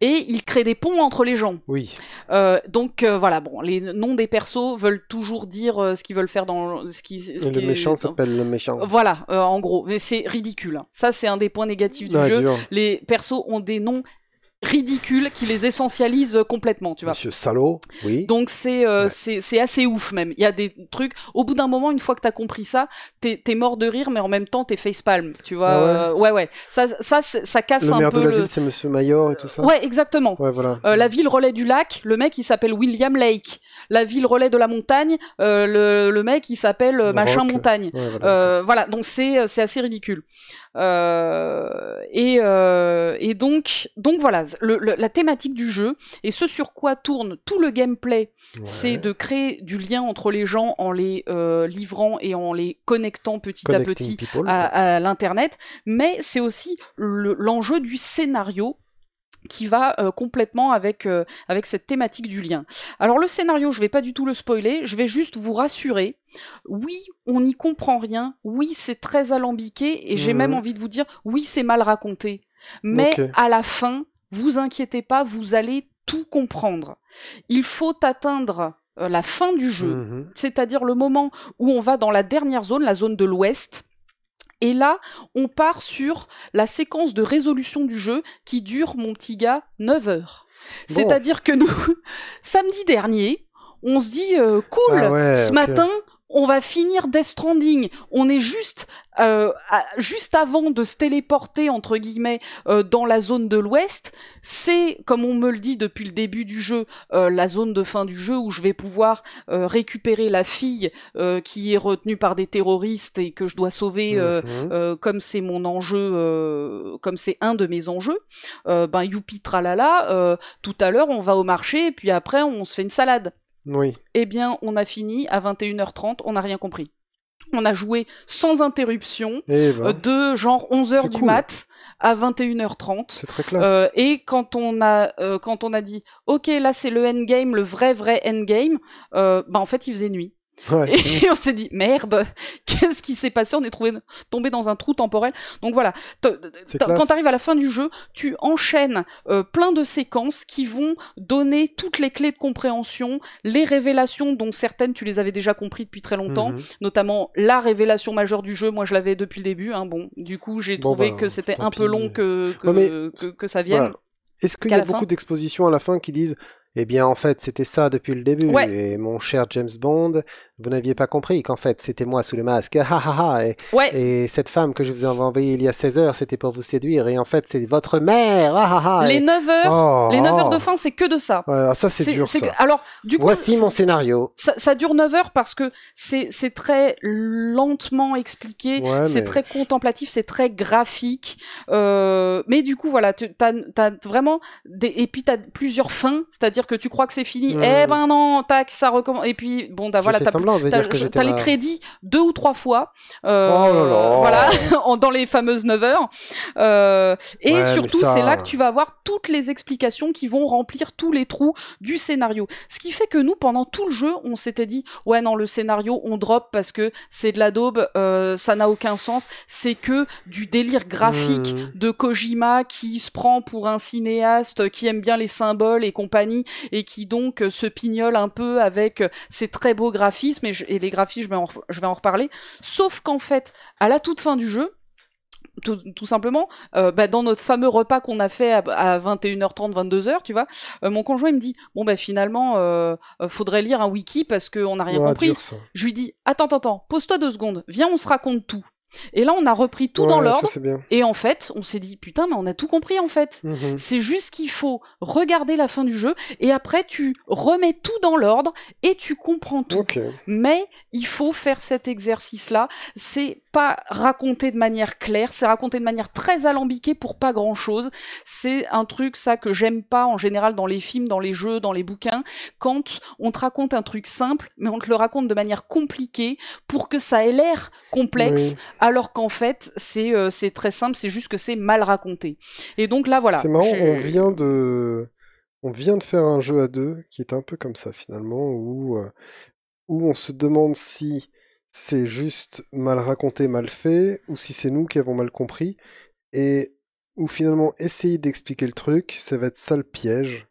Et il crée des ponts entre les gens. oui, Euh, donc euh, voilà, bon, les noms des persos veulent toujours dire euh, ce qu'ils veulent faire dans ce qui. Ce et qui le méchant s'appelle le méchant. Voilà, en gros, mais c'est ridicule. Ça, c'est un des points négatifs du Ah, jeu. dur. Les persos ont des noms ridicules qui les essentialisent euh, complètement, tu vois. Monsieur Salaud, oui. Donc c'est euh, Ouais. c'est assez ouf même. Il y a des trucs. Au bout d'un moment, une fois que t'as compris ça, t'es mort de rire, mais en même temps t'es facepalm, tu vois. Ah ouais Euh, ouais ouais. Ça ça ça casse le un maire peu de la le. ville, c'est Monsieur Mayor et tout ça. Ouais exactement. Ouais, voilà. Euh, la ville relais du lac, le mec il s'appelle William Lake. La ville relais de la montagne, euh, le, le mec il s'appelle euh, machin Rock. montagne. Ouais, voilà. Euh, voilà, donc c'est c'est assez ridicule. Euh, et euh, et donc donc voilà, le- le- la thématique du jeu et ce sur quoi tourne tout le gameplay, c'est de créer du lien entre les gens en les euh, livrant et en les connectant petit à petit people. à, à l'internet, mais c'est aussi le- l'enjeu du scénario qui va euh, complètement avec euh, avec cette thématique du lien. Alors le scénario, je vais pas du tout le spoiler, je vais juste vous rassurer. Oui, on n'y comprend rien. Oui, c'est très alambiqué et j'ai Mhm. même envie de vous dire oui, c'est mal raconté. Mais à la fin, vous inquiétez pas, vous allez tout comprendre. Il faut atteindre euh, la fin du jeu Mhm. c'est-à-dire le moment où on va dans la dernière zone, la zone de l'ouest. Et là, on part sur la séquence de résolution du jeu qui dure, mon petit gars, 9 heures. Bon. C'est-à-dire que nous, [laughs] samedi dernier, on se dit, euh, cool, Ah ouais, ce matin, on va finir Death Stranding. On est juste, euh, juste avant de se téléporter entre guillemets euh, dans la zone de l'Ouest. C'est, comme on me le dit depuis le début du jeu, euh, la zone de fin du jeu où je vais pouvoir récupérer la fille qui est retenue par des terroristes et que je dois sauver, mhm. comme c'est mon enjeu, comme c'est un de mes enjeux. ben youpi tralala. tout à l'heure, on va au marché et puis après, on se fait une salade. Oui. Eh bien, on a fini à 21h30, on n'a rien compris. On a joué sans interruption eh ben. euh, de genre 11h du mat à 21h30. C'est très classe. Euh, et quand on a euh, quand on a dit OK, là c'est le endgame, le vrai vrai endgame, bah en fait, il faisait nuit. Et [laughs] on s'est dit merde, [laughs] qu'est-ce qui s'est passé? On est trouvé, tombé dans un trou temporel. Donc voilà, quand tu arrives à la fin du jeu, tu enchaînes euh, plein de séquences qui vont donner toutes les clés de compréhension, les révélations dont certaines tu les avais déjà compris depuis très longtemps, mhm. notamment la révélation majeure du jeu. Moi, je l'avais depuis le début. Hein. Bon, du coup, j'ai trouvé bah, que c'était un peu long que que, que, ça vienne. Est-ce qu'il y a beaucoup d'expositions à la fin qui disent eh bien, en fait, c'était ça depuis le début. Et mon cher James Bond, vous n'aviez pas compris qu'en fait, c'était moi sous le masque. [laughs] et, et, cette femme que je vous avais envoyée il y a 16 heures, c'était pour vous séduire. Et en fait, c'est votre mère. les 9 heures, les 9 heures de fin, c'est que de ça. Ah, ça, c'est dur. Ça. Alors, du coup, Voici mon scénario. Ça, ça, dure 9 heures parce que c'est très lentement expliqué, c'est très contemplatif, c'est très graphique. Euh, mais du coup, voilà, tu as, as, vraiment... Des... Et puis, tu as plusieurs fins, c'est-à-dire que tu crois que c'est fini, eh ben non, tac, ça recommence. Et puis bon, t'as voilà, t'as les crédits deux ou trois fois, euh, oh voilà, [laughs] dans les fameuses 9 heures. Euh, et surtout, c'est là que tu vas avoir toutes les explications qui vont remplir tous les trous du scénario. Ce qui fait que nous, pendant tout le jeu, on s'était dit, ouais, non, le scénario, on drop parce que c'est de la daube, euh, ça n'a aucun sens. C'est que du délire graphique hmm. de Kojima qui se prend pour un cinéaste qui aime bien les symboles et compagnie et qui donc se pignole un peu avec ses très beaux graphismes et, les graphismes je vais, en, je vais en reparler sauf qu'en fait à la toute fin du jeu tout, simplement, euh, bah, dans notre fameux repas qu'on a fait à, 21h30, 22h, tu vois, mon conjoint il me dit bon bah finalement faudrait lire un wiki parce qu'on n'a rien compris. Je lui dis attends attends attends, pose-toi deux secondes, viens on se raconte tout. Et là, on a repris tout dans l'ordre. Et en fait, on s'est dit, putain, mais on a tout compris, en fait. Mhm. C'est juste qu'il faut regarder la fin du jeu, et après, tu remets tout dans l'ordre, et tu comprends tout. Mais il faut faire cet exercice-là. C'est pas raconté de manière claire, c'est raconté de manière très alambiquée pour pas grand-chose. C'est un truc, ça, que j'aime pas, en général, dans les films, dans les jeux, dans les bouquins, quand on te raconte un truc simple, mais on te le raconte de manière compliquée, pour que ça ait l'air complexe, alors qu'en fait c'est euh, c'est très simple, c'est juste que c'est mal raconté. Et donc là voilà. C'est marrant, on vient de on vient de faire un jeu à deux qui est un peu comme ça finalement où euh, où on se demande si c'est juste mal raconté, mal fait, ou si c'est nous qui avons mal compris, et où finalement essayer d'expliquer le truc, ça va être ça le piège.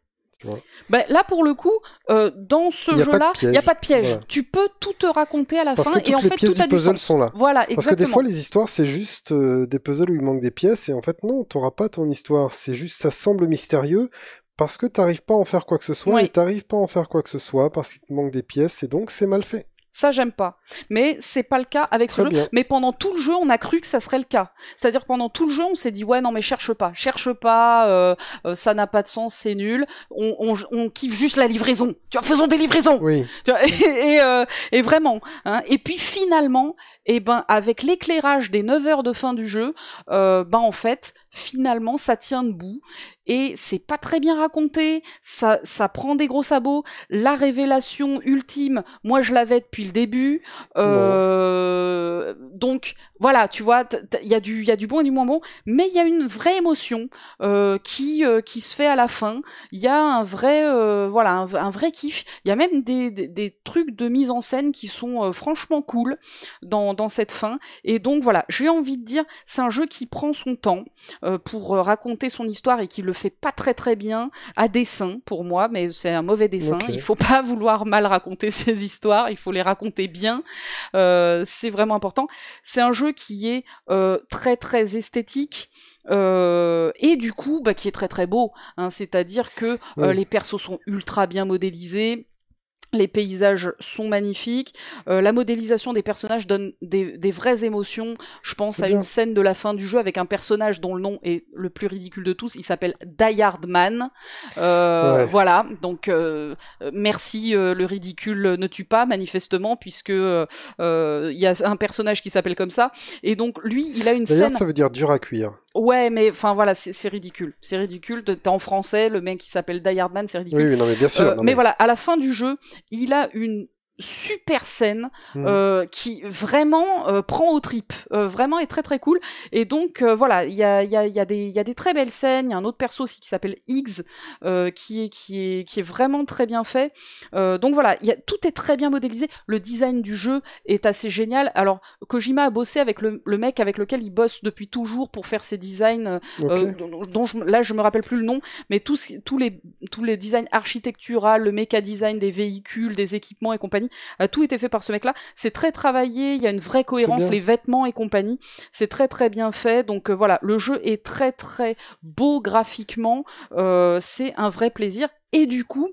Ben, là, pour le coup, euh, dans ce jeu-là, il n'y a pas de piège. Tu peux tout te raconter à la fin et en fait, tout a du sens. sont là. Voilà, exactement. Parce que des fois, les histoires, c'est juste euh, des puzzles où il manque des pièces et en fait, non, tu n'auras pas ton histoire. C'est juste, ça semble mystérieux parce que tu n'arrives pas à en faire quoi que ce soit et tu n'arrives pas à en faire quoi que ce soit parce qu'il te manque des pièces et donc c'est mal fait. Ça, j'aime pas. Mais c'est pas le cas avec ce jeu. Mais pendant tout le jeu, on a cru que ça serait le cas. C'est-à-dire pendant tout le jeu, on s'est dit ouais non mais cherche pas, cherche pas, euh, euh, ça n'a pas de sens, c'est nul. On, on, on, kiffe juste la livraison. Tu vois, faisons des livraisons. Oui. Tu vois, [laughs] et, et, euh, et, vraiment. Hein. Et puis finalement, et eh ben avec l'éclairage des 9 heures de fin du jeu, euh, ben en fait, finalement ça tient debout et c'est pas très bien raconté, ça ça prend des gros sabots. La révélation ultime, moi je l'avais depuis le début. Euh, donc voilà, tu vois, il y a du y a du bon et du moins bon, mais il y a une vraie émotion euh, qui euh, qui se fait à la fin. Il y a un vrai euh, voilà un, vrai kiff. Il y a même des, des, des, trucs de mise en scène qui sont franchement cool dans dans, cette fin. Et donc voilà, j'ai envie de dire, c'est un jeu qui prend son temps pour raconter son histoire et qui le fait pas très très bien à dessin pour moi, mais c'est un mauvais dessin. Il faut pas [laughs] vouloir mal raconter [laughs] ses histoires, il faut les raconter bien. C'est vraiment important. C'est un jeu qui est très très esthétique. et du coup, bah, qui est très très beau. Hein, C'est-à-dire que les persos sont ultra bien modélisés, Les paysages sont magnifiques. Euh, la modélisation des personnages donne des, des vraies émotions. Je pense à bien. une scène de la fin du jeu avec un personnage dont le nom est le plus ridicule de tous. Il s'appelle Die Hard Man. Euh, Ouais. Voilà. Donc euh, merci. euh, le ridicule ne tue pas manifestement puisque euh, il y a un personnage qui s'appelle comme ça. Et donc lui, il a une scène. ça veut dire dur à cuire. Ouais, mais enfin voilà, c'est ridicule. C'est ridicule. T'es en français, le mec qui s'appelle Die Hard Man, c'est ridicule. Oui, oui, non, mais bien sûr. Euh, non, mais, voilà, à la fin du jeu, il a une super scène Hmm. euh, qui vraiment euh, prend aux tripes, euh, vraiment est très très cool. Et donc euh, voilà, il y a, il y, a, y, a des- il y a des très belles scènes. Il y a un autre perso aussi qui s'appelle Higgs, euh, qui est qui est qui est vraiment très bien fait. Euh, donc voilà, il y a, tout est très bien modélisé. Le design du jeu est assez génial. Alors Kojima a bossé avec le, le mec avec lequel il bosse depuis toujours pour faire ses designs Ok. dont, dont je, là je me rappelle plus le nom, mais tous, tous les tous les designs architecturaux, le méca design des véhicules, des équipements et compagnie, a tout été fait par ce mec-là. C'est très travaillé, il y a une vraie cohérence, les vêtements et compagnie, c'est très très bien fait. Donc euh, voilà, le jeu est très très beau graphiquement, euh, c'est un vrai plaisir. Et du coup,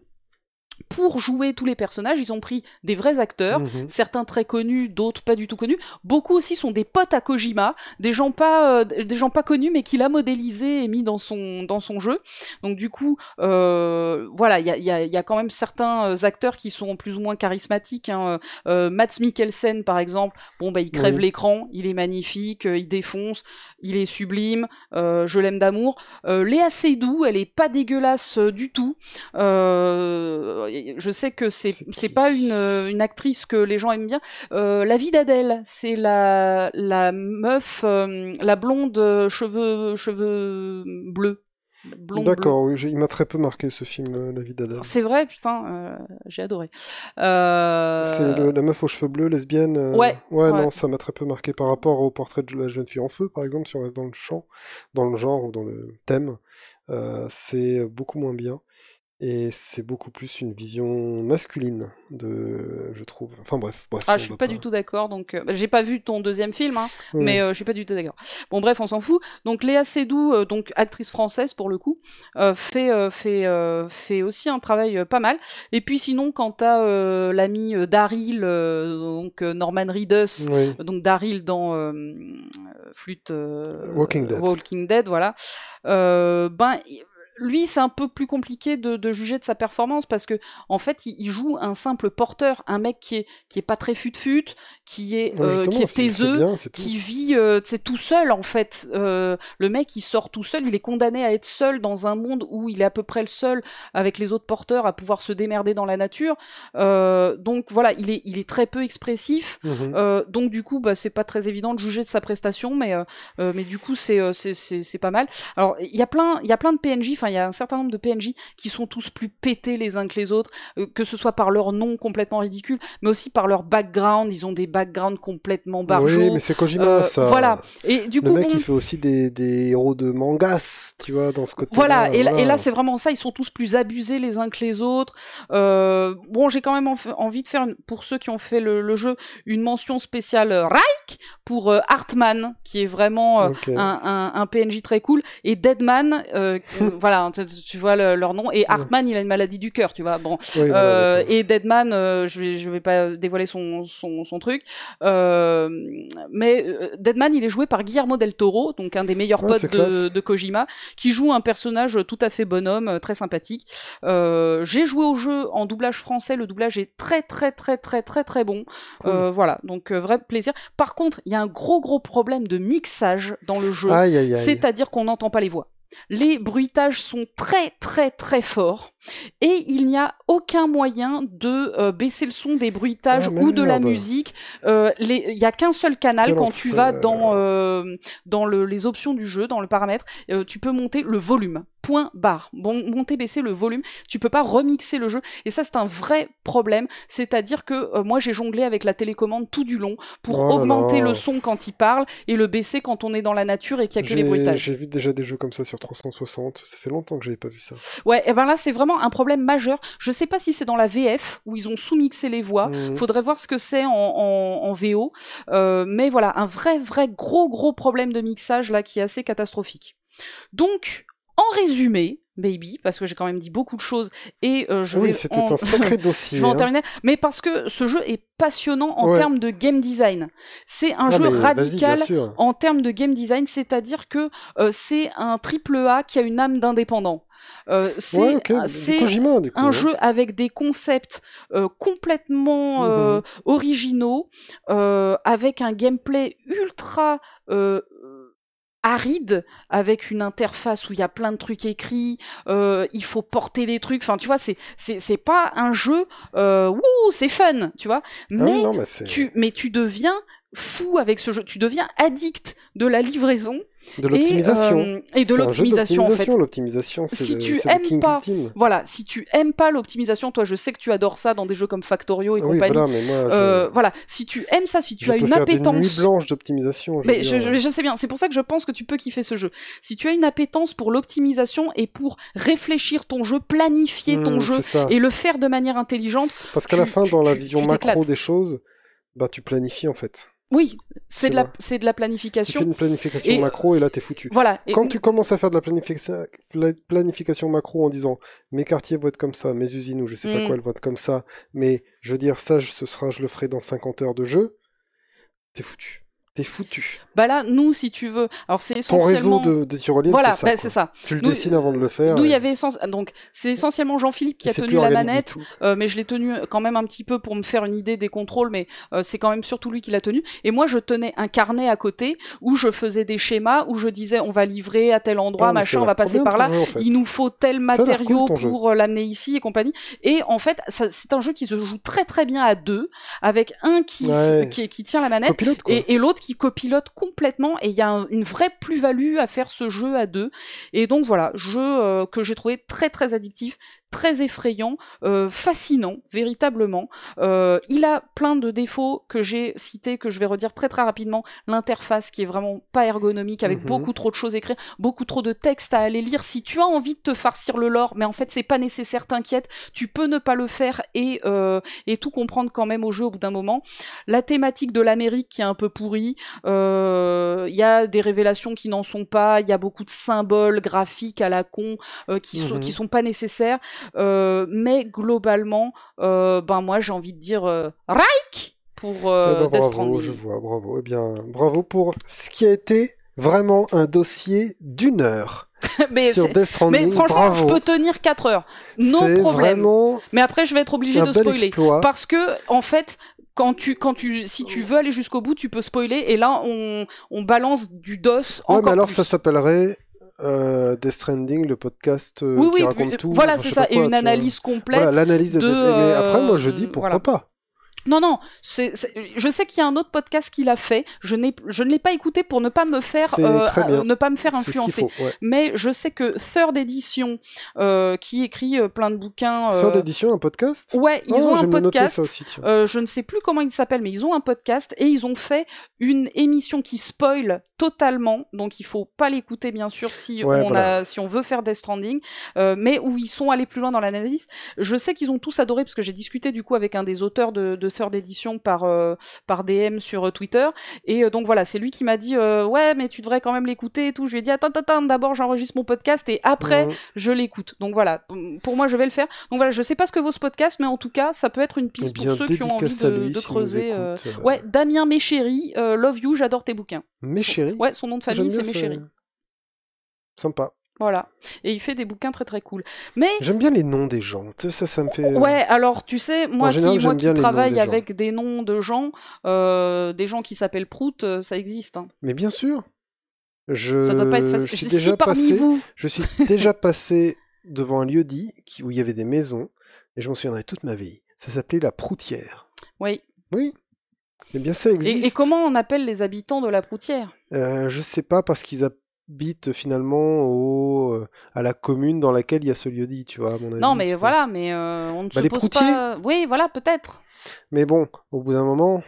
pour jouer tous les personnages, ils ont pris des vrais acteurs, Mhm. certains très connus, d'autres pas du tout connus. Beaucoup aussi sont des potes à Kojima, des gens pas, euh, des gens pas connus, mais qu'il a modélisé et mis dans son dans son jeu. Donc du coup, euh, voilà, il y a, y, a, y a quand même certains euh, acteurs qui sont plus ou moins charismatiques. Hein. Euh, Mats Mikkelsen, par exemple, bon bah il crève Oui. l'écran, il est magnifique, il défonce, il est sublime, je l'aime d'amour. Léa Seydoux, elle est pas dégueulasse du tout. Euh, je sais que c'est C'est pas une, euh, une actrice que les gens aiment bien. Euh, la vie d'Adèle, c'est la la meuf, euh, la blonde cheveux cheveux bleus. D'accord, oui, il m'a très peu marqué ce film, La vie d'Adèle. C'est vrai, putain, euh, j'ai adoré. Euh... C'est la meuf aux cheveux bleus, lesbienne. euh, Ouais, ouais. ouais. non, ça m'a très peu marqué par rapport au portrait de la jeune fille en feu, par exemple, si on reste dans le champ, dans le genre ou dans le thème. c'est beaucoup moins bien. Et c'est beaucoup plus une vision masculine de, je trouve. Enfin bref, bref. Ah, je suis pas du tout d'accord. Donc, euh, j'ai pas vu ton deuxième film, hein, Oui, mais euh, je suis pas du tout d'accord. Bon, bref, on s'en fout. Donc, Léa Seydoux, euh, donc actrice française pour le coup, euh, fait euh, fait fait aussi un travail pas mal. Et puis sinon, quant à l'ami Daryl, donc Norman Reedus, Oui. donc Daryl dans Flûte Walking Dead. Walking Dead, voilà. Ben lui, c'est un peu plus compliqué de, juger de sa performance parce que en fait, il, il joue un simple porteur, un mec qui est qui est pas très fut-fut, qui est euh, qui est taiseux, bien, qui vit euh, tout seul en fait. Euh, le mec, il sort tout seul, il est condamné à être seul dans un monde où il est à peu près le seul avec les autres porteurs à pouvoir se démerder dans la nature. Euh, donc voilà, il est il est très peu expressif. Euh, donc du coup, bah, c'est pas très évident de juger de sa prestation, mais euh, mais du coup, c'est euh, c'est pas mal. Alors il y a plein il y a plein de PNJ, enfin il y a un certain nombre de PNJ qui sont tous plus pétés les uns que les autres, euh, que ce soit par leur nom complètement ridicule, mais aussi par leur background. Ils ont des backgrounds complètement barjots. Oui, mais c'est Kojima, Euh, ça. Voilà. Et du Le coup, mec, bon, il fait aussi des, des héros de mangas, tu vois, dans ce côté. Voilà, et là, et là c'est vraiment ça, ils sont tous plus abusés les uns que les autres. Euh, bon, j'ai quand même envie de faire, une- pour ceux qui ont fait le, le jeu, une mention spéciale euh, Reich pour Hartman, qui est vraiment un, un, un PNJ très cool, et Deadman, euh, [laughs] voilà, tu, tu vois le- leur nom, et Hartman, il a une maladie du cœur, tu vois, bon. Oui, voilà, et Deadman, euh, je vais je vais pas dévoiler son son, son truc, euh, mais euh, Deadman il est joué par Guillermo del Toro, donc un des meilleurs Ah, potes de, Kojima, qui joue un personnage tout à fait bonhomme, euh, très sympathique. Euh, J'ai joué au jeu en doublage français, le doublage est très très très très très très bon. Cool. Euh, voilà, donc vrai plaisir. Par contre, il y a un gros gros problème de mixage dans le jeu. C'est-à-dire qu'on n'entend pas les voix. Les bruitages sont très très très forts et il n'y a aucun moyen de euh, baisser le son des bruitages Ah, ou de la musique. Euh, Il y a qu'un seul canal Quel quand tu vas dans euh, dans le, les options du jeu, dans le paramètre, tu peux monter le volume. Point barre. Bon, monter baisser le volume. Tu peux pas remixer le jeu et ça c'est un vrai problème. C'est-à-dire que euh, moi j'ai jonglé avec la télécommande tout du long pour Oh augmenter là. le son quand il parle et le baisser quand on est dans la nature et qu'il y a que les bruitages. j'ai vu déjà des jeux comme ça sur 360. Ça fait longtemps que j'avais pas vu ça. Ouais, et ben là c'est vraiment un problème majeur. Je sais pas si c'est dans la VF où ils ont sous-mixé les voix. Mhm. Faudrait voir ce que c'est en, en, en VO. Euh, mais voilà, un vrai, vrai gros, gros problème de mixage là qui est assez catastrophique. Donc, en résumé, baby, parce que j'ai quand même dit beaucoup de choses et euh, je oui, vais en... un [laughs] sacré je dossier. vais en hein. terminer, mais parce que ce jeu est passionnant en Ouais. termes de game design. C'est un Ah, jeu radical en termes de game design, c'est-à-dire que euh, c'est un triple A qui a une âme d'indépendant. Euh, c'est Ouais, un hein. jeu avec des concepts euh, complètement euh, Mhm. originaux, avec un gameplay ultra aride, avec une interface où il y a plein de trucs écrits, euh, il faut porter les trucs. Enfin, tu vois, c'est c'est c'est pas un jeu. Euh, wouh, c'est fun, tu vois. Ah Mais non, mais tu mais tu deviens fou avec ce jeu. Tu deviens addict de la livraison de et, l'optimisation. euh, et de l'optimisation en fait. L'optimisation, Si le, tu aimes pas ultime. Voilà, si tu aimes pas l'optimisation, toi, je sais que tu adores ça dans des jeux comme Factorio et Ah oui, compagnie. voilà, mais moi, je, Euh, voilà, si tu aimes ça, si tu je as peux une faire des appétence. nuits blanches d'optimisation. Mais je, sais bien, c'est pour ça que je pense que tu peux kiffer ce jeu. Si tu as une appétence pour l'optimisation et pour réfléchir ton jeu, planifier ton Hmm, jeu ça. et le faire de manière intelligente, Parce qu'à la fin, tu- dans la vision macro des choses, bah tu planifies en fait. Oui, c'est de la, de la Tu fais planification. une planification Et- macro et là t'es foutu. Voilà. Et- Quand tu commences à faire de la planification, la planification macro en disant mes quartiers vont être comme ça, mes usines ou je sais pas Mm. quoi elles vont être comme ça, mais je veux dire ça, je- ce sera, je le ferai dans 50 heures de jeu, t'es foutu. T'es foutu. Bah là, nous, si tu veux, alors c'est Ton réseau essentiellement. de, de tyrolienne, voilà, c'est ça. bah, ça. Tu le Nous- dessines avant de le faire. Nous, il y avait essence... donc c'est essentiellement Jean-Philippe qui a tenu la manette. Euh, mais je l'ai tenu quand même un petit peu pour me faire une idée des contrôles, mais euh, c'est quand même surtout lui qui l'a tenu. Et moi, je tenais un carnet à côté où je faisais des schémas, où je disais on va livrer à tel endroit, Ah, machin, on a va passer par là. jeu, en fait. Il nous faut tel matériau cool, pour euh, l'amener ici et compagnie. Et en fait, c'est un jeu qui se joue très très bien à deux, avec un qui, Ouais. qui, qui tient la manette Copilote, et, et l'autre qui copilote complètement et il y a un- une vraie plus-value à faire ce jeu à deux. Et donc voilà jeu euh, que j'ai trouvé très très addictif très effrayant, euh, fascinant, véritablement. Euh, il a plein de défauts que j'ai cités, que je vais redire très très rapidement. L'interface qui est vraiment pas ergonomique, avec Mhm. beaucoup trop de choses écrites, beaucoup trop de textes à aller lire. Si tu as envie de te farcir le lore, mais en fait c'est pas nécessaire, t'inquiète, tu peux ne pas le faire et, euh, et tout comprendre quand même au jeu au bout d'un moment. La thématique de l'Amérique qui est un peu pourrie, euh, il y a des révélations qui n'en sont pas, il y a beaucoup de symboles graphiques à la con euh, qui, sont, Mhm. qui sont pas nécessaires, mais globalement, euh, ben moi j'ai envie de dire euh, Reich pour Eh euh, ben, Death bravo, je vois, bravo. Eh bien, bravo pour ce qui a été vraiment un dossier d'une heure [laughs] mais, sur Death Stranding. mais franchement, bravo. je peux tenir 4 heures, no C'est problème. vraiment Mais après, je vais être obligé de spoiler. exploit. Parce que, en fait, quand tu, quand tu, si tu veux aller jusqu'au bout, tu peux spoiler, et là, on, on balance du DOS Ouais, encore mais alors plus. ça s'appellerait euh, Death Stranding, le podcast euh, oui, qui oui, raconte puis- tout. voilà, enfin, c'est ça, et une vois. analyse complète. Voilà, l'analyse de, de, Mais après, moi, je euh, dis pourquoi voilà. pas. Non, non, c'est, c'est- je sais qu'il y a un autre podcast qui l'a fait. Je n'ai, je ne l'ai pas écouté pour ne pas me faire, euh, ne pas me faire qu'il influencer. faut. Ouais. Mais je sais que Third Edition, euh, qui écrit euh, plein de bouquins, Sœur d'édition, un podcast? Ouais, ils Oh, ont un podcast. aussi, je ne sais plus comment il s'appelle, mais ils ont un podcast et ils ont fait une émission qui spoil totalement. Donc il faut pas l'écouter bien sûr si Ouais, on voilà. a, si on veut faire Death Stranding, mais où ils sont allés plus loin dans l'analyse. Je sais qu'ils ont tous adoré parce que j'ai discuté du coup avec un des auteurs de, de Third Edition par euh, par DM sur euh, Twitter et euh, donc voilà, c'est lui qui m'a dit ouais mais tu devrais quand même l'écouter et tout. Je lui ai dit attends attends, d'abord j'enregistre mon podcast et après Mhm. je l'écoute. Donc voilà, pour moi je vais le faire. Donc voilà, je sais pas ce que vaut ce podcast, mais en tout cas ça peut être une piste pour ceux qui ont envie de, creuser. Ouais, Damien Méchéry, euh, Love You, j'adore tes bouquins. Mes Son-. Ouais, son nom de J'aime famille c'est ce- Méchéry. Sympa. Voilà. Et il fait des bouquins très très cool. Mais J'aime bien les noms des gens. Tu sais, ça, ça me fait. euh, ouais, alors tu sais, moi général, qui, moi travaille des gens. avec des noms de gens, euh, des gens qui s'appellent Prout, euh, ça existe. hein. Mais bien sûr. Je... Ça doit pas être facile. je suis déjà passé. vous, Je suis déjà [laughs] passé devant un lieu dit qui... où il y avait des maisons et je m'en souviendrai toute ma vie. Ça s'appelait la Proutière. oui. Oui. Eh bien, ça existe. Et, et comment on appelle les habitants de la Proutière? Euh, Je sais pas parce qu'ils habitent finalement au... euh, à la commune dans laquelle il y a ce lieu dit, tu vois, à mon avis. Non, mais voilà, mais euh, on ne Bah, se les pose Proutiers pas. Oui, voilà, peut-être. Mais bon, au bout d'un moment,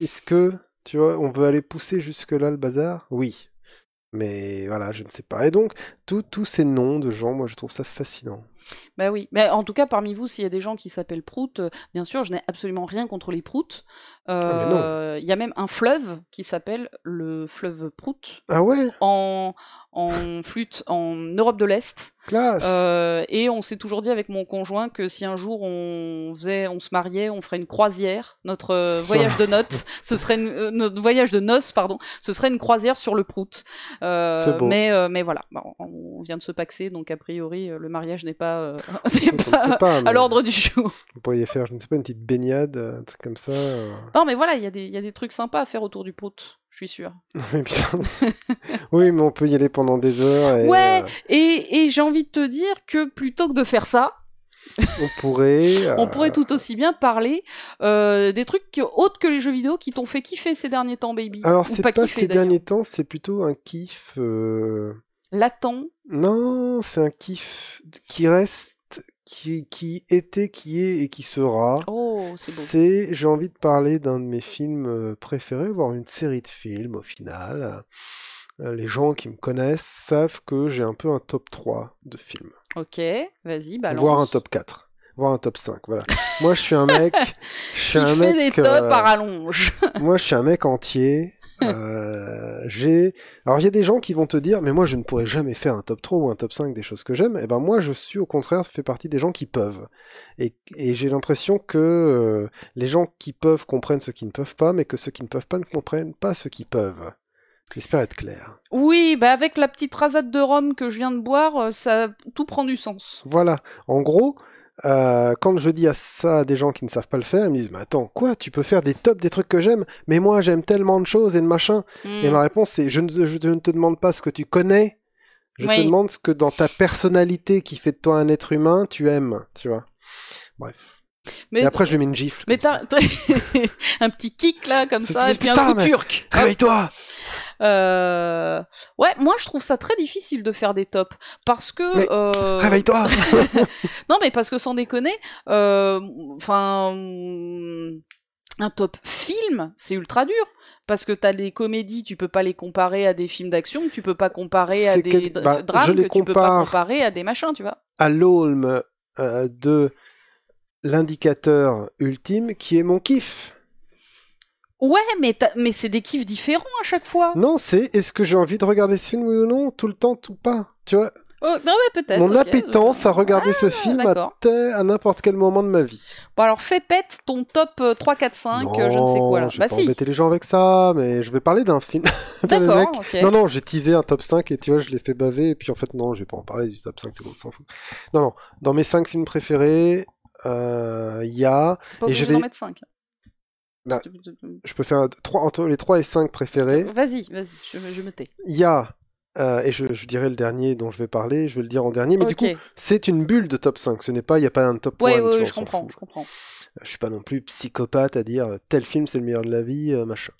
est-ce que, tu vois, on veut aller pousser jusque-là le bazar? Oui. Mais voilà, je ne sais pas. Et donc, tous ces noms de gens, moi, je trouve ça fascinant. Bah oui, mais en tout cas parmi vous, s'il y a des gens qui s'appellent Prout, euh, bien sûr, je n'ai absolument rien contre les Proutes. Ah. Euh, Il y a même un fleuve qui s'appelle le fleuve Prout Ah ouais? En, en flûte en Europe de l'Est. Classe Euh, et on s'est toujours dit avec mon conjoint que si un jour on faisait, on se mariait, on ferait une croisière. Notre voyage de noces, [laughs] ce serait une- notre voyage de noces, pardon, ce serait une croisière sur le Prout. C'est beau. Mais mais voilà, Bon, on vient de se paxer, donc a priori euh, le mariage n'est pas, euh, [laughs] [laughs] pas pas, à l'ordre du jour. [laughs] Vous pourriez faire, je ne sais pas, une petite baignade, un truc comme ça. euh. Non mais voilà, il y a des il y a des trucs sympas à faire autour du Prout. Je suis sûre. Oui, mais on peut y aller pendant des heures. Et, Ouais. euh, Et, et j'ai envie de te dire que plutôt que de faire ça, on pourrait. On euh, pourrait tout aussi bien parler euh, des trucs qui- autres que les jeux vidéo qui t'ont fait kiffer ces derniers temps, baby. Alors, c'est pas, kiffer, ces derniers temps, c'est plutôt un kiff. euh, Latent. Non, c'est un kiff qui reste, qui, qui était, qui est et qui sera. Oh, c'est j'ai envie de parler d'un de mes films euh, préférés, voire une série de films au final. Euh, Les gens qui me connaissent savent que j'ai un peu un top 3 de films, Ok, vas-y, balance. voire un top 4, voire un top 5. Voilà. Moi, je suis un mec. [laughs] Je suis Qui un fait mec. des tops euh, à rallonge. moi, je suis un mec entier. Euh, j'ai. Alors, il y a des gens qui vont te dire, mais moi, je ne pourrais jamais faire un top 3 ou un top 5 des choses que j'aime. Et ben, moi, je suis au contraire, fait partie des gens qui peuvent. Et, et j'ai l'impression que euh, les gens qui peuvent comprennent ce qui ne peuvent pas, mais que ceux qui ne peuvent pas ne comprennent pas ce qui peuvent. J'espère être clair. Oui, bah avec la petite rasade de rhum que je viens de boire, euh, ça tout prend du sens. Voilà. En gros, euh, quand je dis à ça à des gens qui ne savent pas le faire, ils me disent, mais attends, quoi, tu peux faire des tops des trucs que j'aime, mais moi, j'aime tellement de choses et de machin. Et Hmm. ma réponse, c'est je ne, je ne te demande pas ce que tu connais, je te demande ce que dans ta personnalité qui fait de toi un être humain, tu aimes, tu vois. Bref. Mais, et après, je lui mets une gifle. mais t'as [laughs] un petit kick là comme Ça, et puis un coup mais- turc. Réveille-toi Euh... Ouais, moi je trouve ça très difficile de faire des tops parce que. Mais euh, Réveille-toi [laughs] [laughs] Non, mais parce que sans déconner, euh, enfin, un top film, c'est ultra dur. Parce que t'as des comédies, tu peux pas les comparer à des films d'action, tu peux pas comparer à des quel- bah, je drames, les que tu peux pas compare. comparer à des machins, tu vois. À l'aulme euh, de l'indicateur ultime qui est mon kiff. Ouais, mais, mais c'est des kiffs différents à chaque fois. Non, c'est est-ce que j'ai envie de regarder ce film, oui ou non, tout le temps, tout pas. Tu vois, Oh, non, ouais, peut-être. mon ok, appétence je- à regarder ce Ah, film à, n'importe quel moment de ma vie. Bon, alors fais pète ton top euh, 3, 4, 5, euh, je ne sais quoi là. Non, je vais Bah pas si, embêter les gens avec ça, mais je vais parler d'un film. [laughs] D'accord, mec- ok. Non, non, j'ai teasé un top 5 et tu vois, je l'ai fait baver, et puis en fait, non, je vais pas en parler du top 5, tout le monde s'en fout. Non, non, dans mes 5 films préférés, euh, il y a, pas et je vais- d'en mettre 5. Je peux faire trois, entre les 3 et 5 préférés, Vas-y, vas-y, je, me- je me tais. il y a, euh, et je, je dirais le dernier dont je vais parler, je vais le dire en dernier, mais du coup, c'est une bulle de top 5, ce n'est pas, il n'y a pas un top 1, Ouais, tu ouais, vois, ouais, on je comprends, fout. je comprends. Je suis pas non plus psychopathe à dire euh, tel film c'est le meilleur de la vie, euh, machin.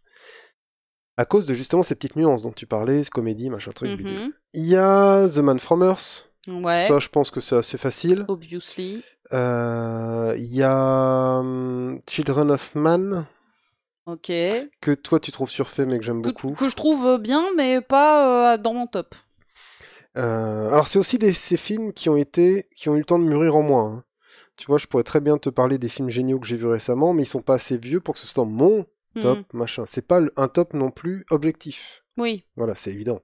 À cause de justement ces petites nuances dont tu parlais, comédie, machin truc. Mhm. Il y a The Man From Earth. Ouais, Ça, je pense que c'est assez facile. obviously. Euh, Il y a hum, Children of Man, Ok. que toi tu trouves surfait mais que j'aime beaucoup. que je trouve bien, mais pas euh, dans mon top. Euh, alors c'est aussi des, ces films qui ont été, qui ont eu le temps de mûrir en moi. hein. Tu vois, je pourrais très bien te parler des films géniaux que j'ai vus récemment, mais ils sont pas assez vieux pour que ce soit mon top, Mhm. machin. C'est pas un top non plus objectif. Oui, Voilà, c'est évident.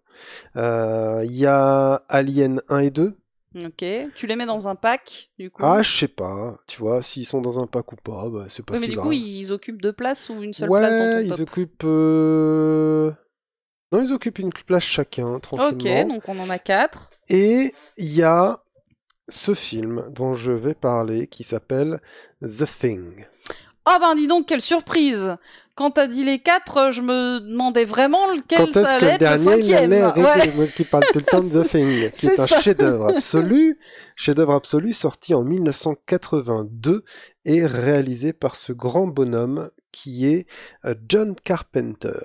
Euh, Il y a Alien 1 et 2. Ok. Tu les mets dans un pack, du coup. Ah, je sais pas. Tu vois, s'ils sont dans un pack ou pas, bah, c'est pas Oui, mais du grave. coup, ils occupent deux places ou une seule ouais, place dans ton ils occupent. euh, Non, ils occupent une place chacun, Ok, tranquillement. donc on en a quatre. Et il y a ce film dont je vais parler qui s'appelle The Thing. Ah ben dis donc, quelle surprise Quand t'as dit les quatre, je me demandais vraiment lequel Quand ça est-ce que allait le être le dernier il cinquième. allait arrêter Ouais. le qui parle tout le temps de The Thing, [laughs] qui est, C'est un chef-d'œuvre absolu, chef-d'œuvre absolu sorti en 1982 et réalisé par ce grand bonhomme qui est euh, John Carpenter.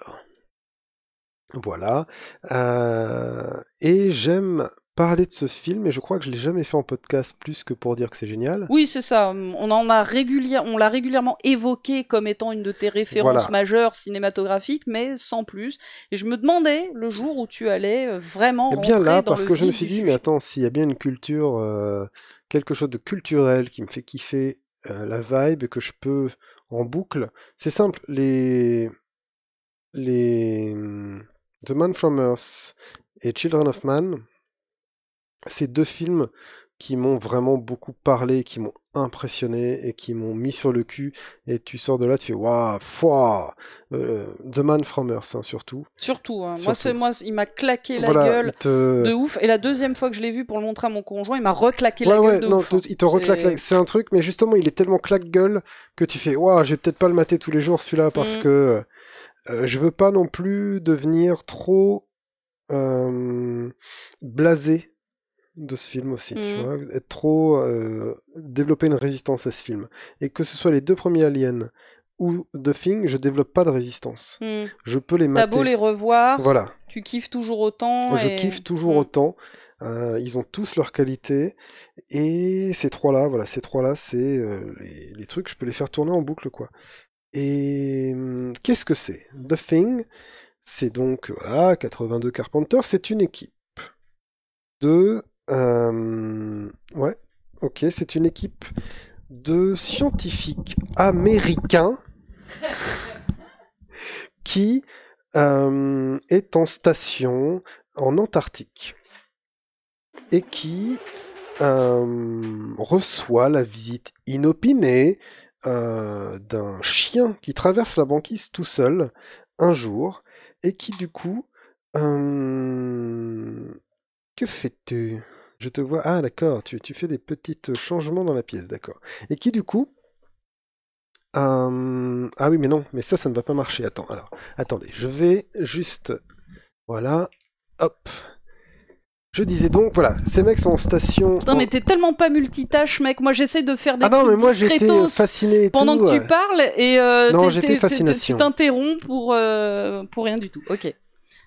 Voilà. Euh, et j'aime parler de ce film et je crois que je l'ai jamais fait en podcast plus que pour dire que c'est génial. Oui, c'est ça. On en a régulière, on l'a régulièrement évoqué comme étant une de tes références Voilà. majeures cinématographiques, mais sans plus. Et je me demandais le jour où tu allais euh, vraiment Et bien rentrer là, dans parce que je me suis dit, mais attends, s'il y a bien une culture, euh, quelque chose de culturel qui me fait kiffer euh, la vibe et que je peux en boucle, c'est simple, les les hum, The Man from Earth et Children of Man, c'est deux films qui m'ont vraiment beaucoup parlé, qui m'ont impressionné et qui m'ont mis sur le cul. Et tu sors de là, tu fais waouh, fouah Euh, The Man from Earth hein, surtout. Surtout, hein. moi, Surtout. c'est moi, il m'a claqué la voilà, gueule te... de ouf. Et la deuxième fois que je l'ai vu pour le montrer à mon conjoint, il m'a reclaqué Ouais, la ouais, gueule de non, ouf. hein. il te reclaque C'est- la... C'est un truc, mais justement, il est tellement claque-gueule que tu fais, waouh, je vais peut-être pas le mater tous les jours celui-là parce Mm. que euh, je veux pas non plus devenir trop euh, blasé de ce film aussi, tu Mm. vois, être trop euh, développer une résistance à ce film. Et que ce soit les deux premiers aliens ou The Thing, je développe pas de résistance. Hmm. Je peux les T'as mater. beau les revoir, Voilà. tu kiffes toujours autant. Je et- kiffe toujours Hmm. autant. Euh, ils ont tous leurs qualités. Et ces trois-là, voilà, ces trois-là, c'est euh, les, les trucs, je peux les faire tourner en boucle, quoi. Et hum, qu'est-ce que c'est? The Thing, c'est donc, voilà, 82 Carpenter, c'est une équipe de... euh, ouais, ok, c'est une équipe de scientifiques américains [laughs] qui euh, est en station en Antarctique et qui euh, reçoit la visite inopinée euh, d'un chien qui traverse la banquise tout seul un jour et qui du coup que fais-tu? Je te vois ah d'accord tu, tu fais des petits changements dans la pièce d'accord et qui du coup euh, ah oui mais non mais ça ça ne va pas marcher attends alors attendez je vais juste voilà hop je disais donc, voilà, ces mecs sont en station. Putain, mais t'es tellement pas multitâche, mec. Moi, j'essaie de faire des Ah non, trucs mais moi j'étais fasciné pendant tout. que ouais. tu parles et euh, Non, j'étais fascination. tu t'interromps pour euh, pour rien du tout. Ok.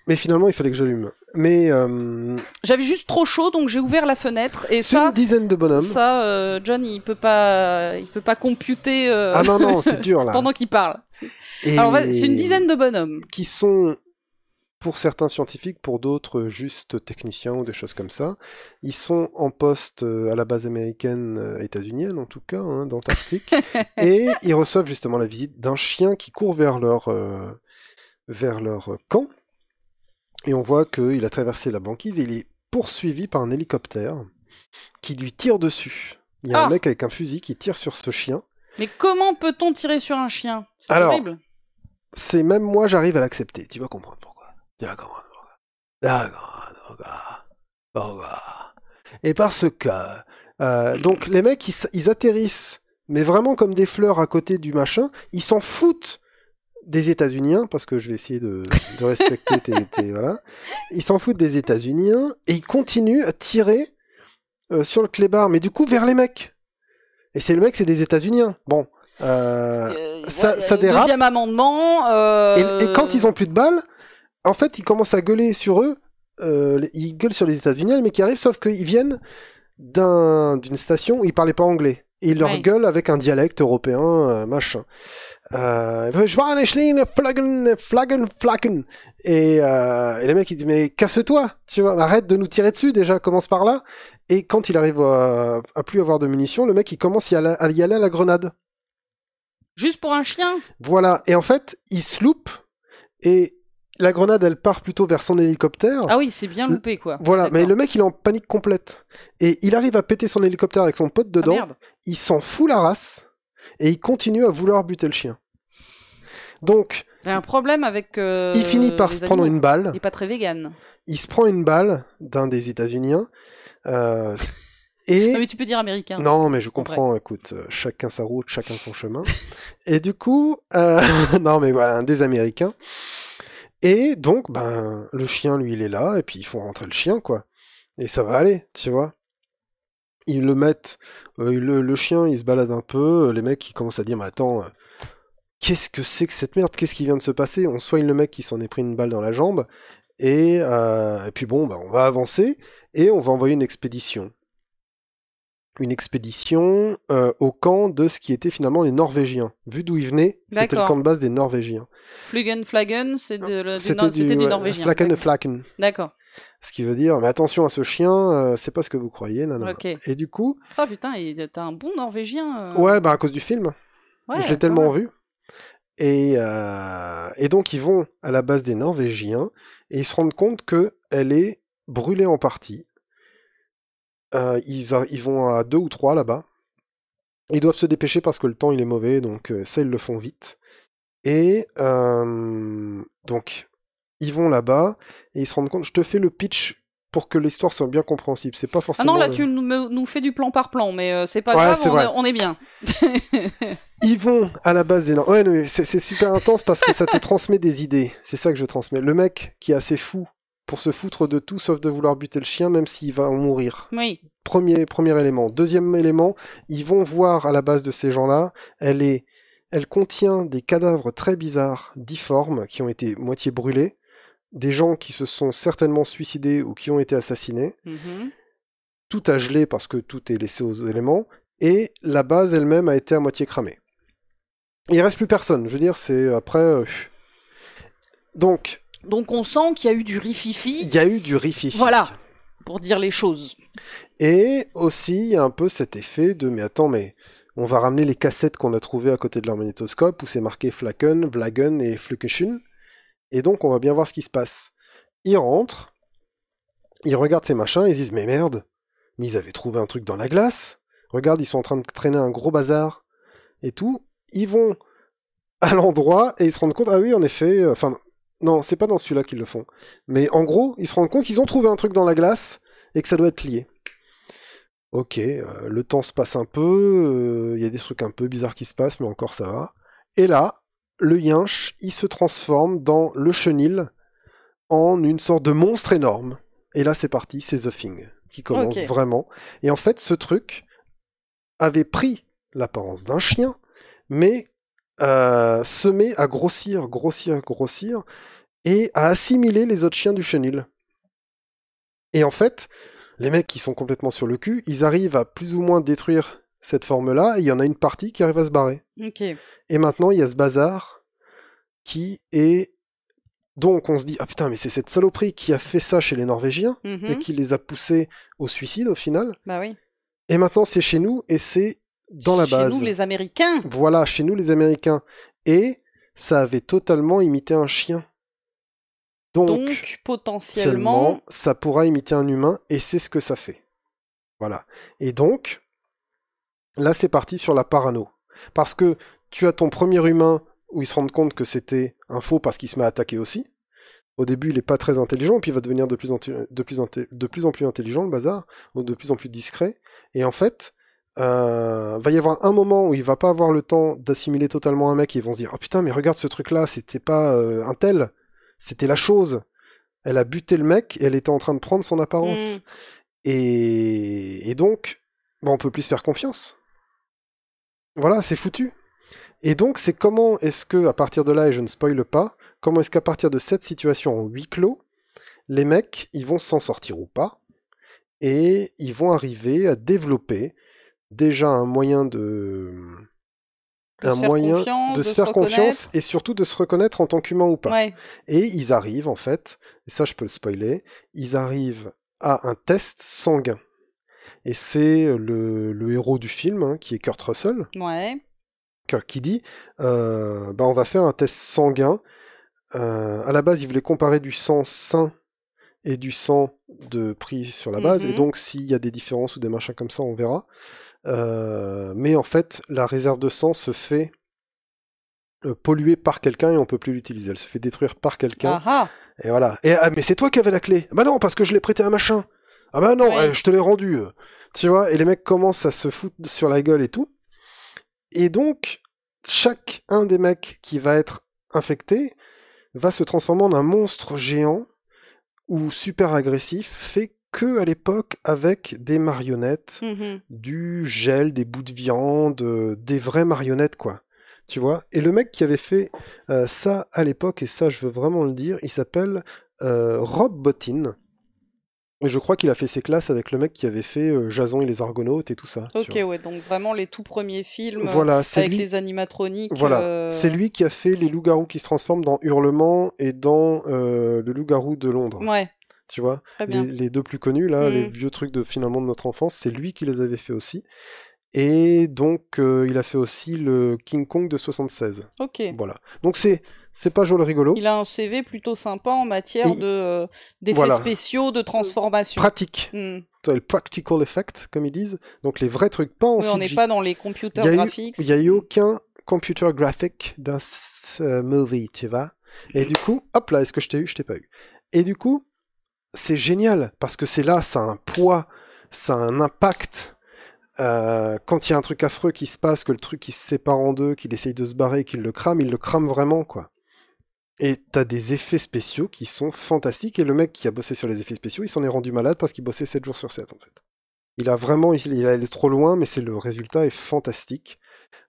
Mais finalement, il fallait que j'allume. Mais euh, J'avais juste trop chaud, donc j'ai ouvert la fenêtre et c'est une ça, dizaine de bonhommes. ça, euh, John, il peut pas, il peut pas computer euh, Ah non, non, c'est dur là. [laughs] pendant qu'il parle. C'est- Et Alors, vas- c'est une dizaine de bonhommes. qui sont, pour certains scientifiques, pour d'autres juste techniciens ou des choses comme ça. Ils sont en poste euh, à la base américaine, euh, états-unienne en tout cas, hein, d'Antarctique. [laughs] et ils reçoivent justement la visite d'un chien qui court vers leur, euh, vers leur camp. Et on voit qu'il a traversé la banquise et il est poursuivi par un hélicoptère qui lui tire dessus. Il y a Ah. un mec avec un fusil qui tire sur ce chien. Mais comment peut-on tirer sur un chien? C'est horrible. c'est même moi, j'arrive à l'accepter. Tu vas comprendre pourquoi. Tu vas comprendre pourquoi. Et parce que, euh, donc les mecs, ils atterrissent, mais vraiment comme des fleurs à côté du machin. Ils s'en foutent des États-Unis, parce que je vais essayer de, de respecter tes, [laughs] tes- voilà. Ils s'en foutent des États-Unis et ils continuent à tirer euh, sur le clébard, mais du coup vers les mecs. Et c'est le mec, c'est des États-Unis. Bon. euh, Euh, ça- ouais, ça euh, dérape. Deuxième amendement. euh, et, et quand ils ont plus de balles, en fait, ils commencent à gueuler sur eux. Euh, ils gueulent sur les États-Unis, mais qui arrivent, sauf qu'ils viennent d'un- d'une station où ils parlaient pas anglais. Et leur Ouais. gueulent avec un dialecte européen, euh, machin. Euh, Schwaneschlin, Flaggen, Flaggen, Flaggen. Et, euh, et les mecs, ils disent, mais casse-toi, tu vois, arrête de nous tirer dessus déjà, commence par là. Et quand il arrive à, à plus avoir de munitions, le mec, il commence à y aller à, y aller à la grenade. Juste pour un chien? Voilà. Et en fait, il se loupe et la grenade, elle part plutôt vers son hélicoptère. Ah oui, c'est bien loupé, quoi. Voilà, mais le mec il est en panique complète. Et il arrive à péter son hélicoptère avec son pote Ah, dedans, merde. il s'en fout la race, et il continue à vouloir buter le chien. Donc, J'ai un problème avec. euh, il finit par se prendre une balle, Il est pas très vegan. il se prend une balle d'un des États-Uniens, euh, et... [laughs] Non, mais tu peux dire américain. Non, mais je comprends, écoute, euh, chacun sa route, chacun son chemin. Et du coup, euh, [laughs] non, mais voilà, un des Américains. Et donc, ben, le chien, lui, il est là, et puis ils font rentrer le chien, quoi. Et ça va aller, tu vois. Ils le mettent, euh, le, le chien, il se balade un peu, les mecs, ils commencent à dire, mais attends, euh, qu'est-ce que c'est que cette merde? Qu'est-ce qui vient de se passer? On soigne le mec qui s'en est pris une balle dans la jambe, Et, euh, et puis bon, bah, on va avancer et on va envoyer une expédition. Une expédition euh, au camp de ce qui était finalement les Norvégiens. Vu d'où ils venaient, c'était le camp de base des Norvégiens. Flugen Flagen, c'est de, le- C'était c'était du, ouais, norvégien. Flaken de. Flaken. D'accord. Ce qui veut dire, mais attention à ce chien, euh, c'est pas ce que vous croyez. nanana. Et du coup, Ah putain, il- t'as un bon norvégien. euh. ouais, bah à cause du film. Ouais, je l'ai tellement vu. Et, et donc ils vont à la base des Norvégiens et ils se rendent compte que elle est brûlée en partie. Euh, ils, a- ils vont à deux ou trois là-bas. Ils doivent se dépêcher parce que le temps il est mauvais, donc euh, ça ils le font vite. Et euh, donc ils vont là-bas et ils se rendent compte. Je te fais le pitch pour que l'histoire soit bien compréhensible. C'est pas Ah forcément. non, là tu nous, fais du plan par plan, mais euh, c'est pas Ouais, grave, on, est, on est bien. [laughs] Ils vont à la base des Ouais, c'est super intense parce que ça te [laughs] transmet des idées. C'est ça que je transmets. Le mec qui est assez fou pour se foutre de tout sauf de vouloir buter le chien, même s'il va en mourir. oui. Premier, premier élément. Deuxième élément, ils vont voir à la base de ces gens-là, elle est, elle contient des cadavres très bizarres, difformes, qui ont été moitié brûlés, des gens qui se sont certainement suicidés ou qui ont été assassinés Mhm. tout a gelé parce que tout est laissé aux éléments, et la base elle-même a été à moitié cramée. Il reste plus personne, je veux dire, c'est après... euh, Donc, Donc on sent qu'il y a eu du rififi, il y a eu du rififi. Voilà. pour dire les choses. Et aussi, il y a un peu cet effet de, mais attends, mais on va ramener les cassettes qu'on a trouvées à côté de leur magnétoscope, où c'est marqué Flaken, Vlagen et Flukeschun, et donc on va bien voir ce qui se passe. Ils rentrent, ils regardent ces machins, ils se disent, mais merde, mais ils avaient trouvé un truc dans la glace, regarde, ils sont en train de traîner un gros bazar, et tout, ils vont à l'endroit, et ils se rendent compte, ah oui, en effet, euh, enfin, non, c'est pas dans celui-là qu'ils le font, mais en gros, ils se rendent compte qu'ils ont trouvé un truc dans la glace, et que ça doit être lié. Ok, euh, le temps se passe un peu, il y a des trucs un peu bizarres qui se passent, mais encore ça va. Et là, le yinche, il se transforme dans le chenil en une sorte de monstre énorme. Et là, c'est parti, c'est The Thing qui commence vraiment. Et en fait, ce truc avait pris l'apparence d'un chien, mais euh, se met à grossir, grossir, grossir, et à assimiler les autres chiens du chenil. Et en fait, les mecs qui sont complètement sur le cul, ils arrivent à plus ou moins détruire cette forme-là, et il y en a une partie qui arrive à se barrer. Et maintenant, il y a ce bazar qui est... Donc on se dit, ah putain, mais c'est cette saloperie qui a fait ça chez les Norvégiens, et qui les a poussés au suicide au final. Bah oui. Et maintenant, c'est chez nous, et c'est dans la Chez nous, les Américains. Voilà, chez nous, les Américains. Et ça avait totalement imité un chien. Donc, Donc, potentiellement. ça pourra imiter un humain, et c'est ce que ça fait. Voilà. Et donc, là, c'est parti sur la parano. Parce que tu as ton premier humain où il se rend compte que c'était un faux parce qu'il se met à attaquer aussi. Au début, il est pas très intelligent, puis il va devenir de plus en, de plus, de plus, en plus intelligent, le bazar, ou de plus en plus discret. Et en fait, euh, va y avoir un moment où il va pas avoir le temps d'assimiler totalement un mec et ils vont se dire oh putain mais regarde ce truc là c'était pas euh, un tel. C'était la chose. Elle a buté le mec et elle était en train de prendre son apparence. Mm. et, et donc bah, on peut plus se faire confiance. Voilà c'est foutu. Et donc c'est comment est-ce que à partir de là et je ne spoile pas comment est-ce qu'à partir de cette situation en huis clos les mecs ils vont s'en sortir ou pas et ils vont arriver à développer déjà un moyen de De un se faire moyen confiance, de de se se faire confiance et surtout de se reconnaître en tant qu'humain ou pas. Ouais. Et ils arrivent en fait, et ça je peux le spoiler, ils arrivent à un test sanguin. Et c'est le, le héros du film, hein, qui est Kurt Russell, Ouais. Kurt- qui dit euh, bah, on va faire un test sanguin. Euh, à la base, il voulait comparer du sang sain et du sang de pris sur la base, et donc s'il y a des différences ou des machins comme ça, on verra. Euh, mais en fait, la réserve de sang se fait euh, polluer par quelqu'un et on peut plus l'utiliser. Elle se fait détruire par quelqu'un. Ah ah. Et voilà. Et ah, mais c'est toi qui avais la clé. Bah non, parce que je l'ai prêté à un machin. Ah bah non, Ouais. euh, je te l'ai rendu. euh. Tu vois, et les mecs commencent à se foutre sur la gueule et tout. Et donc, chaque un des mecs qui va être infecté va se transformer en un monstre géant ou super agressif, fait que à l'époque avec des marionnettes, Mhm. du gel, des bouts de viande, euh, des vraies marionnettes, quoi. Tu vois? Et le mec qui avait fait euh, ça à l'époque, et ça je veux vraiment le dire, il s'appelle euh, Rob Bottin. Et je crois qu'il a fait ses classes avec le mec qui avait fait euh, Jason et les Argonautes et tout ça. Ok, ouais, donc vraiment les tout premiers films Voilà, c'est avec lui, les animatroniques. voilà, euh, c'est lui qui a fait les loups-garous qui se transforment dans Hurlement et dans euh, le loup-garou de Londres. Ouais, Tu vois, les, deux plus connus là, Mm. les vieux trucs de finalement de notre enfance, c'est lui qui les avait fait aussi. Et donc euh, il a fait aussi le King Kong de 76. Ok. Voilà. Donc c'est c'est pas joli rigolo, Il a un CV plutôt sympa en matière Et- de euh, d'effets Voilà. spéciaux, de transformation. pratique. T'as le practical effect comme ils disent. Donc les vrais trucs pas en Oui, on n'est pas dans les computer graphics. Il n'y a eu aucun computer graphic dans ce movie, tu vois. Et du coup, hop là, est-ce que je t'ai eu? Je t'ai pas eu. Et du coup, c'est génial parce que c'est là, ça a un poids, ça a un impact. Euh, quand il y a un truc affreux qui se passe, que le truc qui se sépare en deux, qu'il essaye de se barrer, qu'il le crame, il le crame vraiment, quoi. Et t'as des effets spéciaux qui sont fantastiques. Et le mec qui a bossé sur les effets spéciaux, il s'en est rendu malade parce qu'il bossait 7 jours sur 7, en fait. Il a vraiment, il, est trop loin, mais c'est le résultat est fantastique.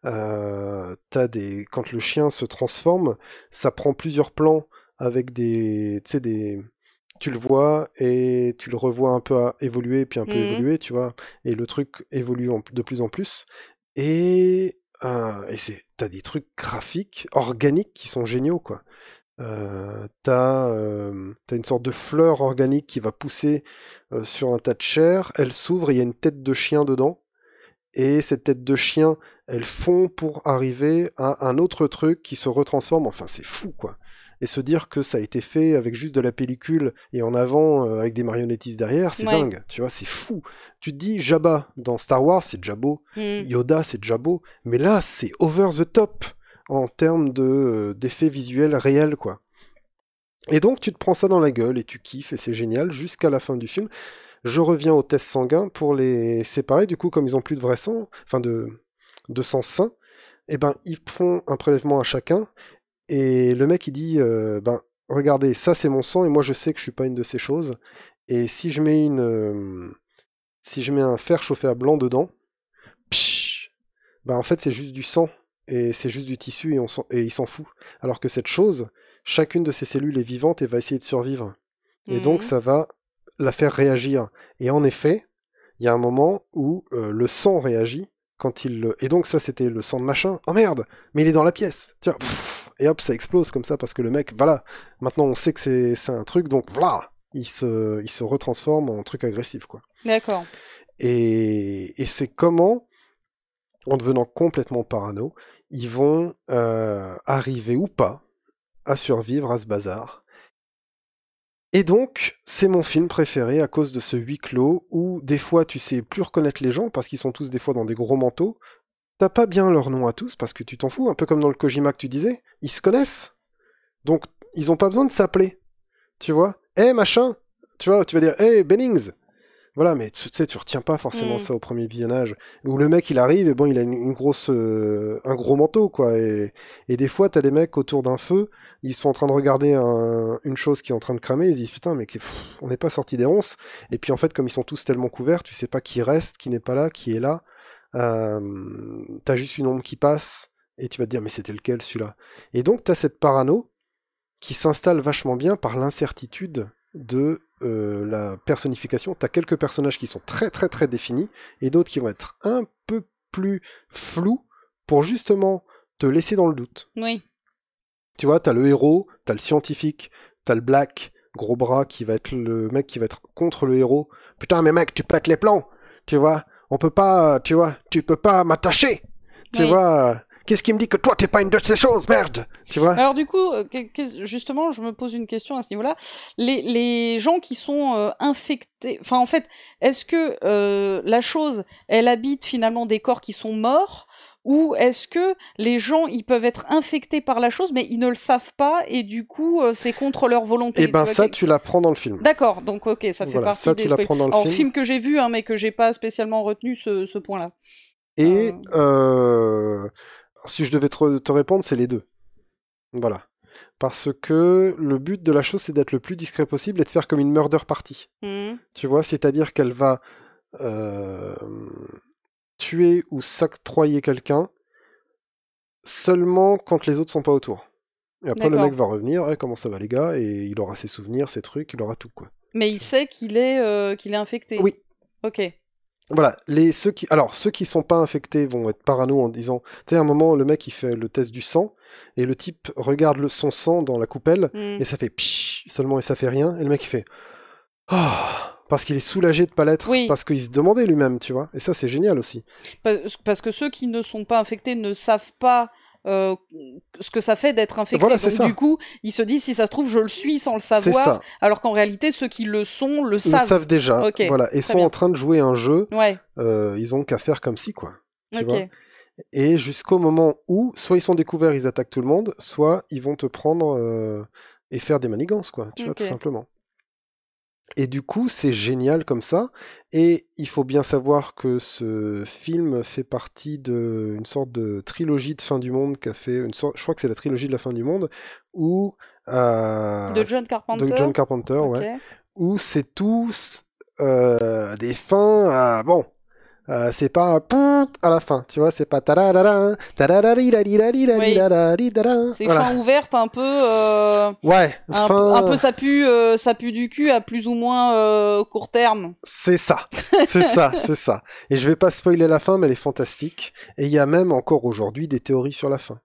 Euh, t'as des, quand le chien se transforme, ça prend plusieurs plans avec des, des, tu le vois et tu le revois un peu à évoluer, puis un peu Mhm. évoluer, tu vois, et le truc évolue en- de plus en plus. Et, euh, et c'est, t'as des trucs graphiques, organiques qui sont géniaux, quoi. Euh, t'as, euh, t'as une sorte de fleur organique qui va pousser sur un tas de chair, elle s'ouvre, il y a une tête de chien dedans, et cette tête de chien, elle fond pour arriver à un autre truc qui se retransforme, enfin c'est fou quoi. Et se dire que ça a été fait avec juste de la pellicule et en avant euh, avec des marionnettistes derrière, c'est Ouais. dingue, tu vois, c'est fou. Tu te dis Jabba dans Star Wars, c'est beau, Hmm. Yoda, c'est déjà beau, mais là, c'est over the top en termes de euh, d'effets visuels réels, quoi. Et donc, tu te prends ça dans la gueule et tu kiffes et c'est génial jusqu'à la fin du film. Je reviens aux tests sanguins pour les séparer. Du coup, comme ils ont plus de vrai sang, enfin de, de sang sain, eh ben, ils font un prélèvement à chacun et le mec, il dit, euh, ben, regardez, ça c'est mon sang et moi je sais que je suis pas une de ces choses. Et si je mets une, euh, si je mets un fer chauffé à blanc dedans, psh, bah en fait c'est juste du sang et c'est juste du tissu et, on s'en- et il s'en fout. Alors que cette chose, chacune de ces cellules est vivante et va essayer de survivre. Et donc Mhm. ça va la faire réagir. Et en effet, il y a un moment où euh, le sang réagit quand il. Et donc ça c'était le sang de machin. Oh merde, mais il est dans la pièce. Tiens, pff, et hop, ça explose comme ça parce que le mec, voilà, maintenant on sait que c'est un truc, donc voilà, il se, il se retransforme en truc agressif quoi. D'accord. Et, et c'est comment, en devenant complètement parano, ils vont euh, arriver ou pas à survivre à ce bazar. Et donc, c'est mon film préféré à cause de ce huis clos où des fois tu sais plus reconnaître les gens parce qu'ils sont tous des fois dans des gros manteaux. T'as pas bien leur nom à tous parce que tu t'en fous, un peu comme dans le Kojima que tu disais. Ils se connaissent. Donc, ils ont pas besoin de s'appeler. Tu vois? Eh machin Tu vois, tu vas dire Eh Bennings voilà, mais tu sais, tu retiens pas forcément Mm. ça au premier visionnage. Où le mec, il arrive, et bon, il a une, une grosse, euh, un gros manteau, quoi. Et, et des fois, t'as des mecs autour d'un feu, ils sont en train de regarder un- une chose qui est en train de cramer, ils se disent, putain, mais pff, on n'est pas sorti des ronces. Et puis, en fait, comme ils sont tous tellement couverts, tu sais pas qui reste, qui n'est pas là, qui est là. Euh, t'as juste une ombre qui passe, et tu vas te dire, mais c'était lequel, celui-là? Et donc, t'as cette parano qui s'installe vachement bien par l'incertitude de euh, la personnification. T'as quelques personnages qui sont très très très définis et d'autres qui vont être un peu plus flous pour justement te laisser dans le doute. Oui. Tu vois, t'as le héros, t'as le scientifique, t'as le black, gros bras qui va être le mec qui va être contre le héros. Putain, mais mec, tu pètes les plans, tu vois? On peut pas, tu vois, tu peux pas m'attacher, tu Oui. vois. Qu'est-ce qui me dit que toi t'es pas une de ces choses, merde, tu vois? Alors du coup, euh, justement, je me pose une question à ce niveau-là. Les, les gens qui sont euh, infectés, enfin en fait, est-ce que euh, la chose, elle habite finalement des corps qui sont morts? Ou est-ce que les gens, ils peuvent être infectés par la chose, mais ils ne le savent pas et du coup, euh, c'est contre leur volonté Et ben tu ça, que- tu l'apprends dans le film. D'accord, donc ok, ça fait Voilà, partie ça, des tu l'apprends dans le Alors, film. film que j'ai vu, hein, mais que j'ai pas spécialement retenu ce, ce point-là. Et euh, si je devais te, te répondre, c'est les deux. Voilà. Parce que le but de la chose, c'est d'être le plus discret possible et de faire comme une murder party. Mhm. Tu vois, c'est-à-dire qu'elle va euh, tuer ou s'octroyer quelqu'un seulement quand les autres sont pas autour. Et après, le mec va revenir, comment ça va les gars Et il aura ses souvenirs, ses trucs, il aura tout quoi. Mais il sait qu'il est, euh, qu'il est infecté. Oui. Ok. Voilà, les, ceux qui, alors ceux qui sont pas infectés vont être parano en disant, tu sais, à un moment, le mec il fait le test du sang, et le type regarde le, son sang dans la coupelle, Hmm. et ça fait psh seulement, et ça fait rien, et le mec il fait, ah parce qu'il est soulagé de pas l'être, Oui. parce qu'il se demandait lui-même, tu vois, et ça c'est génial aussi. Parce que ceux qui ne sont pas infectés ne savent pas euh, ce que ça fait d'être infecté. Voilà, Donc ça. du coup, ils se disent si ça se trouve, je le suis sans le savoir. ça, Alors qu'en réalité, ceux qui le sont le ils savent. le savent déjà, Ok, voilà, et sont bien. en train de jouer un jeu, Ouais. euh, ils ont qu'à faire comme si, quoi. Tu vois Et jusqu'au moment où, soit ils sont découverts, ils attaquent tout le monde, soit ils vont te prendre euh, et faire des manigances, quoi, tu vois, tout simplement. Et du coup, c'est génial comme ça. Et il faut bien savoir que ce film fait partie d'une sorte de trilogie de fin du monde qu'a fait une sorte, je crois que c'est la trilogie de la fin du monde, où euh, De John Carpenter? de John Carpenter, Ok. ouais, où c'est tous euh, des fins à bon. Euh, c'est pas un à la fin, tu vois, c'est pas tararara, tarararilarilarilarilarilarilarilara. C'est Voilà. fin ouverte, un peu. euh, Ouais, un, fin. un peu ça pue, euh, ça pue du cul à plus ou moins court terme. C'est ça, c'est ça, [laughs] c'est ça. Et je vais pas spoiler la fin, mais elle est fantastique. Et il y a même encore aujourd'hui des théories sur la fin.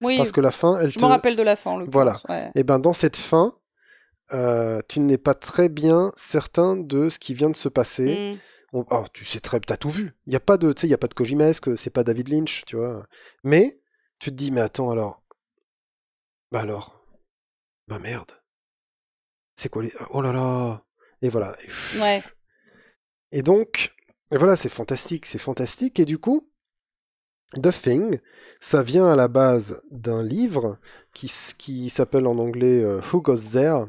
Oui, Parce que la fin, elle je te... me rappelle de la fin. en Voilà. ouais. Et ben dans cette fin, tu n'es pas très bien certain de ce qui vient de se passer. Mm. On- oh, tu sais très, t'as tout vu. Il y a pas de, tu sais, il y a pas de Kojimesque, c'est pas David Lynch, tu vois. Mais tu te dis, mais attends alors, bah alors, bah merde, c'est quoi les, oh là là, et voilà. Et, pff. Ouais. Et donc, et voilà, c'est fantastique, c'est fantastique. Et du coup, The Thing, ça vient à la base d'un livre qui, qui s'appelle en anglais euh, Who Goes There,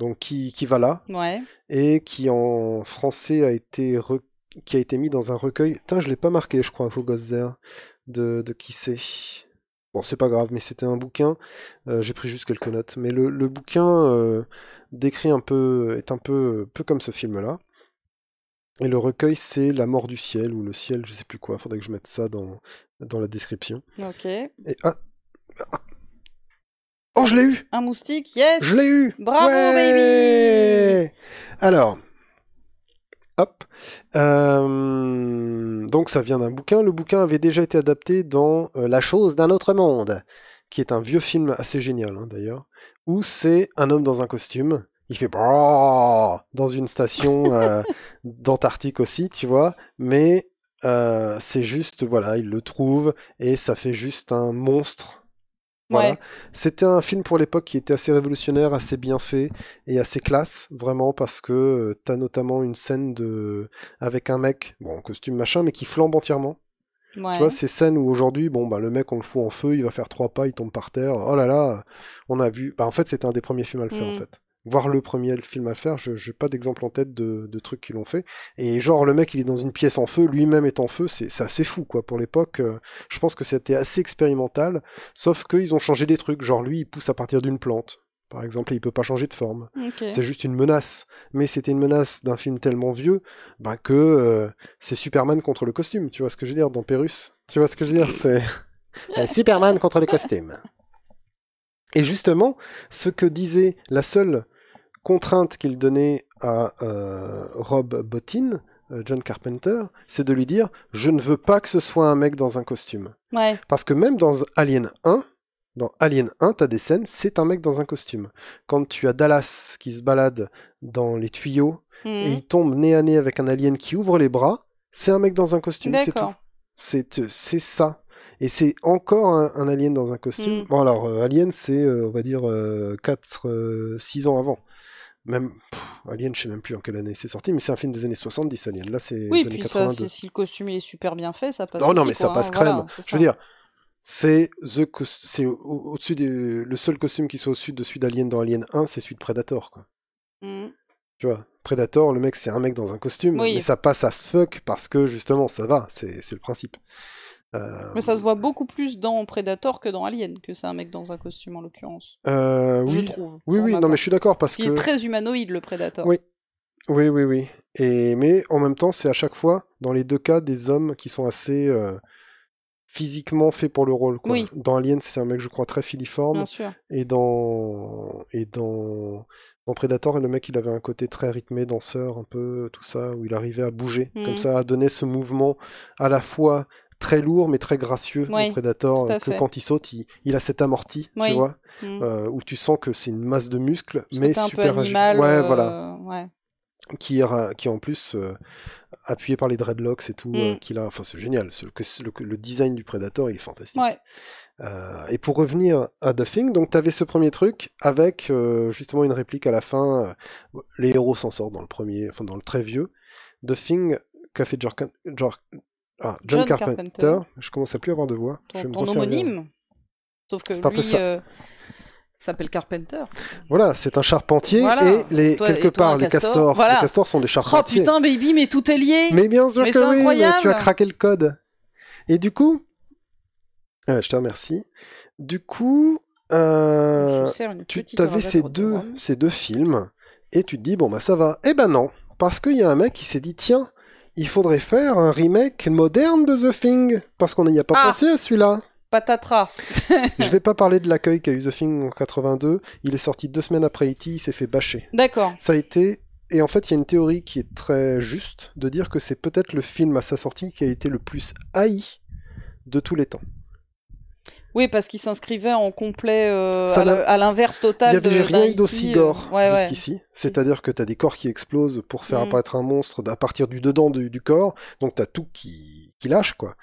donc qui, qui va là, Ouais. et qui en français a été re- qui a été mis dans un recueil. Putain, je l'ai pas marqué, je crois, There, de, de qui c'est. Bon, c'est pas grave, mais c'était un bouquin. euh, J'ai pris juste quelques notes, mais le, le bouquin euh, décrit un peu, est un peu, peu comme ce film-là. Et le recueil, c'est La mort du ciel ou le ciel, je sais plus quoi. Faudrait que je mette ça dans dans la description. Ok. Et ah, ah. Oh, je l'ai eu. Un moustique, yes. Je l'ai eu Bravo, Ouais Alors, hop. Euh, donc ça vient d'un bouquin. Le bouquin avait déjà été adapté dans euh, La chose d'un autre monde, qui est un vieux film assez génial hein, d'ailleurs, où c'est un homme dans un costume. Il fait dans une station [laughs] euh, d'Antarctique aussi, tu vois, mais euh, c'est juste, voilà, il le trouve et ça fait juste un monstre voilà. Ouais. C'était un film pour l'époque qui était assez révolutionnaire, assez bien fait et assez classe, vraiment, parce que euh, t'as notamment une scène de avec un mec, bon, en costume machin, mais qui flambe entièrement. Ouais. Tu vois, ces scènes où aujourd'hui, bon, bah, le mec, on le fout en feu, il va faire trois pas, il tombe par terre. Oh là là, on a vu. Bah, en fait, c'était un des premiers films à le faire, en Mm. fait. Voir le premier film à le faire, je j'ai pas d'exemple en tête de, de trucs qui l'ont fait. Et genre, le mec, il est dans une pièce en feu, lui-même est en feu, c'est assez fou, quoi. Pour l'époque, euh, je pense que c'était assez expérimental, sauf qu'ils ont changé des trucs. Genre, lui, il pousse à partir d'une plante. Par exemple, et il peut pas changer de forme. C'est juste une menace. Mais c'était une menace d'un film tellement vieux ben que euh, c'est Superman contre le costume. Tu vois ce que je veux dire dans Pérus? Tu vois ce que je veux dire? C'est [laughs] euh, Superman contre les costumes. Et justement, ce que disait la seule contrainte qu'il donnait à euh, Rob Bottin, euh, John Carpenter, c'est de lui dire je ne veux pas que ce soit un mec dans un costume. Ouais. Parce que même dans Alien 1, dans Alien 1, t'as des scènes, c'est un mec dans un costume. Quand tu as Dallas qui se balade dans les tuyaux et Mhm. il tombe nez à nez avec un alien qui ouvre les bras, c'est un mec dans un costume, c'est tout. D'accord. C'est ça. Et c'est encore un, un alien dans un costume. Mm. Bon alors, euh, Alien, c'est, euh, on va dire, 4, 6 ans avant. Même, pff, Alien, je sais même plus en quelle année c'est sorti, mais c'est un film des années 70, Alien. Là, c'est Oui, puis ça, 82. c'est- si le costume il est super bien fait, ça passe. Non, non, mais ça passe hein, crème. voilà, Je ça. veux dire, c'est the c'est au- au-dessus des... le seul costume qui soit au-dessus de celui d'Alien dans Alien 1, c'est celui de Predator, quoi. Mhm. Tu vois, Predator, le mec, c'est un mec dans un costume, Oui. mais ça passe à fuck parce que justement, ça va, c'est le principe. Euh, Mais ça se voit beaucoup plus dans Predator que dans Alien, que c'est un mec dans un costume en l'occurrence. euh, Je oui, trouve. oui, oui, non, part. mais je suis d'accord parce que. est très humanoïde le Predator. Oui. Oui, oui, oui. Et mais en même temps, c'est à chaque fois, dans les deux cas, des hommes qui sont assez. euh, physiquement fait pour le rôle. Quoi. Oui. Dans Alien, c'est un mec, je crois, très filiforme. Bien sûr. Et dans et dans dans Predator, le mec, il avait un côté très rythmé, danseur, un peu tout ça, où il arrivait à bouger, comme ça, à donner ce mouvement à la fois très lourd mais très gracieux au Predator, à que fait. quand il saute, il, il a cet amorti, Oui. tu vois, Mm. euh, où tu sens que c'est une masse de muscles, mais super agi- animal. Ouais, euh, voilà, ouais. qui qui en plus euh, appuyé par les dreadlocks et tout, euh, Mm. qu'il a, enfin c'est génial, Ce- le, le design du Predator il est fantastique. Ouais. Euh, et pour revenir à The Thing, donc tu avais ce premier truc avec euh, justement une réplique à la fin. euh, les héros s'en sortent dans le premier, enfin dans le très vieux. The Thing qu'a fait ah, John, John Carpenter. Carpenter. Je commence à plus avoir de voix. Je Ton, me ton homonyme. Sauf que lui euh, s'appelle Carpenter. Voilà, c'est un charpentier Voilà. et les Toi- quelque et toi, part les castor. castors, Voilà. les castors sont des Oh charpentiers. putain, baby, mais tout est lié. Mais bien sûr Mais que oui, mais tu as craqué le code. Et du coup, Ouais, je te remercie. Du coup, euh, tu avais ces deux, ces deux films et tu te dis bon bah ça va. Eh ben non, parce qu'il y a un mec qui s'est dit tiens, il faudrait faire un remake moderne de The Thing parce qu'on n'y a pas Ah. pensé à celui-là. Patatras. [laughs] je vais pas parler de l'accueil qu'a eu The Thing en 82. Il est sorti deux semaines après E.T. Il s'est fait bâcher. D'accord. Ça a été et en fait il y a une théorie qui est très juste de dire que c'est peut-être le film à sa sortie qui a été le plus haï de tous les temps. Oui, parce qu'il s'inscrivait en complet euh, à l'inverse total Il n'y de avait rien d'Haïti, d'aussi euh, gore ouais, ouais. jusqu'ici. C'est-à-dire que tu as des corps qui explosent pour faire Mm. apparaître un monstre à partir du dedans du, du corps. Donc tu as tout qui, qui lâche, quoi.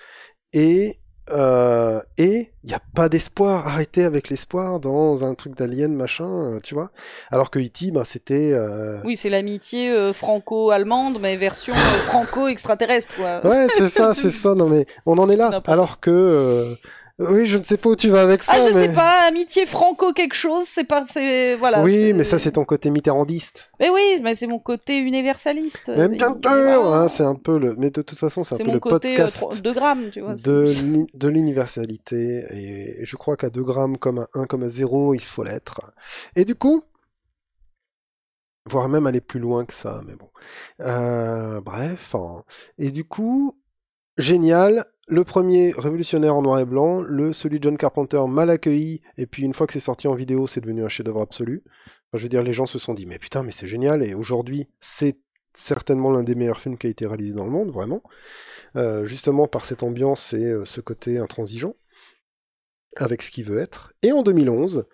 Et euh, et il n'y a pas d'espoir. Arrêtez avec l'espoir dans un truc d'alien, machin, euh, tu vois. Alors que E.T., bah, c'était... euh, Oui, c'est l'amitié euh, franco-allemande, mais version euh, franco-extraterrestre, quoi. Ouais, c'est [laughs] ça, c'est ça. Non mais on en est là. Alors que... euh, Oui, je ne sais pas où tu vas avec ça, Ah, je mais... sais pas, amitié franco quelque chose, c'est pas, c'est, voilà. oui, mais ça c'est ton côté mitterrandiste. Mais oui, mais c'est mon côté universaliste. Mais bien sûr, hein, c'est un peu le... Mais de toute façon, c'est un peu le côté podcast... 2 grammes, tu vois. de l'universalité et je crois qu'à 2 grammes comme à 1 comme à 0 il faut l'être et du coup voire même aller plus loin que ça mais bon Euh, bref hein. et du coup génial le premier révolutionnaire en noir et blanc le celui de John Carpenter mal accueilli et puis une fois que c'est sorti en vidéo c'est devenu un chef-d'œuvre absolu Enfin, je veux dire les gens se sont dit mais putain mais c'est génial et aujourd'hui c'est certainement l'un des meilleurs films qui a été réalisé dans le monde vraiment euh, justement par cette ambiance et euh, ce côté intransigeant, avec ce qu'il veut être. Et en 2011,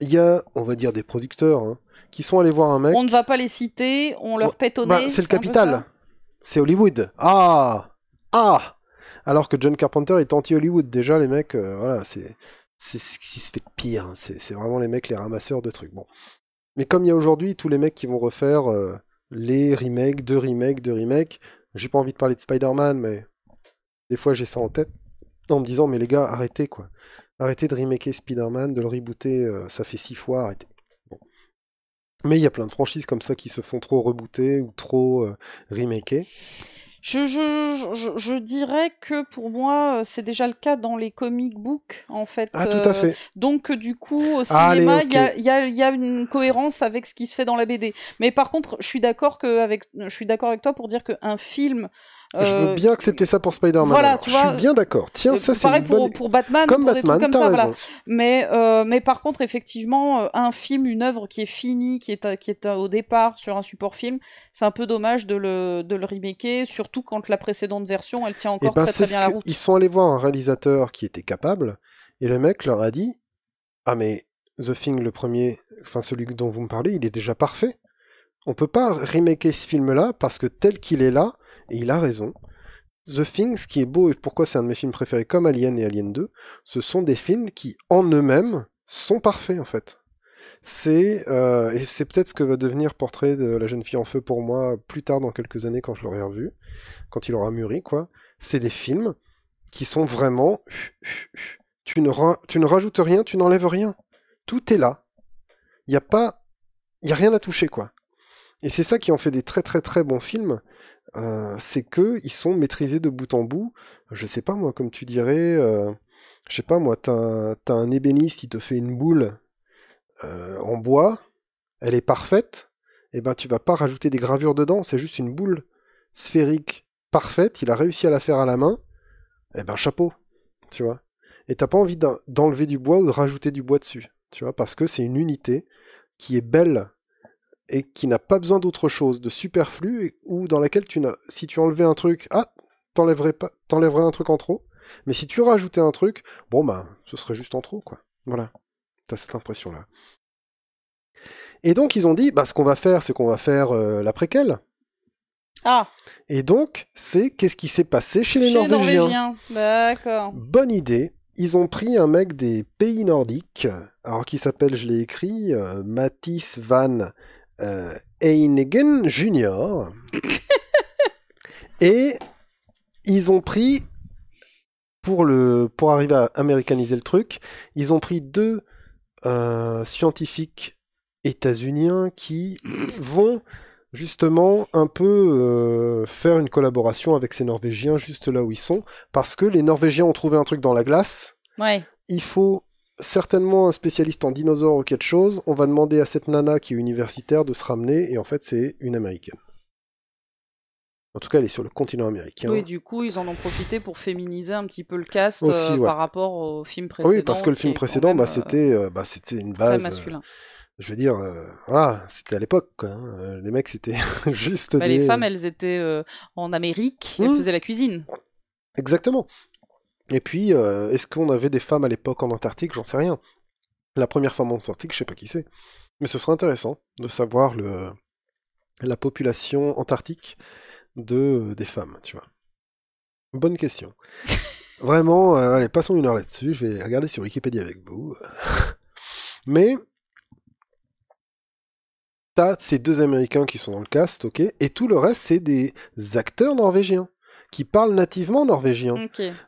il y a, on va dire, des producteurs hein, qui sont allés voir un mec. On ne va pas les citer, on leur pète au Bah, nez. c'est le capital. C'est Hollywood. Ah Ah Alors que John Carpenter est anti-Hollywood. Déjà, les mecs, euh, voilà, c'est c'est ce qui se fait de pire. hein. C'est vraiment les mecs, les ramasseurs de trucs. Bon. Mais comme il y a aujourd'hui tous les mecs qui vont refaire euh, les remakes, deux remakes, deux remakes, j'ai pas envie de parler de Spider-Man, mais des fois j'ai ça en tête en me disant, mais les gars, arrêtez quoi. Arrêtez de remaker Spider-Man, de le rebooter, euh, ça fait six fois, arrêtez. Mais il y a plein de franchises comme ça qui se font trop rebooter ou trop euh. Je, je, je, je dirais que pour moi, euh, c'est déjà le cas dans les comic books, en fait. Ah, tout Euh, à fait. Donc, euh, du coup, au Allez, cinéma, il y, a, y, a, y a une cohérence avec ce qui se fait dans la BD. Mais par contre, je suis d'accord avec, je suis d'accord avec toi pour dire qu'un film. Je veux euh, bien accepter ça pour Spider-Man. voilà, je suis bien d'accord. Tiens, euh, ça c'est une pour, bonne... pour Batman, Comme pour des Batman, trucs comme ça, voilà. Mais, euh, mais par contre, effectivement, un film, une œuvre qui est finie, qui est, qui est au départ sur un support film, c'est un peu dommage de le, de le remaker, surtout quand la précédente version, elle tient encore ben, très très bien la route. Ils sont allés voir un réalisateur qui était capable, et le mec leur a dit Ah, mais The Thing, le premier, enfin celui dont vous me parlez, il est déjà parfait. On peut pas remaker ce film-là parce que tel qu'il est là, et il a raison. The Thing, ce qui est beau et pourquoi c'est un de mes films préférés comme Alien et Alien 2, ce sont des films qui, en eux-mêmes, sont parfaits en fait. C'est euh, et c'est peut-être ce que va devenir Portrait de la jeune fille en feu pour moi plus tard dans quelques années quand je l'aurai revu, quand il aura mûri quoi. C'est des films qui sont vraiment tu ne rajoutes rien, tu n'enlèves rien. Tout est là. Il y a pas il y a rien à toucher quoi. Et c'est ça qui en fait des très très très bons films. Euh, c'est que ils sont maîtrisés de bout en bout. Je sais pas moi, comme tu dirais, euh, je sais pas moi, t'as un- ébéniste, il te fait une boule euh, en bois, elle est parfaite. Et ben tu vas pas rajouter des gravures dedans, c'est juste une boule sphérique parfaite. Il a réussi à la faire à la main. Et ben chapeau. tu vois. Et t'as pas envie d'en- d'enlever du bois ou de rajouter du bois dessus, tu vois, parce que c'est une unité qui est belle et qui n'a pas besoin d'autre chose, de superflu, et- ou dans laquelle tu n'as, si tu enlevais un truc, ah, t'enlèverais pas, t'enlèverais un truc en trop. Mais si tu rajoutais un truc, bon ben, ce serait juste en trop, quoi. Voilà. T'as cette impression-là. Et donc ils ont dit, bah ce qu'on va faire, c'est qu'on va faire euh, la préquelle. Ah, Et donc, c'est qu'est-ce qui s'est passé chez les chez. Norvégiens. D'accord. Bonne idée. Ils ont pris un mec des pays nordiques, alors qui s'appelle, je l'ai écrit, euh, Mathis van euh, Einegen Jr. [laughs] Et ils ont pris, pour, le, pour arriver à américaniser le truc, ils ont pris deux euh, scientifiques états-uniens qui vont justement un peu euh, faire une collaboration avec ces Norvégiens juste là où ils sont, parce que les Norvégiens ont trouvé un truc dans la glace, Ouais. il faut certainement un spécialiste en dinosaures ou quelque chose, on va demander à cette nana qui est universitaire de se ramener, et en fait c'est une américaine. En tout cas, elle est sur le continent américain. Oui, du coup, ils en ont profité pour féminiser un petit peu le cast Aussi, euh, ouais. par rapport au film précédent. oui, parce que le film précédent, bah, euh, c'était euh, bah, c'était une très base. euh, masculin. je veux dire, voilà, c'était à l'époque, hein. Les mecs, c'était [laughs] juste Bah, des... Les femmes, elles étaient en Amérique, elles Hmm. faisaient la cuisine. Exactement. Et puis, euh, est-ce qu'on avait des femmes à l'époque en Antarctique? J'en sais rien. La première femme en Antarctique, je sais pas qui c'est. Mais ce serait intéressant de savoir le, la population antarctique de, des femmes, tu vois. Bonne question. [laughs] Vraiment, euh, allez, passons une heure là-dessus. Je vais regarder sur Wikipédia avec vous. [laughs] Mais, t'as ces deux Américains qui sont dans le cast, ok? Et tout le reste, c'est des acteurs norvégiens qui parlent nativement norvégien.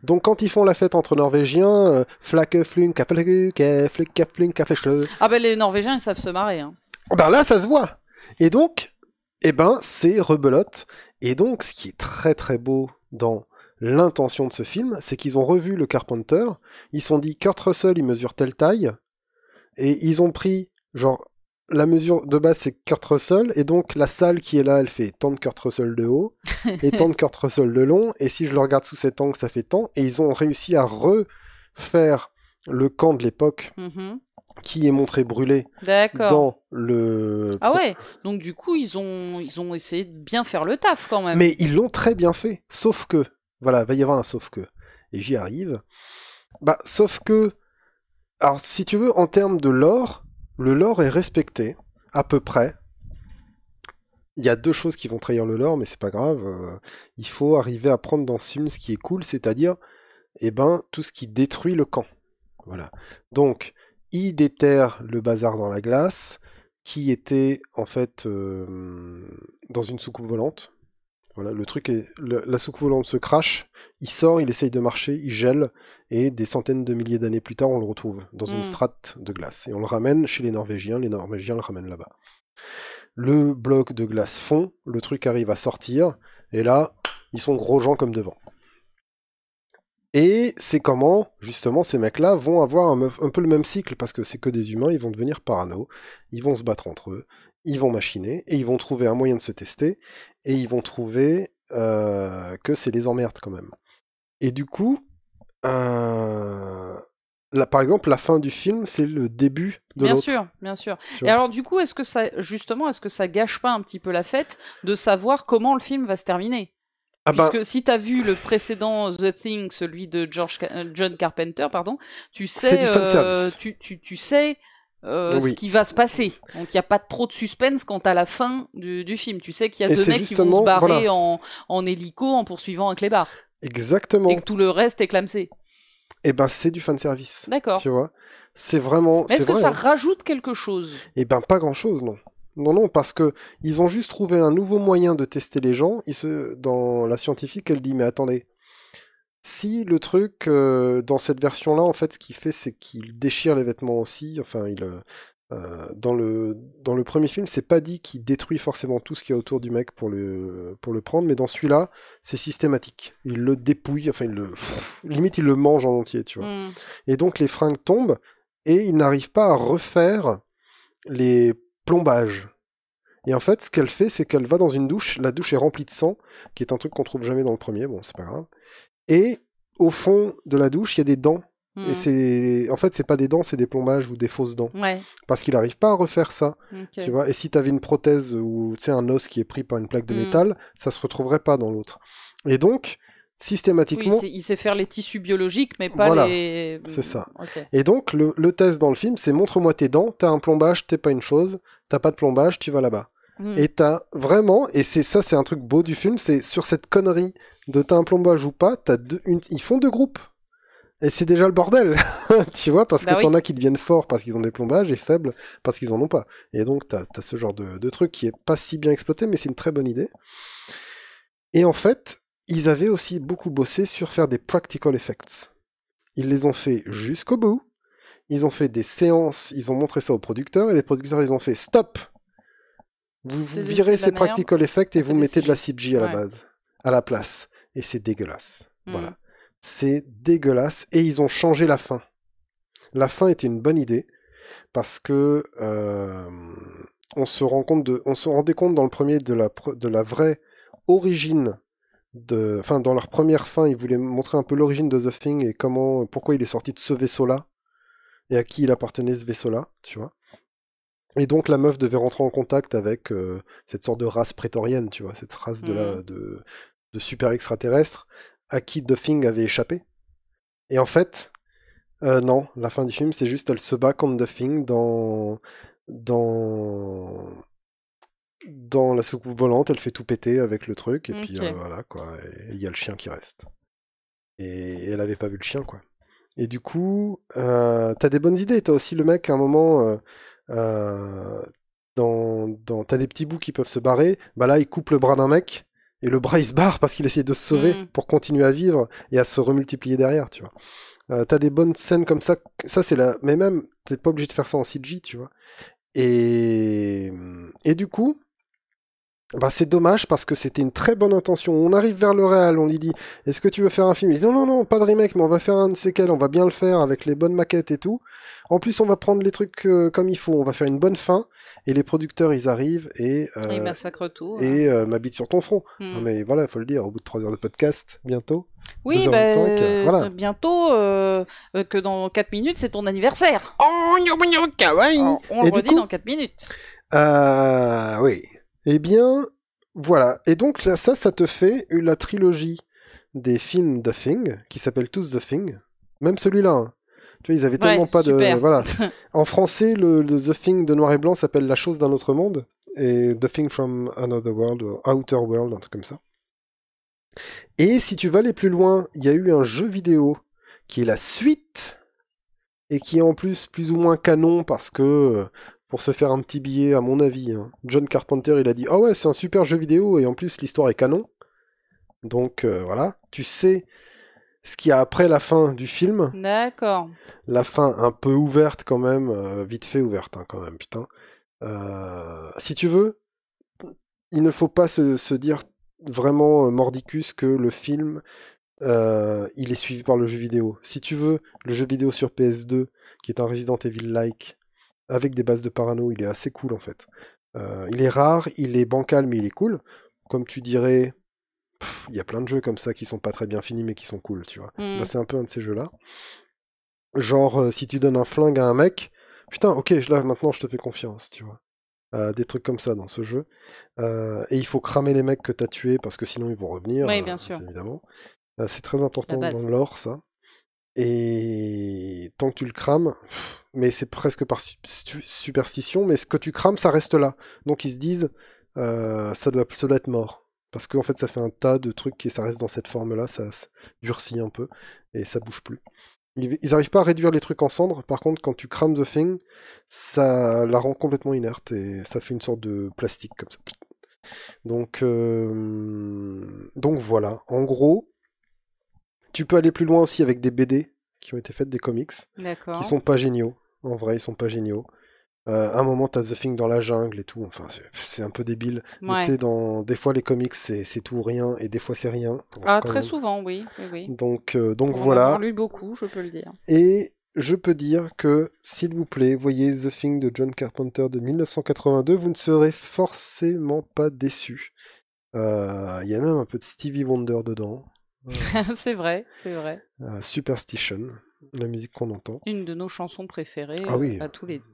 Donc quand ils font la fête entre Norvégiens, euh, flake flunk, Ah ben les Norvégiens, ils savent se marrer. Hein. ben là ça se voit. Et donc, eh ben c'est rebelote. Et donc ce qui est très très beau dans l'intention de ce film, c'est qu'ils ont revu le Carpenter, ils se sont dit Kurt Russell il mesure telle taille, et ils ont pris genre la mesure de base c'est Kurt Russell, et donc la salle qui est là elle fait tant de Kurt Russell de haut, [laughs] et tant de Kurt Russell de long, et si je le regarde sous cet angle ça fait tant, et ils ont réussi à refaire le camp de l'époque Mhm. qui est montré brûlé dans le... Ah ouais. Donc du coup, ils ont ils ont essayé de bien faire le taf quand même. Mais ils l'ont très bien fait. Sauf que, voilà, va y avoir un sauf que. Et j'y arrive. Bah, sauf que, alors si tu veux, en termes de lore, le lore est respecté, à peu près. Il y a deux choses qui vont trahir le lore, mais c'est pas grave. euh, il faut arriver à prendre dans film ce qui est cool, c'est-à-dire, eh ben, tout ce qui détruit le camp. Voilà. Donc, il déterre le bazar dans la glace, qui était en fait euh, dans une soucoupe volante. Voilà, le truc est, le- la soucoupe volante se crache, il sort, il essaye de marcher, il gèle, et des centaines de milliers d'années plus tard, on le retrouve dans une Mm. strate de glace. Et on le ramène chez les Norvégiens, les Norvégiens le ramènent là-bas. Le bloc de glace fond, le truc arrive à sortir, et là, ils sont gros gens comme devant. Et c'est comment, justement, ces mecs-là vont avoir un, un peu le même cycle, parce que c'est que des humains, ils vont devenir parano, ils vont se battre entre eux, ils vont machiner, et ils vont trouver un moyen de se tester, et ils vont trouver euh, que c'est les emmerdes quand même. Et du coup, euh, là, par exemple, la fin du film, c'est le début de Bien sûr, bien sûr. Tu Et alors du coup, est-ce que ça justement, est-ce que ça gâche pas un petit peu la fête de savoir comment le film va se terminer? Ah bah, Puisque si t'as vu le précédent The Thing, celui de George euh, John Carpenter, pardon, tu sais, du euh, tu, tu, tu sais euh, Oui. ce qui va se passer. Donc il y a pas trop de suspense quant à la fin du, du film. Tu sais qu'il y a Et deux mecs qui vont se barrer voilà. en, en hélico en poursuivant un clébard exactement. et que tout le reste est clamsé. Et ben, c'est du fanservice. D'accord. Tu vois? C'est vraiment. Mais est-ce que vrai, ça hein. rajoute quelque chose? Eh ben pas grand chose, non. Non, non, parce que ils ont juste trouvé un nouveau moyen de tester les gens. Ils se... Dans la scientifique, elle dit mais attendez, si le truc euh, dans cette version-là, en fait, ce qu'il fait, c'est qu'il déchire les vêtements aussi. Enfin, il euh, euh, dans le dans le premier film, c'est pas dit qu'il détruit forcément tout ce qu'il y a autour du mec pour le pour le prendre, mais dans celui-là, c'est systématique. Il le dépouille, enfin, il le pff, limite il le mange en entier, tu vois. Hmm. Et donc les fringues tombent et ils n'arrivent pas à refaire les plombages. Et en fait, ce qu'elle fait, c'est qu'elle va dans une douche. La douche est remplie de sang, qui est un truc qu'on trouve jamais dans le premier. Bon, c'est pas grave. Et au fond de la douche, il y a des dents. Hmm. Et c'est, en fait, c'est pas des dents, c'est des plombages ou des fausses dents. Ouais. Parce qu'il n'arrive pas à refaire ça. ok. Tu vois, et si tu avais une prothèse ou tu sais, un os qui est pris par une plaque de Mm. métal, ça se retrouverait pas dans l'autre. Et donc, Oui, systématiquement, c'est- il sait faire les tissus biologiques, mais pas Voilà, les. c'est ça. Ok. et donc le, le test dans le film, c'est montre-moi tes dents, t'as un plombage, t'es pas une chose, t'as pas de plombage, tu vas là-bas. Hmm. Et t'as vraiment, et c'est ça, c'est un truc beau du film, c'est sur cette connerie de t'as un plombage ou pas, t'as deux, une, ils font deux groupes. Et c'est déjà le bordel, [laughs] tu vois, parce Bah que oui. t'en as qui deviennent forts parce qu'ils ont des plombages et faibles parce qu'ils en ont pas. Et donc t'as as ce genre de, de truc qui est pas si bien exploité, mais c'est une très bonne idée. Et en fait, ils avaient aussi beaucoup bossé sur faire des practical effects. Ils les ont fait jusqu'au bout. Ils ont fait des séances, ils ont montré ça aux producteurs, et les producteurs, ils ont fait stop Vous, virez ces practical effects et vous mettez de la CG. À la base, à la place. Et c'est dégueulasse. Hmm. Voilà. C'est dégueulasse. Et ils ont changé la fin. La fin était une bonne idée parce que euh, on se rend compte de, on se rendait compte dans le premier de la de la vraie origine de, enfin dans leur première fin, ils voulaient montrer un peu l'origine de The Thing et comment, pourquoi il est sorti de ce vaisseau-là et à qui il appartenait ce vaisseau-là, tu vois. Et donc la meuf devait rentrer en contact avec euh, cette sorte de race prétorienne, tu vois, cette race de, la, Mhm. de, de super extraterrestres à qui The Thing avait échappé. Et en fait, euh, non, la fin du film, c'est juste elle se bat contre The Thing dans dans dans la soucoupe volante, elle fait tout péter avec le truc et puis euh, voilà quoi. Il y a le chien qui reste. Et elle avait pas vu le chien quoi. Et du coup, t'as des bonnes idées. T'as aussi le mec à un moment. Euh, dans, dans, t'as des petits bouts qui peuvent se barrer. Bah là, il coupe le bras d'un mec et le bras il se barre parce qu'il essaie de se sauver Mm. pour continuer à vivre et à se remultiplier derrière, tu vois. Euh, t'as des bonnes scènes comme ça. Ça c'est la. Mais même, t'es pas obligé de faire ça en CG, tu vois. Et et du coup. Bah, c'est dommage parce que c'était une très bonne intention. On arrive vers le réal, on lui dit Est-ce que tu veux faire un film? Il dit Non, non, non, pas de remake, mais on va faire un de on va bien le faire avec les bonnes maquettes et tout. En plus, on va prendre les trucs euh, comme il faut, on va faire une bonne fin. Et les producteurs, ils arrivent et, euh, Il massacre tout. et euh, m'habitent sur ton front. Hmm. Non, mais voilà, il faut le dire, au bout de 3 heures de podcast, bientôt. Oui, 2h25, bah, euh, voilà. bientôt, que dans 4 minutes, c'est ton anniversaire. Oh, kawaii On, on Et le redit coup- dans 4 minutes. Euh, oui. Eh bien, voilà. Et donc, là, ça, ça te fait la trilogie des films The Thing, qui s'appellent tous The Thing. Même celui-là. hein. Tu vois, ils avaient tellement pas de. Voilà. [laughs] En français, le, le The Thing de noir et blanc s'appelle La chose d'un autre monde. Et The Thing from Another World, ou Outer World, un truc comme ça. Et si tu vas aller plus loin, il y a eu un jeu vidéo qui est la suite et qui est en plus plus ou moins canon parce que euh, pour se faire un petit billet, à mon avis, hein, John Carpenter il a dit ah ouais c'est un super jeu vidéo et en plus l'histoire est canon. Donc euh, voilà, tu sais ce qu'il y a après la fin du film, D'accord. la fin un peu ouverte quand même, euh, vite fait ouverte hein, quand même, putain. Euh, si tu veux, il ne faut pas se, se dire vraiment mordicus que le film il est suivi par le jeu vidéo. Si tu veux, le jeu vidéo sur PS2, qui est un Resident Evil-like, avec des bases de parano, il est assez cool en fait. Euh, il est rare, il est bancal, mais il est cool. Comme tu dirais, il y a plein de jeux comme ça qui sont pas très bien finis, mais qui sont cool, tu vois. Hmm. Bah, c'est un peu un de ces jeux-là. Genre, euh, si tu donnes un flingue à un mec, putain, ok, là maintenant je te fais confiance, tu vois. Euh, des trucs comme ça dans ce jeu. Et il faut cramer les mecs que t'as tués parce que sinon ils vont revenir. Oui, bien sûr. Évidemment. C'est très important dans l'or, ça. Et tant que tu le crames, mais c'est presque par su- su- superstition, mais ce que tu crames, ça reste là. Donc ils se disent, euh, ça, doit, ça être mort. Parce qu'en fait, ça fait un tas de trucs et ça reste dans cette forme-là, ça durcit un peu et ça bouge plus. Ils ils arrivent pas à réduire les trucs en cendres, par contre, quand tu crames The Thing, ça la rend complètement inerte et ça fait une sorte de plastique comme ça. Donc, euh, donc voilà. En gros, tu peux aller plus loin aussi avec des BD qui ont été faites, des comics, D'accord. qui sont pas géniaux. En vrai, ils sont pas géniaux. Euh, à un moment, t'as The Thing dans la jungle et tout. Enfin, c'est- un peu débile. Mais Ouais. tu sais, dans... des fois, les comics, c'est tout ou rien, et des fois, c'est rien. Ah, très même. souvent, oui. oui, oui. Donc, euh, donc voilà. avoir lu beaucoup, je peux le dire. Et je peux dire que, s'il vous plaît, voyez The Thing de John Carpenter de 1982, vous ne serez forcément pas déçus. Euh, Il y a même un peu de Stevie Wonder dedans. [laughs] c'est vrai, c'est vrai. Euh, Superstition, la musique qu'on entend. Une de nos chansons préférées Ah oui. euh, à tous les deux.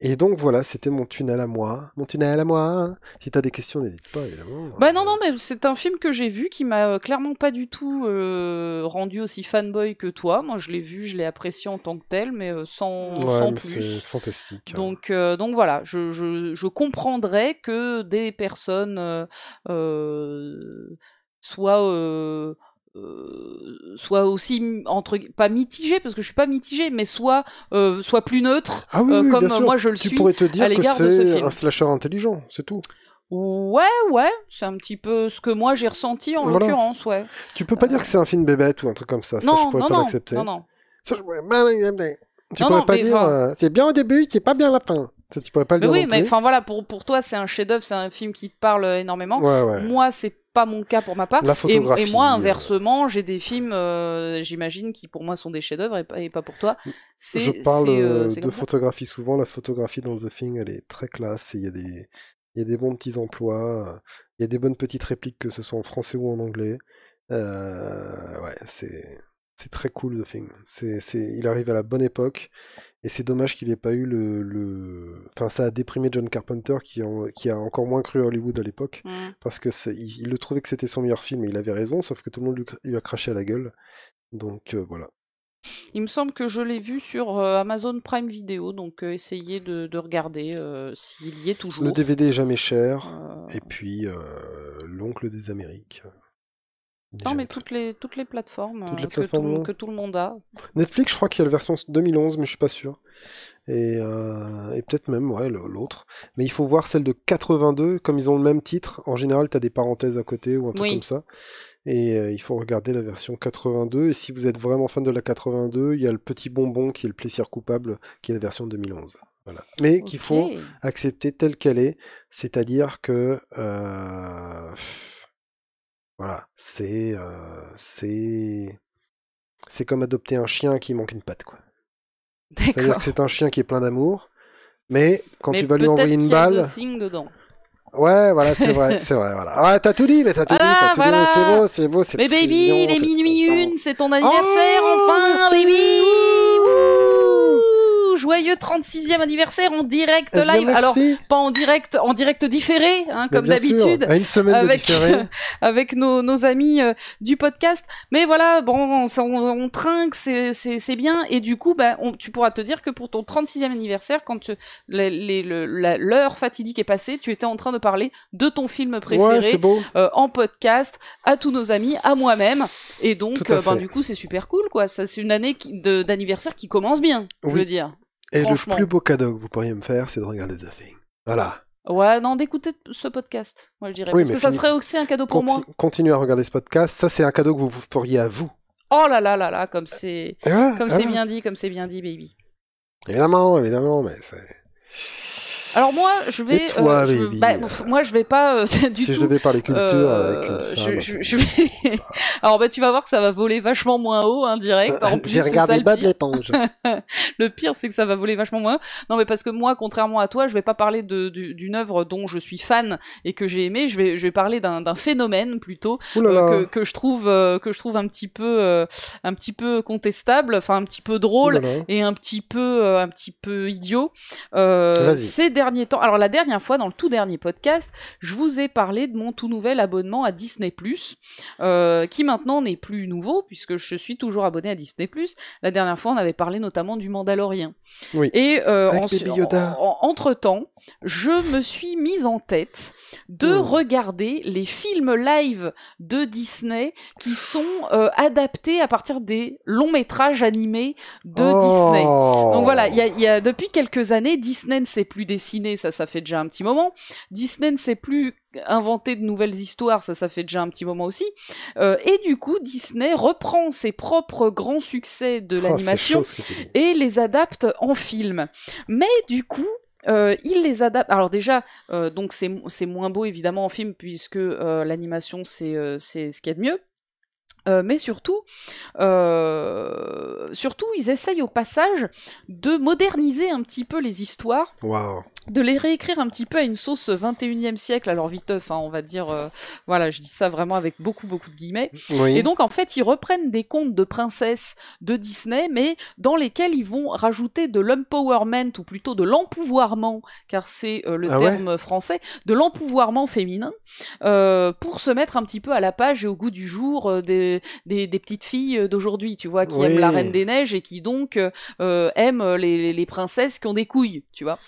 Et donc voilà, c'était mon tunnel à moi. Mon tunnel à moi. Si t'as des questions, n'hésite pas, évidemment. Bah non, non, mais c'est un film que j'ai vu qui m'a euh, clairement pas du tout euh, rendu aussi fanboy que toi. Moi, je l'ai vu, je l'ai apprécié en tant que tel, mais sans, Ouais, sans mais c'est plus. fantastique. Donc, euh, donc voilà, je, je, je comprendrais que des personnes soient, euh, soient aussi entre pas mitigées parce que je suis pas mitigée, mais soit euh, soit plus neutre, Ah oui, euh, oui, comme moi je le tu suis. pourrais te dire à que l'égard de ce c'est film. un slasher intelligent, c'est tout. Ouais, ouais, c'est un petit peu ce que moi j'ai ressenti en Voilà. l'occurrence, ouais. Tu peux pas dire que c'est un film bébête ou un truc comme ça. ça, je non, pourrais non, pas non, l'accepter. non, non. Ça, je. Tu Non, pourrais non, pas dire euh, c'est bien au début, c'est pas bien à la fin. Ça, tu pourrais pas le Mais dire oui, non mais enfin voilà, pour, pour toi c'est un chef-d'œuvre, c'est un film qui te parle énormément. Ouais, ouais. Moi, c'est pas mon cas pour ma part. La Et, photographie. et moi, euh, inversement, j'ai des films, euh, j'imagine, qui pour moi sont des chefs-d'œuvre et, pas- et pas pour toi. C'est, Je parle euh, de photographie souvent. La photographie dans The Thing, elle est très classe. Il y a des, il y a des bons petits emplois. Il y a des bonnes petites répliques, que ce soit en français ou en anglais. Euh, ouais, c'est, c'est très cool The Thing. C'est, c'est, il arrive à la bonne époque. Et c'est dommage qu'il n'ait pas eu le, le, enfin, ça a déprimé John Carpenter qui, en- qui a encore moins cru à Hollywood à l'époque. Parce que c'est- il, il le trouvait que c'était son meilleur film et il avait raison, sauf que tout le monde lui, a craché à la gueule. Donc euh, voilà. Il me semble que je l'ai vu sur euh, Amazon Prime Video, donc euh, essayez de, de regarder euh, s'il y est toujours. Le DVD est jamais cher. Et puis, l'oncle des Amériques. Non, mais toutes les, toutes les plateformes, Toutes les euh, que, tout, que le monde a. Netflix, je crois qu'il y a la version 2011, mais je suis pas sûr. Et, euh, et peut-être même, ouais, l'autre. Mais il faut voir celle de 82, comme ils ont le même titre. En général, tu as des parenthèses à côté ou un truc Oui. comme ça. Et euh, il faut regarder la version 82. Et si vous êtes vraiment fan de la 82, il y a le petit bonbon qui est le plaisir coupable, qui est la version 2011. Voilà. Mais qu'il faut accepter telle qu'elle est, c'est-à-dire que euh, pff, voilà, c'est euh, c'est c'est comme adopter un chien qui manque une patte quoi. C'est-à-dire que c'est un chien qui est plein d'amour, mais quand Mais tu vas lui envoyer une qu'il y a balle, Thing dedans. ouais, voilà, c'est vrai, [laughs] c'est vrai, voilà. Ouais, t'as tout dit, mais t'as tout Voilà, dit, t'as tout voilà. dit, c'est beau, c'est beau, c'est Mais baby, fusion, il est c'est minuit une, c'est ton anniversaire Oh, enfin, baby Joyeux 36e anniversaire en direct Eh bien, live. Alors, pas en direct, en direct différé, hein, comme d'habitude. une semaine avec- de [laughs] avec nos, nos amis euh, du podcast. Mais voilà, bon, on, on, on trinque, c'est bien. Et du coup, bah, on- tu pourras te dire que pour ton 36e anniversaire, quand l'heure fatidique est passée, tu étais en train de parler de ton film préféré euh, en podcast à tous nos amis, à moi-même. Et donc, euh, ben, du coup, c'est super cool, quoi. C'est une année d'anniversaire qui commence bien, je Oui. veux dire. Et le plus beau cadeau que vous pourriez me faire, c'est de regarder The Thing. Voilà. Ouais, non, d'écouter ce podcast, moi je dirais. Oui, Parce que ça serait aussi un cadeau pour moi. Conti- Continuez à regarder ce podcast. Ça, c'est un cadeau que vous vous feriez à vous. Oh là là là là, comme c'est Et voilà. comme voilà. c'est bien dit, comme c'est bien dit, baby. Évidemment, évidemment, mais c'est. Alors moi, je vais. Et toi, euh, je- bah, moi, je vais pas euh, [laughs] du si tout. je devais parler culture euh, avec une je, femme. je- je vais. [laughs] Alors bah tu vas voir que ça va voler vachement moins haut, hein, direct. En [laughs] plus, J'ai regardé Bob l'éponge. Le pire, c'est que ça va voler vachement moins. Non, mais parce que moi, contrairement à toi, je vais pas parler de- du- d'une œuvre dont je suis fan et que j'ai aimé. Je vais, je vais parler d'un d'un phénomène plutôt Ouh là euh, là. que, que je trouve euh, que je trouve un petit peu euh, un petit peu contestable, enfin un petit peu drôle là et un petit peu euh, un petit peu idiot euh, Vas-y. ces derniers temps. Alors la dernière fois dans le tout dernier podcast, je vous ai parlé de mon tout nouvel abonnement à Disney euh, qui maintenant n'est plus nouveau puisque je suis toujours abonné à Disney La dernière fois, on avait parlé notamment du Mandalorien. Oui. Et euh, Avec ensuite- Baby Yoda. entre temps, je me suis mise en tête de Hmm. regarder les films live de Disney qui sont euh, adaptés à partir des longs métrages animés de Oh. Disney. Donc voilà, il y a, il y a depuis quelques années, Disney ne sait plus ça, ça fait déjà un petit moment. Disney ne sait plus inventer de nouvelles histoires, ça, ça fait déjà un petit moment aussi. Euh, et du coup, Disney reprend ses propres grands succès de Oh, l'animation et les adapte en film. Mais du coup, euh, il les adapte. Alors déjà, euh, donc c'est moins beau évidemment en film puisque euh, l'animation c'est ce qu'il y a de mieux. Euh, mais surtout, euh, surtout, ils essayent au passage de moderniser un petit peu les histoires. De les réécrire un petit peu à une sauce 21e siècle, alors viteuf, hein, on va dire, euh, voilà, je dis ça vraiment avec beaucoup, beaucoup de guillemets. Oui. Et donc, en fait, ils reprennent des contes de princesses de Disney, mais dans lesquels ils vont rajouter de l'empowerment, ou plutôt de l'empouvoirment, car c'est euh, le Ah ouais terme français, de l'empouvoirment féminin, euh, pour se mettre un petit peu à la page et au goût du jour euh, des, des, des petites filles d'aujourd'hui, tu vois, qui Oui. aiment la Reine des Neiges et qui donc euh, aiment les, les princesses qui ont des couilles, tu vois.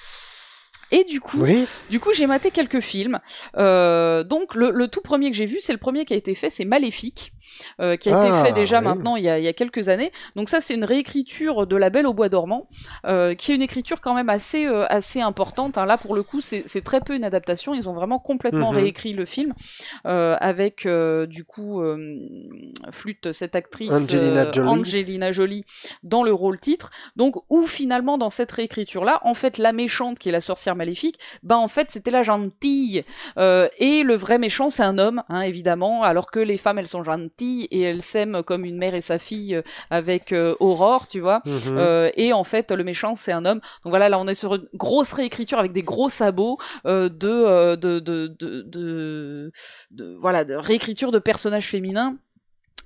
Et du coup, Oui. du coup, j'ai maté quelques films. Euh, donc, le, le tout premier que j'ai vu, c'est le premier qui a été fait, c'est Maléfique, euh, qui a Ah, été fait déjà oui. maintenant il y, a, il y a quelques années. Donc ça, c'est une réécriture de La Belle au bois dormant, euh, qui est une écriture quand même assez assez importante. hein. Là, pour le coup, c'est très peu une adaptation. Ils ont vraiment complètement Mhm. réécrit le film avec du coup flûte cette actrice Angelina Jolie. Angelina Jolie dans le rôle titre. Donc, où finalement dans cette réécriture là, en fait, la méchante qui est la sorcière maléfique, ben en fait c'était la gentille Euh, et le vrai méchant c'est un homme, hein, évidemment, alors que les femmes elles sont gentilles et elles s'aiment comme une mère et sa fille euh, avec euh, Aurore, tu vois. Mhm. Euh, et en fait, le méchant, c'est un homme. Donc voilà, là, on est sur une grosse réécriture avec des gros sabots de, de, de, de, de, de- voilà, de réécriture de personnages féminins.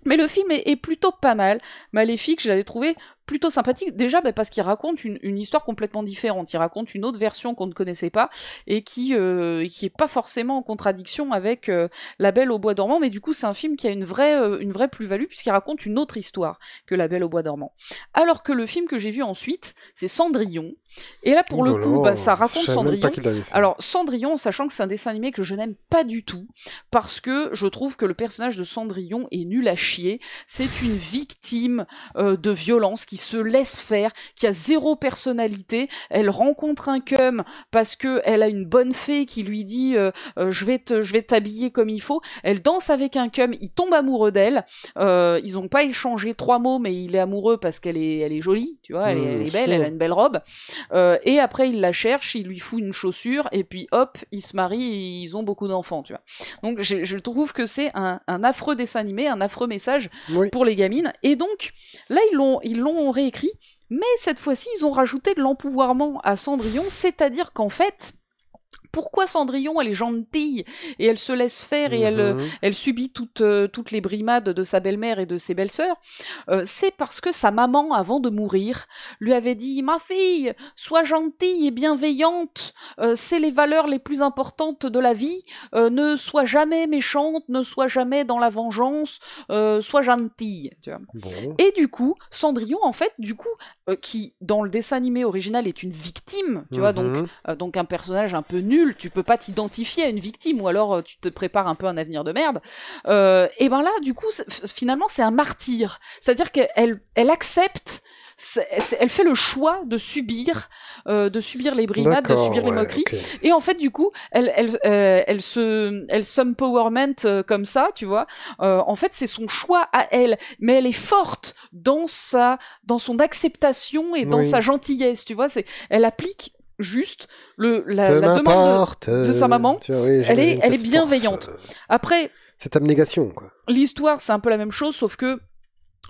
Mais le film est, est plutôt pas mal. Maléfique, je l'avais trouvé plutôt sympathique. Déjà, bah, parce qu'il raconte une, une histoire complètement différente. Il raconte une autre version qu'on ne connaissait pas et qui euh, qui est pas forcément en contradiction avec euh, La Belle au Bois dormant. Mais du coup, c'est un film qui a une vraie euh, une vraie plus-value puisqu'il raconte une autre histoire que La Belle au Bois dormant. Alors que le film que j'ai vu ensuite, c'est Cendrillon. Et là, pour Oh le coup, bah, ça raconte Cendrillon. Alors Cendrillon, sachant que c'est un dessin animé que je n'aime pas du tout, parce que je trouve que le personnage de Cendrillon est nul à chier. C'est une victime euh, de violence qui se laisse faire, qui a zéro personnalité. Elle rencontre un cum parce que elle a une bonne fée qui lui dit euh, euh, je vais te, je vais t'habiller comme il faut. Elle danse avec un cum, il tombe amoureux d'elle. Euh, ils ont pas échangé trois mots, mais il est amoureux parce qu'elle est, elle est jolie, tu vois, elle, est, elle est belle, elle a une belle robe. Et après, il la cherche, il lui fout une chaussure, et puis hop, ils se marient et ils ont beaucoup d'enfants, tu vois. Donc, je, je trouve que c'est un, un affreux dessin animé, un affreux message Oui. pour les gamines. Et donc, là, ils l'ont, ils l'ont réécrit, mais cette fois-ci, ils ont rajouté de l'empouvoirment à Cendrillon, c'est-à-dire qu'en fait, pourquoi Cendrillon, elle est gentille et elle se laisse faire et elle, euh, Mhm. elle subit toutes, euh, toutes les brimades de sa belle-mère et de ses belles-sœurs, euh, c'est parce que sa maman, avant de mourir, lui avait dit Ma fille, sois gentille et bienveillante, euh, c'est les valeurs les plus importantes de la vie, euh, ne sois jamais méchante, ne sois jamais dans la vengeance, euh, sois gentille. Tu vois. Bon. Et du coup, Cendrillon, en fait, du coup, euh, qui dans le dessin animé original est une victime, tu vois, donc Mhm. euh, donc un personnage un peu nul, tu peux pas t'identifier à une victime ou alors euh, tu te prépares un peu un avenir de merde. Euh, et ben là, du coup, finalement, c'est un martyr. C'est-à-dire qu'elle elle accepte, elle fait le choix de subir, euh, de subir les brimades, de subir les moqueries. Et en fait, du coup, elle, elle, euh, elle se, elle s'empowerment euh, comme ça, tu vois. Euh, en fait, c'est son choix à elle, mais elle est forte dans sa, dans son acceptation et dans Oui. sa gentillesse, tu vois. C'est, elle applique juste le, la, demande. de- de sa maman, tu vois, oui, elle est- elle est bienveillante. force, euh, Après, Cette abnégation, quoi. l'histoire, c'est un peu la même chose, sauf que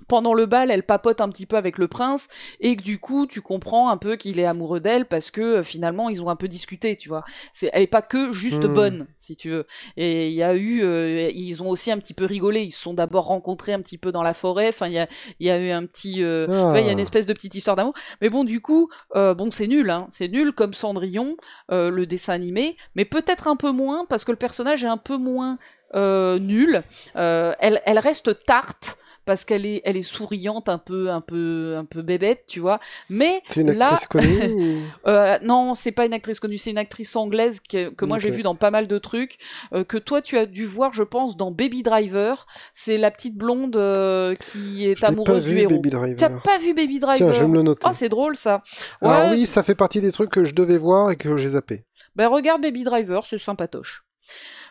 pendant le bal, elle papote un petit peu avec le prince, et que du coup, tu comprends un peu qu'il est amoureux d'elle parce que euh, finalement, ils ont un peu discuté, tu vois. C'est, elle est pas que juste Hmm. bonne, si tu veux. Et il y a eu, euh, ils ont aussi un petit peu rigolé. Ils se sont d'abord rencontrés un petit peu dans la forêt. Enfin, il y a, il y a eu un petit, euh, Ah. ouais, il y a une espèce de petite histoire d'amour. Mais bon, du coup, euh, bon, c'est nul, hein. C'est nul comme Cendrillon, euh, le dessin animé, mais peut-être un peu moins parce que le personnage est un peu moins euh, nul. Euh, elle, elle reste tarte parce qu'elle est, elle est souriante, un peu, un peu, un peu bébête, tu vois. Mais C'est une là, actrice connue [laughs] euh, non, c'est pas une actrice connue, c'est une actrice anglaise que, que moi j'ai vue dans pas mal de trucs, euh, que toi tu as dû voir, je pense, dans Baby Driver. C'est la petite blonde euh, qui est Je l'ai pas amoureuse vu, du héros. Baby T'as Driver. pas vu Baby Driver Tiens, je vais me le noter. Oh, c'est drôle ça. Alors Ouais, oui, c'est- ça fait partie des trucs que je devais voir et que j'ai zappé. Ben regarde Baby Driver, c'est sympatoche.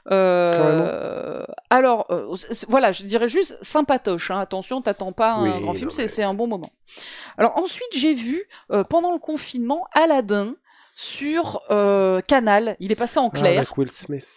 Euh, alors, euh, voilà, je dirais juste sympatoche. Hein, attention, t'attends pas un Oui, grand film, mais- c'est un bon moment. Alors ensuite, j'ai vu euh, pendant le confinement Aladdin sur euh, Canal. Il est passé en Ah, clair. avec Will Smith.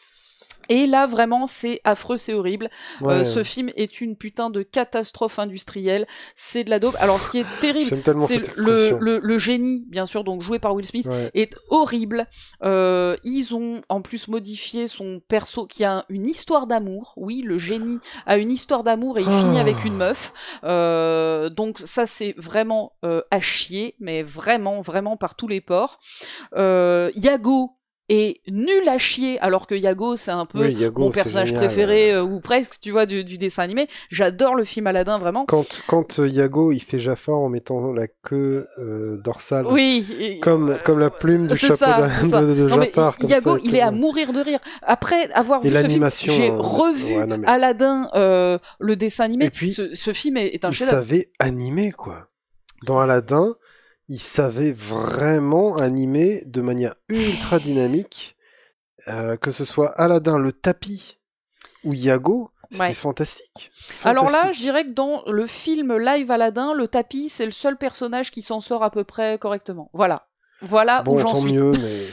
Et là, vraiment, c'est affreux, c'est horrible. Euh, Ouais. ce film est une putain de catastrophe industrielle. C'est de la dope. Alors, ce qui est terrible, c'est le, le, le génie, bien sûr, donc joué par Will Smith, Ouais. est horrible. Euh, ils ont en plus modifié son perso qui a une histoire d'amour. Oui, le génie a une histoire d'amour et il Ah. finit avec une meuf. Euh, donc ça, c'est vraiment à chier, mais vraiment, vraiment par tous les ports. Yago est nul à chier, alors que Yago, c'est un peu Oui, Yago, mon personnage génial. préféré, euh, ou presque, tu vois, du, du dessin animé. J'adore le film Aladdin, vraiment. Quand, quand euh, Yago il fait Jafar en mettant la queue euh, dorsale, Oui. et- comme, comme la plume du chapeau ça, de, de Non, mais Jafar. comme Yago, ça, il est à mourir de rire. Après avoir Et vu ce film, j'ai revu ouais, non, mais- Aladdin, le dessin animé. Et puis, ce, ce film est, est un Il savait animer, quoi. Dans Aladdin, il savait vraiment animer de manière ultra dynamique. Euh, que ce soit Aladdin, le tapis ou Yago, c'était Ouais. fantastique. Alors là, je Fantastique. dirais que dans le film live Aladdin, le tapis, c'est le seul personnage qui s'en sort à peu près correctement. Voilà. Voilà où Bon, j'en tant suis. mieux, [laughs] mais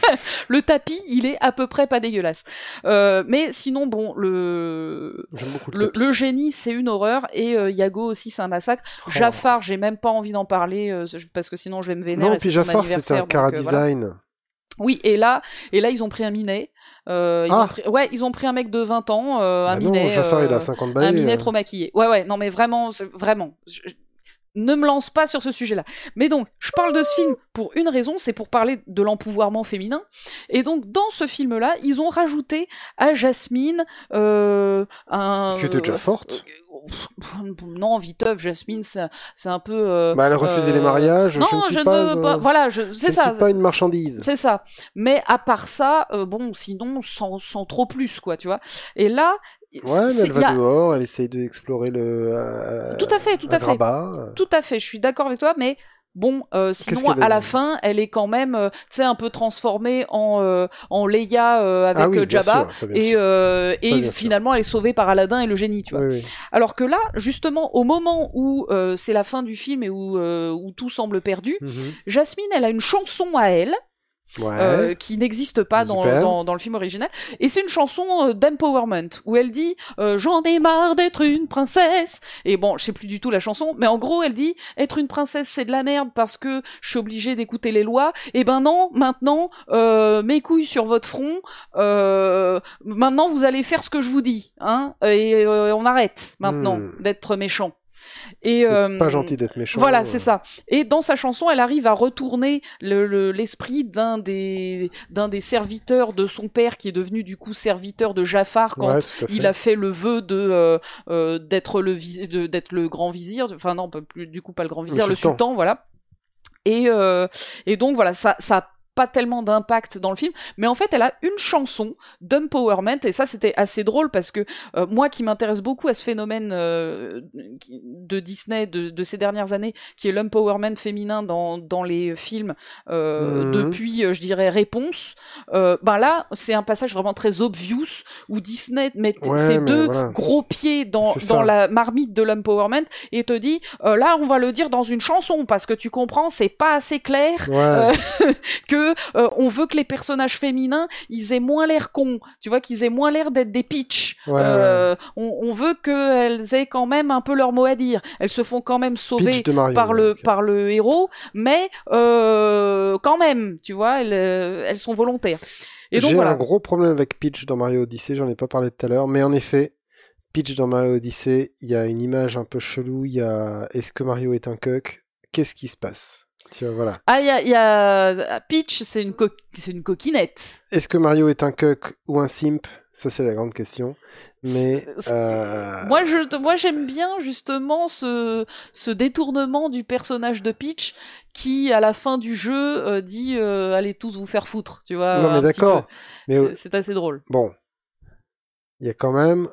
Le tapis, il est à peu près pas dégueulasse. Euh, mais sinon, bon, le le, le, génie, c'est une horreur, et euh, Yago aussi, c'est un massacre. Oh. Jafar, j'ai même pas envie d'en parler, euh, parce que sinon je vais me vénérer. Non, et puis c'est Jafar, anniversaire, un cara euh, voilà. design. Oui, et là, et là, ils ont pris un minet. Euh, ils Ah. ont pris, ouais, ils ont pris un mec de 20 ans, euh, un Ah non, minet. Jafar, il euh, a 50 un balais. minet euh. trop maquillé. Ouais, ouais, non, mais vraiment, c'est- vraiment. je- ne me lance pas sur ce sujet-là. Mais donc, je parle de ce film pour une raison, c'est pour parler de l'empouvoirment féminin. Et donc, dans ce film-là, ils ont rajouté à Jasmine euh, un. Qui était déjà forte. euh, non, viteuf, Jasmine, c'est un peu. euh, Bah, elle refusait euh, les mariages. Non, je ne suis je pas, ne euh. Voilà, je- c'est ça. suis pas une marchandise. C'est ça. Mais à part ça, euh, bon, sinon, sans, sans trop plus, quoi, tu vois. Et là, Ouais, mais elle va a- dehors, elle essaye d'explorer le. euh, Tout à fait, tout à fait. Tout à fait, je suis d'accord avec toi, mais bon, euh, sinon à la fin, elle est quand même, euh, tu sais, un peu transformée en euh, en Leia euh, avec ah oui, euh, Jabba. sûr, Et, euh, et sûr. finalement, elle est sauvée par Aladdin et le génie, tu vois. Oui, oui. Alors que là, justement, au moment où euh, c'est la fin du film et où, euh, où tout semble perdu, Mhm. Jasmine, elle a une chanson à elle Ouais. euh, qui n'existe pas dans, dans, dans le film original. Et c'est une chanson euh, d'empowerment où elle dit euh, J'en ai marre d'être une princesse. Et bon, je sais plus du tout la chanson, mais en gros, elle dit Être une princesse, c'est de la merde parce que je suis obligée d'écouter les lois. Et ben non, maintenant, euh, mes couilles sur votre front. Euh, maintenant, vous allez faire ce que je vous dis, hein. Et on arrête maintenant Hmm. d'être méchant. Et C'est euh, pas gentil d'être méchant. voilà, euh. c'est ça. Et dans sa chanson, elle arrive à retourner le- le- l'esprit d'un des d'un des serviteurs de son père qui est devenu du coup serviteur de Jafar quand Ouais, il a fait le vœu de euh, euh, d'être le vis- de- d'être le grand vizir, enfin non, pas du coup pas le grand vizir, le sultan. sultan, voilà. Et euh, et donc voilà, ça ça pas tellement d'impact dans le film, mais en fait elle a une chanson d'empowerment et ça c'était assez drôle parce que euh, moi qui m'intéresse beaucoup à ce phénomène euh, de Disney de, de ces dernières années, qui est l'empowerment féminin dans, dans les films euh, Mhm. depuis, je dirais, Réponse, ben là c'est un passage vraiment très obvious où Disney met Ouais, ses deux voilà. gros pieds dans, dans la marmite de l'empowerment et te dit là on va le dire dans une chanson parce que tu comprends c'est pas assez clair Ouais. euh, [laughs] que euh, on veut que les personnages féminins ils aient moins l'air cons. Tu vois qu'ils aient moins l'air d'être des pitchs Ouais, ouais. Euh, on, on veut qu'elles aient quand même un peu leur mot à dire. Elles se font quand même sauver Mario. par le par le héros mais euh, quand même tu vois elles, elles sont volontaires. Et donc J'ai voilà. un gros problème avec Peach dans Mario Odyssey, j'en ai pas parlé tout à l'heure, mais en effet, Peach dans Mario Odyssey, il y a une image un peu chelou, il y a est-ce que Mario est un cuck? Qu'est-ce qui se passe? Tu vois, voilà. ah il y a, il y a Peach c'est une co- c'est une coquinette Est-ce que Mario est un cuck ou un simp? Ça c'est la grande question. Mais euh, Moi, je, moi, j'aime bien justement ce, ce détournement du personnage de Peach qui, à la fin du jeu, euh, dit euh, allez tous vous faire foutre, tu vois. non mais d'accord. Mais C'est- c'est assez drôle. Bon, il y a quand même,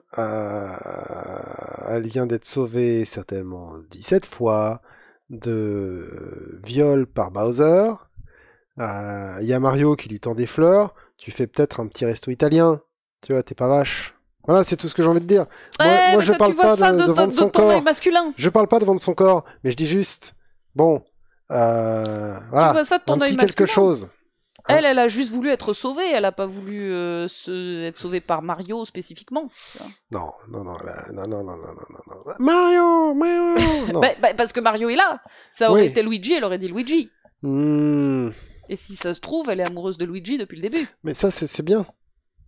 elle vient d'être sauvée certainement 17 fois de viol par Bowser. Euh, Il y a Mario qui lui tend des fleurs. Tu fais peut-être un petit resto italien. Tu vois, t'es pas vache. Voilà, c'est tout ce que j'ai envie de dire. Moi, Ouais, moi, mais je parle tu vois pas ça de, de, de ton- vendre de son corps. masculin. Je parle pas de vendre son corps, mais je dis juste, bon, euh, Tu voilà, vois ça de ton un petit masculin. quelque chose. Elle, elle a juste voulu être sauvée, elle a pas voulu euh, se... être sauvée par Mario spécifiquement. Non, non, non, là, non, non, non, non, non, non. Mario, Mario. [laughs] non. Bah, bah, parce que Mario est là. Ça aurait Oui. été Luigi, elle aurait dit Luigi. Hmm, Et si ça se trouve, elle est amoureuse de Luigi depuis le début. Mais ça, c'est c'est bien.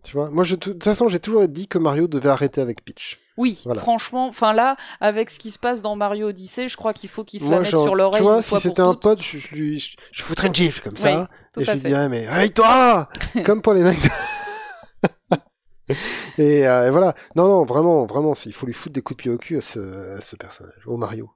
Tu vois, moi, je, de toute façon, j'ai toujours dit que Mario devait arrêter avec Peach. Oui, Voilà. franchement, enfin là, avec ce qui se passe dans Mario Odyssey, je crois qu'il faut qu'il se Moi, la mette genre, sur l'oreille Tu vois, si c'était un pote, je, je lui, je, je foutrais une gifle comme ça, et je lui dirais, mais réveille-toi [laughs] Comme pour les mecs. [laughs] et, euh, et voilà. Non, non, vraiment, vraiment, il faut lui foutre des coups de pied au cul à ce, à ce personnage, au Mario,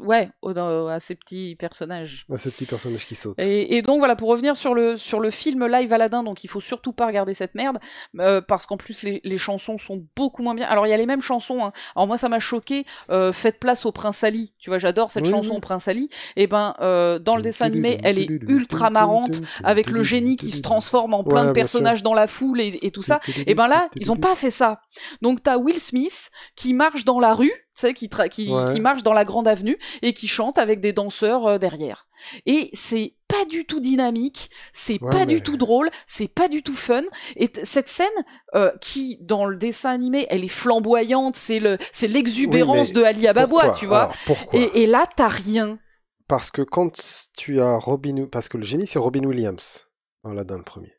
Ouais, au- à ces petits personnages. à ce petit personnage qui saute. Et, et donc voilà, pour revenir sur le, sur le film live Aladdin, donc il faut surtout pas regarder cette merde, euh, parce qu'en plus les, les chansons sont beaucoup moins bien. Alors il y a les mêmes chansons, hein. alors moi ça m'a choqué, euh, Faites place au Prince Ali, tu vois j'adore cette Oui, chanson oui. Prince Ali, et ben euh, dans le dessin animé elle est ultra marrante, avec le génie qui se transforme en plein Ouais, de personnages dans la foule et, et tout ça. Et ben là, ils ont pas fait ça. Donc t'as Will Smith qui marche dans la rue, sais, qui, tra- qui, Ouais. qui marche dans la grande avenue et qui chante avec des danseurs euh, derrière. Et c'est pas du tout dynamique, c'est Ouais, pas mais- du tout drôle, c'est pas du tout fun. Et cette scène, euh, qui dans le dessin animé, elle est flamboyante, c'est le, c'est l'exubérance Oui, de Ali Pourquoi tu vois. Alors, Et, et là, t'as rien. Parce que quand tu as Robin... Parce que le génie, c'est Robin Williams, dans Aladdin le premier.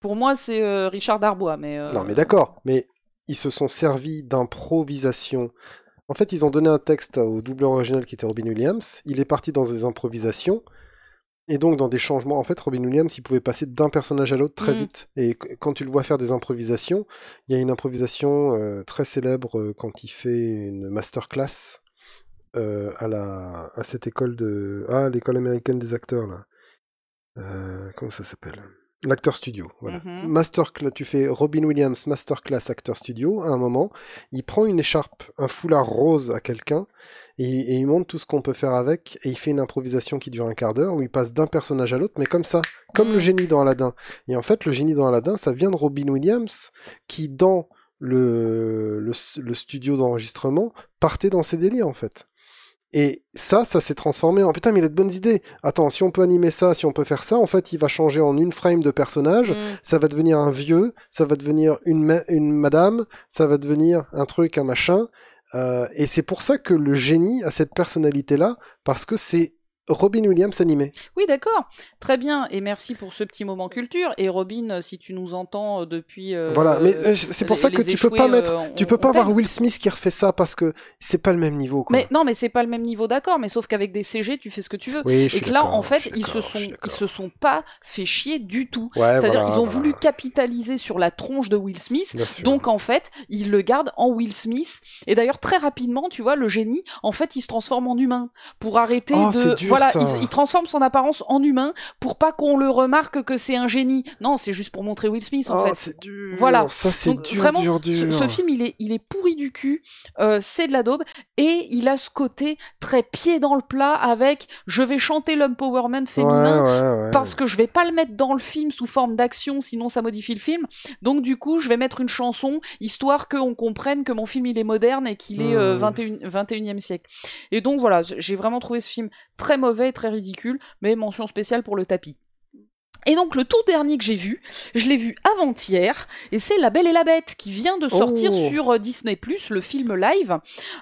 Pour moi, c'est euh, Richard Darbois, mais. Non, mais d'accord, mais ils se sont servis d'improvisation. En fait, ils ont donné un texte au doubleur original qui était Robin Williams. Il est parti dans des improvisations. Et donc, dans des changements, en fait, Robin Williams, il pouvait passer d'un personnage à l'autre très Mm. vite. Et qu- quand tu le vois faire des improvisations, il y a une improvisation euh, très célèbre euh, quand il fait une masterclass euh, à, la, à cette école de... Ah, l'école américaine des acteurs, là. Euh, comment ça s'appelle? L'acteur studio, voilà. Mhm. Masterclass, tu fais Robin Williams Masterclass Acteur Studio, à un moment, il prend une écharpe, un foulard rose à quelqu'un, et, et il montre tout ce qu'on peut faire avec, et il fait une improvisation qui dure un quart d'heure, où il passe d'un personnage à l'autre, mais comme ça, comme Mm. le génie dans Aladdin. Et en fait, le génie dans Aladdin, ça vient de Robin Williams, qui dans le, le, le studio d'enregistrement, partait dans ses délires, en fait. Et ça, ça s'est transformé en putain, mais il a de bonnes idées. Attends, si on peut animer ça, si on peut faire ça, en fait, il va changer en une frame de personnage. mm. Ça va devenir un vieux, ça va devenir une, ma- une madame, ça va devenir un truc, un machin. Euh, et c'est pour ça que le génie a cette personnalité-là, parce que c'est Robin Williams animé. Oui, d'accord. Très bien. Et merci pour ce petit moment culture. Et Robin, si tu nous entends euh, depuis. euh, voilà, mais euh, c'est pour les- ça que tu peux échoués, pas euh, mettre, on- tu peux pas avoir. Will Smith qui refait ça parce que c'est pas le même niveau. Quoi. Mais non, mais c'est pas le même niveau, d'accord. Mais sauf qu'avec des CG, tu fais ce que tu veux. oui, je Et que là, en fait, ils se sont, ils se sont pas fait chier du tout. Ouais, C'est-à-dire, voilà, ils ont voilà. voulu capitaliser sur la tronche de Will Smith. Donc en fait, ils le gardent en Will Smith. Et d'ailleurs très rapidement, tu vois, le génie, en fait, il se transforme en humain pour arrêter Oh, de. Voilà, ça. il, il transforme son apparence en humain pour pas qu'on le remarque que c'est un génie. Non, c'est juste pour montrer Will Smith en Oh, fait. c'est dur. Voilà. Ça, c'est Donc, dur, vraiment, dur, dur. Ce, ce film, il est, il est pourri du cul, euh, c'est de la daube, et il a ce côté très pied dans le plat avec je vais chanter l'empowerment féminin Ouais, ouais, ouais. Parce que je vais pas le mettre dans le film sous forme d'action, sinon ça modifie le film. Donc du coup, je vais mettre une chanson histoire qu'on comprenne que mon film il est moderne et qu'il est euh, Mmh. 21, 21e siècle. Et donc voilà, j'ai vraiment trouvé ce film très mauvais, et très ridicule, mais mention spéciale pour le tapis. Et donc le tout dernier que j'ai vu, je l'ai vu avant-hier, et c'est La Belle et la Bête qui vient de sortir Oh. sur euh, Disney+, le film live.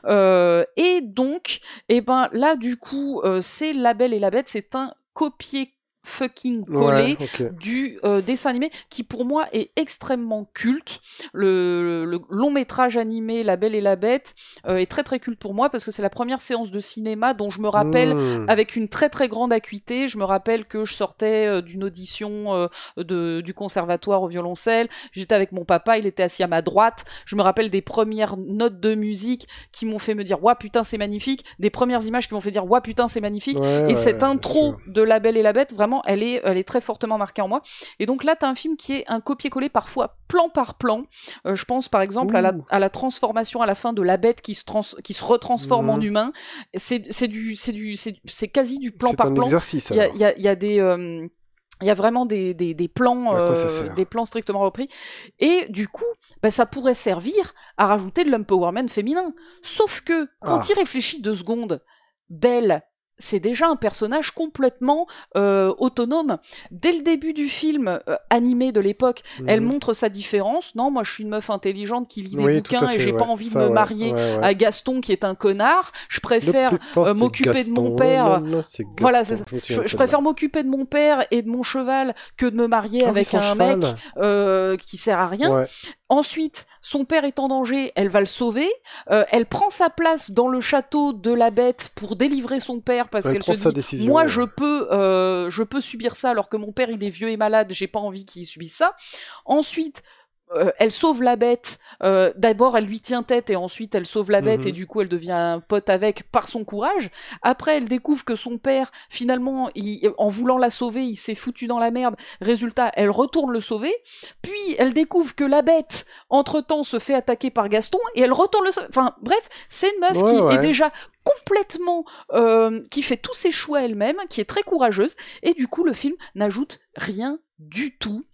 Euh, et donc, eh ben là du coup, euh, c'est La Belle et la Bête, c'est un copier fucking collé Ouais, du euh, dessin animé qui pour moi est extrêmement culte. Le, le long métrage animé La Belle et la Bête euh, est très très culte pour moi parce que c'est la première séance de cinéma dont je me rappelle Mmh. avec une très très grande acuité. Je me rappelle que je sortais euh, d'une audition de, du conservatoire au violoncelle. J'étais avec mon papa, il était assis à ma droite. Je me rappelle des premières notes de musique qui m'ont fait me dire Ouah putain c'est magnifique. Des premières images qui m'ont fait dire Ouah putain c'est magnifique. Et cette intro de La Belle et la Bête, vraiment, elle est, elle est très fortement marquée en moi. Et donc là, t'as un film qui est un copier-coller parfois plan par plan. Euh, je pense par exemple à la, Ouh. à la transformation à la fin de la bête qui se, trans, qui se retransforme en Mhm. humain. C'est du, du, quasi du plan par un plan. exercice. Il y a, alors. il y a- il y a des. euh, il y a vraiment des, des, des plans, euh, des plans strictement repris. Et du coup, bah, ça pourrait servir à rajouter de l'empowerment féminin. Sauf que, quand Ah. il réfléchit deux secondes, Belle, c'est déjà un personnage complètement euh, autonome. Dès le début du film euh, animé de l'époque, elle Mhm. montre sa différence. Non, moi je suis une meuf intelligente qui lit des Oui, bouquins et j'ai ouais. pas envie Ça, de me marier ouais, ouais. à Gaston qui est un connard. Je préfère euh, m'occuper de mon père. Non, non, c'est Voilà. Je Je, préfère m'occuper de mon père et de mon cheval que de me marier Ah avec un cheval. mec euh, qui sert à rien. Ensuite, son père est en danger, elle va le sauver. Euh, elle prend sa place dans le château de la bête pour délivrer son père parce Elle qu'elle se dit décision, moi ouais. je peux euh, je peux subir ça alors que mon père il est vieux et malade, j'ai pas envie qu'il subisse ça. Ensuite, euh, elle sauve la bête. Euh, D'abord, elle lui tient tête et ensuite elle sauve la bête Mhm. et du coup elle devient un pote avec par son courage. Après, elle découvre que son père, finalement, il- en voulant la sauver, il s'est foutu dans la merde. Résultat, elle retourne le sauver. Puis elle découvre que la bête, entre-temps, se fait attaquer par Gaston et elle retourne le sauver. Enfin, bref, c'est une meuf Ouais, qui ouais. est déjà complètement euh, qui fait tous ses choix elle-même, qui est très courageuse et du coup le film n'ajoute rien du tout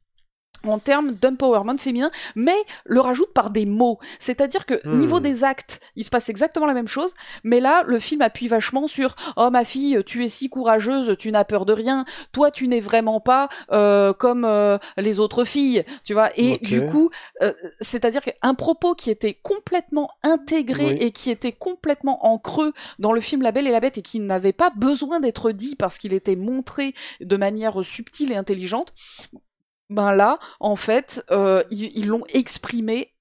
en termes d'empowerment féminin, mais le rajoute par des mots. C'est-à-dire que Hmm. niveau des actes, il se passe exactement la même chose, mais là, le film appuie vachement sur « Oh ma fille, tu es si courageuse, tu n'as peur de rien, toi tu n'es vraiment pas euh, comme euh, les autres filles, tu vois ?» Et du coup, euh, c'est-à-dire qu'un propos qui était complètement intégré Oui. et qui était complètement en creux dans le film La Belle et la Bête et qui n'avait pas besoin d'être dit parce qu'il était montré de manière subtile et intelligente, ben là, en fait, euh, ils l'ont exprimé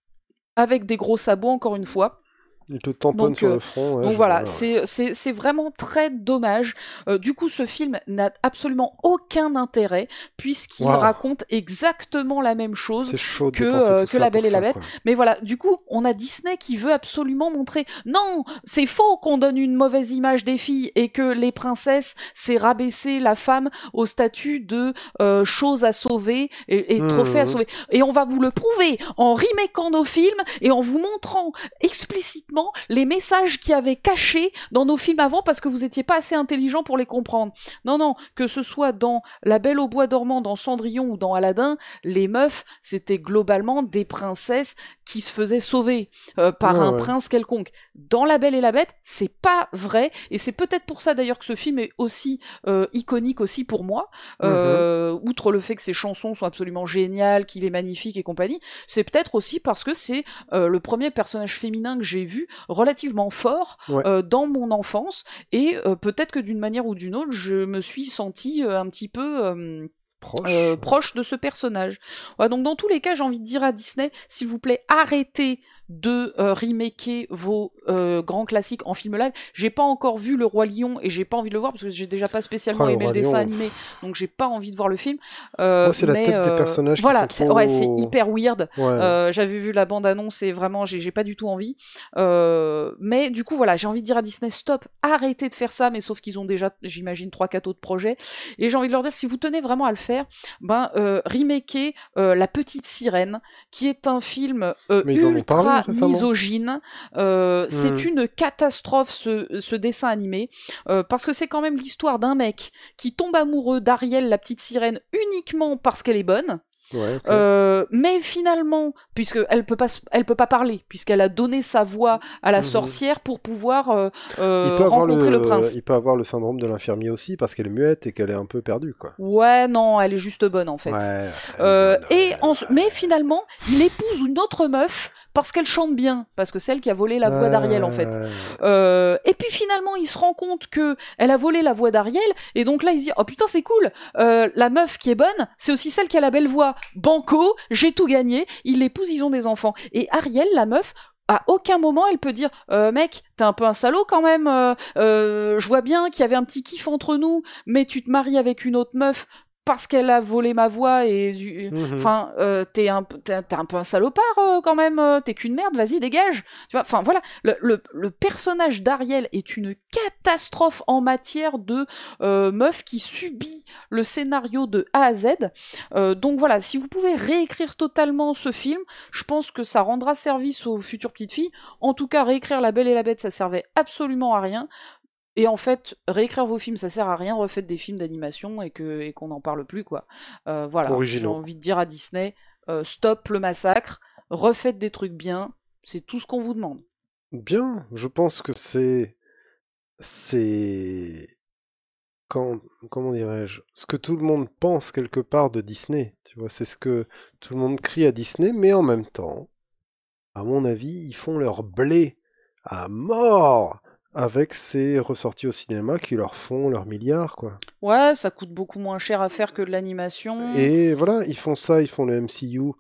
avec des gros sabots, encore une fois. Il te tamponne Donc, sur euh, le front. ouais, Donc voilà, c'est c'est c'est vraiment très dommage. Euh, du coup, ce film n'a absolument aucun intérêt puisqu'il Wow. raconte exactement la même chose que, euh, que La Belle et la Bête. quoi. Mais voilà, du coup, on a Disney qui veut absolument montrer non, c'est faux qu'on donne une mauvaise image des filles et que les princesses, c'est rabaisser la femme au statut de euh, chose à sauver et, et Mhm. trophée à sauver. Et on va vous le prouver en remakant nos films et en vous montrant explicitement les messages qu'il y avait cachés dans nos films avant parce que vous étiez pas assez intelligent pour les comprendre. Non, non, que ce soit dans La Belle au bois dormant, dans Cendrillon ou dans Aladdin, les meufs, c'était globalement des princesses qui se faisaient sauver euh, par Ouais, un ouais. prince quelconque. Dans La Belle et la Bête, c'est pas vrai, et c'est peut-être pour ça d'ailleurs que ce film est aussi euh, iconique aussi pour moi, euh, outre le fait que ses chansons sont absolument géniales, qu'il est magnifique et compagnie, c'est peut-être aussi parce que c'est le premier personnage féminin que j'ai vu relativement fort Ouais. euh, dans mon enfance, et euh, peut-être que d'une manière ou d'une autre, je me suis sentie euh, un petit peu... Proche. euh, proche de ce personnage. Ouais, donc dans tous les cas, j'ai envie de dire à Disney, s'il vous plaît, arrêtez de euh, remaker vos euh, grands classiques en film live. J'ai pas encore vu Le Roi Lion et j'ai pas envie de le voir parce que j'ai déjà pas spécialement Ah, Le aimé le Roi dessin Lion. animé, donc j'ai pas envie de voir le film. Euh, c'est la tête des euh, personnages qui Voilà, c'est trop- ouais, c'est hyper weird. Ouais. J'avais vu la bande annonce et vraiment j'ai pas du tout envie. Mais du coup voilà, j'ai envie de dire à Disney stop, arrêtez de faire ça. Mais sauf qu'ils ont déjà, j'imagine, trois quatre autres projets. Et j'ai envie de leur dire si vous tenez vraiment à le faire, ben remakez La Petite Sirène, qui est un film parlé ultra misogyne. Euh, C'est Hmm. une catastrophe ce, ce dessin animé euh, parce que c'est quand même l'histoire d'un mec qui tombe amoureux d'Ariel, la petite sirène, uniquement parce qu'elle est bonne. Ouais. Euh, mais finalement, puisque elle peut pas, elle peut pas parler, puisqu'elle a donné sa voix à la Mhm. sorcière pour pouvoir euh, rencontrer le... prince. il peut avoir le syndrome de l'infirmier aussi parce qu'elle est muette et qu'elle est un peu perdue quoi. Ouais, non, elle est juste bonne en fait. Ouais. Euh, et en... mais finalement, il épouse une autre meuf parce qu'elle chante bien, parce que c'est elle qui a volé la voix d'Ariel en fait. Euh, et puis finalement, il se rend compte que elle a volé la voix d'Ariel, et donc là, il se dit oh putain c'est cool, euh, la meuf qui est bonne, c'est aussi celle qui a la belle voix. Banco, j'ai tout gagné. Il l'épouse, ils ont des enfants. Et Ariel, la meuf. À aucun moment elle peut dire euh, mec t'es un peu un salaud quand même euh, euh, je vois bien qu'il y avait un petit kiff entre nous mais tu te maries avec une autre meuf parce qu'elle a volé ma voix et du... Mhm. Enfin, euh, t'es un, peu- t'es, un peu un salopard euh, quand même. euh, t'es qu'une merde. Vas-y, dégage. Tu vois. Enfin voilà, le, le, le personnage d'Ariel est une catastrophe en matière de euh, meuf qui subit le scénario de A à Z. Euh, donc voilà, si vous pouvez réécrire totalement ce film, je pense que ça rendra service aux futures petites filles. En tout cas, réécrire La Belle et la Bête, ça servait absolument à rien. Et en fait, réécrire vos films, ça sert à rien. Refaites des films d'animation et qu'on n'en parle plus, quoi. Euh, voilà. J'ai envie de dire à Disney, euh, stop le massacre, refaites des trucs bien. C'est tout ce qu'on vous demande. Bien, je pense que c'est c'est quand, comment dirais-je, ce que tout le monde pense quelque part de Disney. Tu vois, c'est ce que tout le monde crie à Disney, mais en même temps, à mon avis, ils font leur blé à mort avec ces ressorties au cinéma qui leur font leurs milliards, quoi. Ouais, ça coûte beaucoup moins cher à faire que de l'animation. Et voilà, ils font ça, ils font le MCU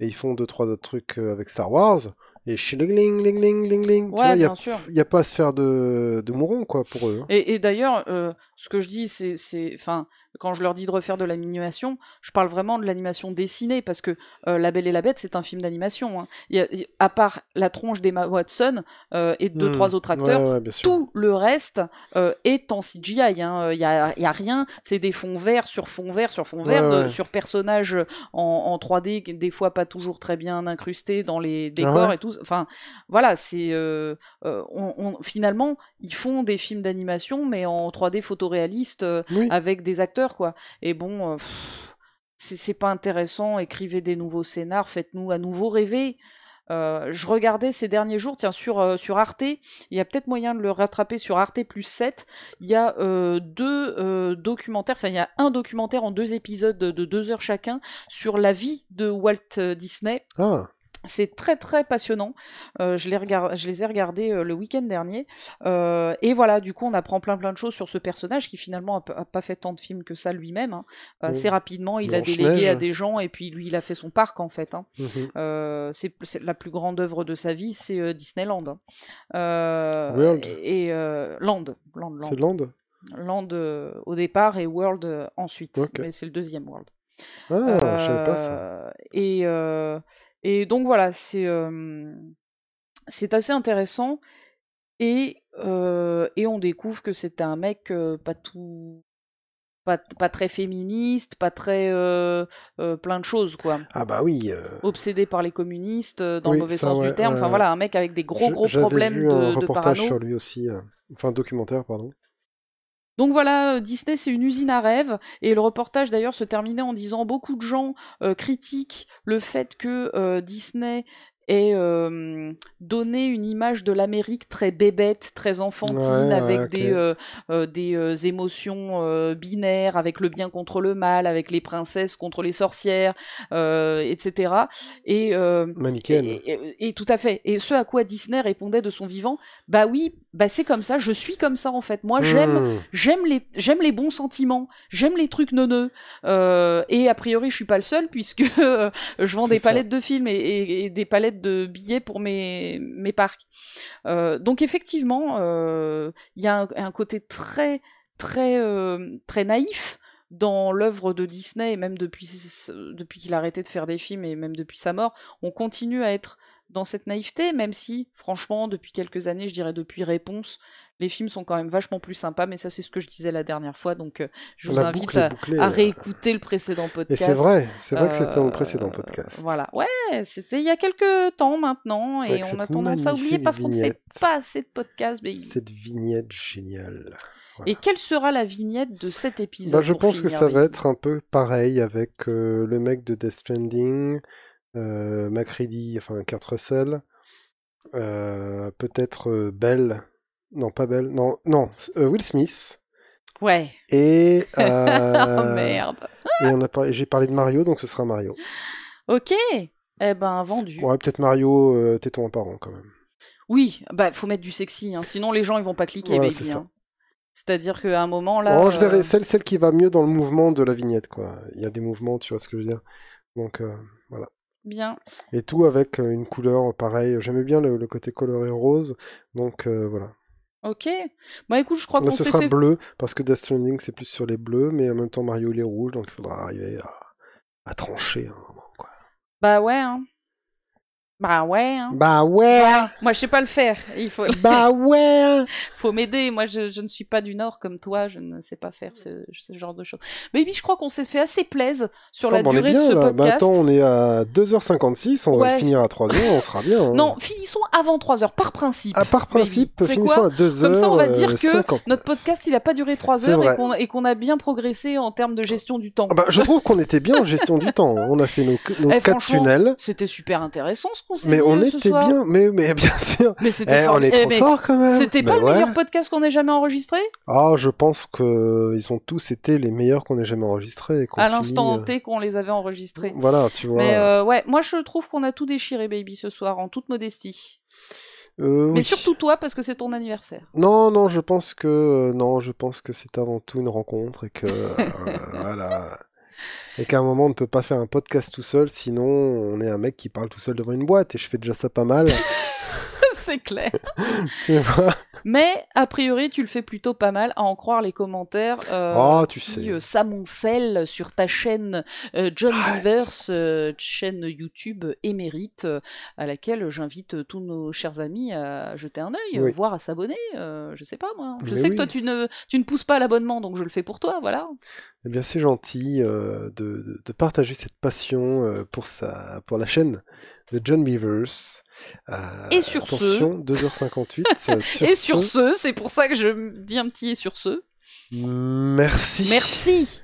et ils font deux trois autres trucs euh, avec Star Wars. Et shilling, ling, ling, ling, ling. Tu Ouais, vois, il y a- bien sûr. Il n'y a pas à se faire de, de mouron, quoi, pour eux. hein. Et, et d'ailleurs, euh, ce que je dis, c'est, c'est, enfin, quand je leur dis de refaire de l'animation, je parle vraiment de l'animation dessinée parce que euh, La Belle et la Bête, c'est un film d'animation. hein. Y a- à part la tronche d'Emma Watson euh, et de deux Hmm. trois autres acteurs, Ouais, ouais, tout le reste euh, est en CGI. hein. Il y, a, y a rien, c'est des fonds verts sur fond vert sur fond vert, Ouais, de- ouais. sur personnages en, en 3D, qui, des fois pas toujours très bien incrustés dans les décors Ah ouais et tout. Enfin, voilà, c'est on, on- finalement ils font des films d'animation mais en 3D photoréaliste Oui. avec des acteurs quoi. Et bon. euh, c'est pas intéressant, écrivez des nouveaux scénars, faites-nous à nouveau rêver. Euh, je regardais ces derniers jours, tiens, sur, euh, sur Arte, il y a peut-être moyen de le rattraper sur Arte plus 7. Il y a deux documentaires, enfin il y a un documentaire en deux épisodes de, de deux heures chacun sur la vie de Walt Disney. Ah, C'est très très passionnant. Euh, je, les regard- je les ai regardés euh, le week-end dernier. Euh, et voilà, du coup, on apprend plein plein de choses sur ce personnage qui finalement a, pas fait tant de films que ça lui-même. hein. Assez rapidement, il a délégué à des gens et puis lui, il a fait son parc en fait. hein. Euh, c'est c'est la plus grande œuvre de sa vie, c'est Disneyland. hein. World. Et Land, Land, Land. c'est Land? Land au départ et World ensuite. Mais c'est le deuxième World. Ah, je savais pas ça. Et, et donc voilà, c'est euh, c'est assez intéressant. Et, euh, et on découvre que c'était un mec euh, pas tout. Pas, pas très féministe, pas très. plein de choses, quoi. Ah bah oui. Obsédé par les communistes, dans Oui, le mauvais ça, sens ouais, du terme. Enfin voilà, un mec avec des gros, je- gros problèmes vu de, un de reportage parano. sur lui aussi. euh, Enfin, un documentaire, pardon. Donc voilà, euh, Disney c'est une usine à rêves et le reportage d'ailleurs se terminait en disant beaucoup de gens euh, critiquent le fait que euh, Disney ait euh, donné une image de l'Amérique très bébête, très enfantine, Ouais, ouais, avec des, des émotions binaires, avec le bien contre le mal, avec les princesses contre les sorcières, etc. Et, Manichéenne. et, et- et tout à fait. Et ce à quoi Disney répondait de son vivant, bah oui, bah c'est comme ça, je suis comme ça en fait. Moi j'aime Hmm. J'aime les, j'aime les bons sentiments, j'aime les trucs neuneux. Euh, et a priori, je suis pas le seul puisque euh, je vends des ça. palettes de films et, et- et des palettes de billets pour mes, mes parcs. Euh, donc effectivement, euh, il y a un, un côté très, très, euh, très naïf dans l'œuvre de Disney et même depuis, depuis qu'il a arrêté de faire des films et même depuis sa mort, on continue à être dans cette naïveté, même si, franchement, depuis quelques années, je dirais depuis Réponse, les films sont quand même vachement plus sympas, mais ça c'est ce que je disais la dernière fois, donc euh, je vous La invite à, bouclée, à euh. réécouter le précédent Et podcast. c'est vrai, c'est vrai que c'était dans Euh, le précédent podcast. Voilà, ouais, c'était il y a quelques temps maintenant, et on a tendance à oublier parce qu'on ne fait pas assez de podcasts. Mais... Cette vignette géniale. Et quelle sera la vignette de cet épisode Bah, je pense que ça va être un peu pareil avec le mec de Death Stranding, Macready, enfin Kurt Russell, euh, peut-être euh, Bell, non pas Bell, non, non, euh, Will Smith, Ouais. et, [laughs] oh euh, merde. et on a parlé, j'ai parlé de Mario, donc ce sera Mario. Ok. Eh ben, vendu. Ouais, peut-être Mario euh, téton apparent quand même. Oui, bah faut mettre du sexy, hein, sinon les gens ils vont pas cliquer, Ouais, baby. hein. C'est-à-dire qu'à un moment là. Oh, je verrai euh, celle, celle qui va mieux dans le mouvement de la vignette, quoi. Il y a des mouvements, tu vois ce que je veux dire. Donc euh, voilà. Bien. Et tout avec euh, une couleur pareille. J'aimais bien le, le côté coloré rose, donc euh, voilà. Ok. Bah écoute, je crois qu'on ce s'est sera fait. bleu parce que Death Stranding c'est plus sur les bleus, mais en même temps Mario il est rouge, donc il faudra arriver à, à trancher. un moment, quoi. Bah ouais. Hein. Bah ouais. Hein. Bah ouais, Moi je sais pas le faire. Il faut. bah ouais. [laughs] faut m'aider. Moi, je, je ne suis pas du Nord comme toi, je ne sais pas faire ce, ce genre de choses. Baby, je crois qu'on s'est fait assez plaise sur Oh, la on est durée de bien ce là. podcast. Attends, on est à 2h56, on va Ouais. finir à 3h, on sera bien. hein. Non, finissons avant 3 heures, par principe. À part principe, finissons à 2h. Comme ça, on va dire que 50. Notre podcast, il a pas duré 3 C'est heures et vrai. qu'on, a bien progressé en termes de gestion du temps. Ah je trouve qu'on était bien en gestion du temps. On a fait nos, nos Eh, quatre tunnels. C'était super intéressant ce s'est Mais dit on euh, ce était soir bien, mais, mais [laughs] bien sûr. Mais c'était Eh, fort- on est eh, trop mais fort quand même. C'était pas Mais le ouais. meilleur podcast qu'on ait jamais enregistré? Ah, je pense que ils ont tous été les meilleurs qu'on ait jamais enregistrés. et qu'on À finit, l'instant euh, T qu'on les avait enregistrés. Voilà, tu vois. Mais euh, ouais, moi je trouve qu'on a tout déchiré, baby, ce soir, en toute modestie. Euh, Mais oui. surtout toi, parce que c'est ton anniversaire. Non, non, je pense que euh, non, je pense que c'est avant tout une rencontre et que euh, [laughs] voilà et qu'à un moment on ne peut pas faire un podcast tout seul, sinon on est un mec qui parle tout seul devant une boîte et je fais déjà ça pas mal. [laughs] [laughs] c'est clair. [laughs] tu vois? Mais a priori, tu le fais plutôt pas mal, à en croire les commentaires euh, Oh, tu qui sais. euh, s'amoncellent sur ta chaîne euh, John Ah. Beavers, euh, chaîne YouTube émérite, à laquelle j'invite tous nos chers amis à jeter un œil, Oui. voire à s'abonner. je sais pas moi. Je Mais sais que toi tu ne tu ne pousses pas l'abonnement, donc je le fais pour toi, voilà. Eh bien, c'est gentil de, de- de partager cette passion pour sa pour la chaîne de John Beavers. Euh, Et sur ce- attention, 2h58. [laughs] euh, sur et sur ce, ce, c'est pour ça que je dis un petit et sur ce. merci. Merci.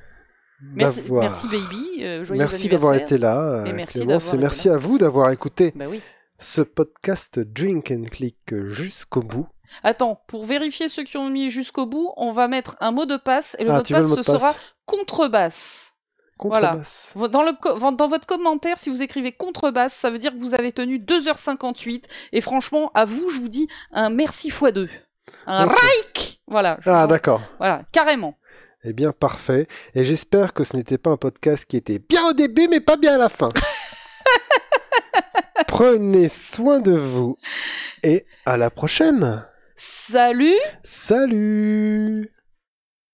Merci, merci baby. euh, joyeux Merci d'avoir été là, euh, Et merci Clémence, et été merci à vous d'avoir écouté Bah oui. ce podcast Drink and Click jusqu'au bout. Attends, pour vérifier ceux qui ont mis jusqu'au bout, on va mettre un mot de passe et le Ah, mot de passe le mot ce de sera contrebasse. Contrebasse. Dans, le co- dans votre commentaire, si vous écrivez contrebasse, ça veut dire que vous avez tenu 2h58 et franchement, à vous, je vous dis un merci x 2 Un Ok. Reich Voilà. Ah, d'accord. Voilà, carrément. Eh bien, parfait. Et j'espère que ce n'était pas un podcast qui était bien au début, mais pas bien à la fin. [laughs] Prenez soin de vous et à la prochaine. Salut Salut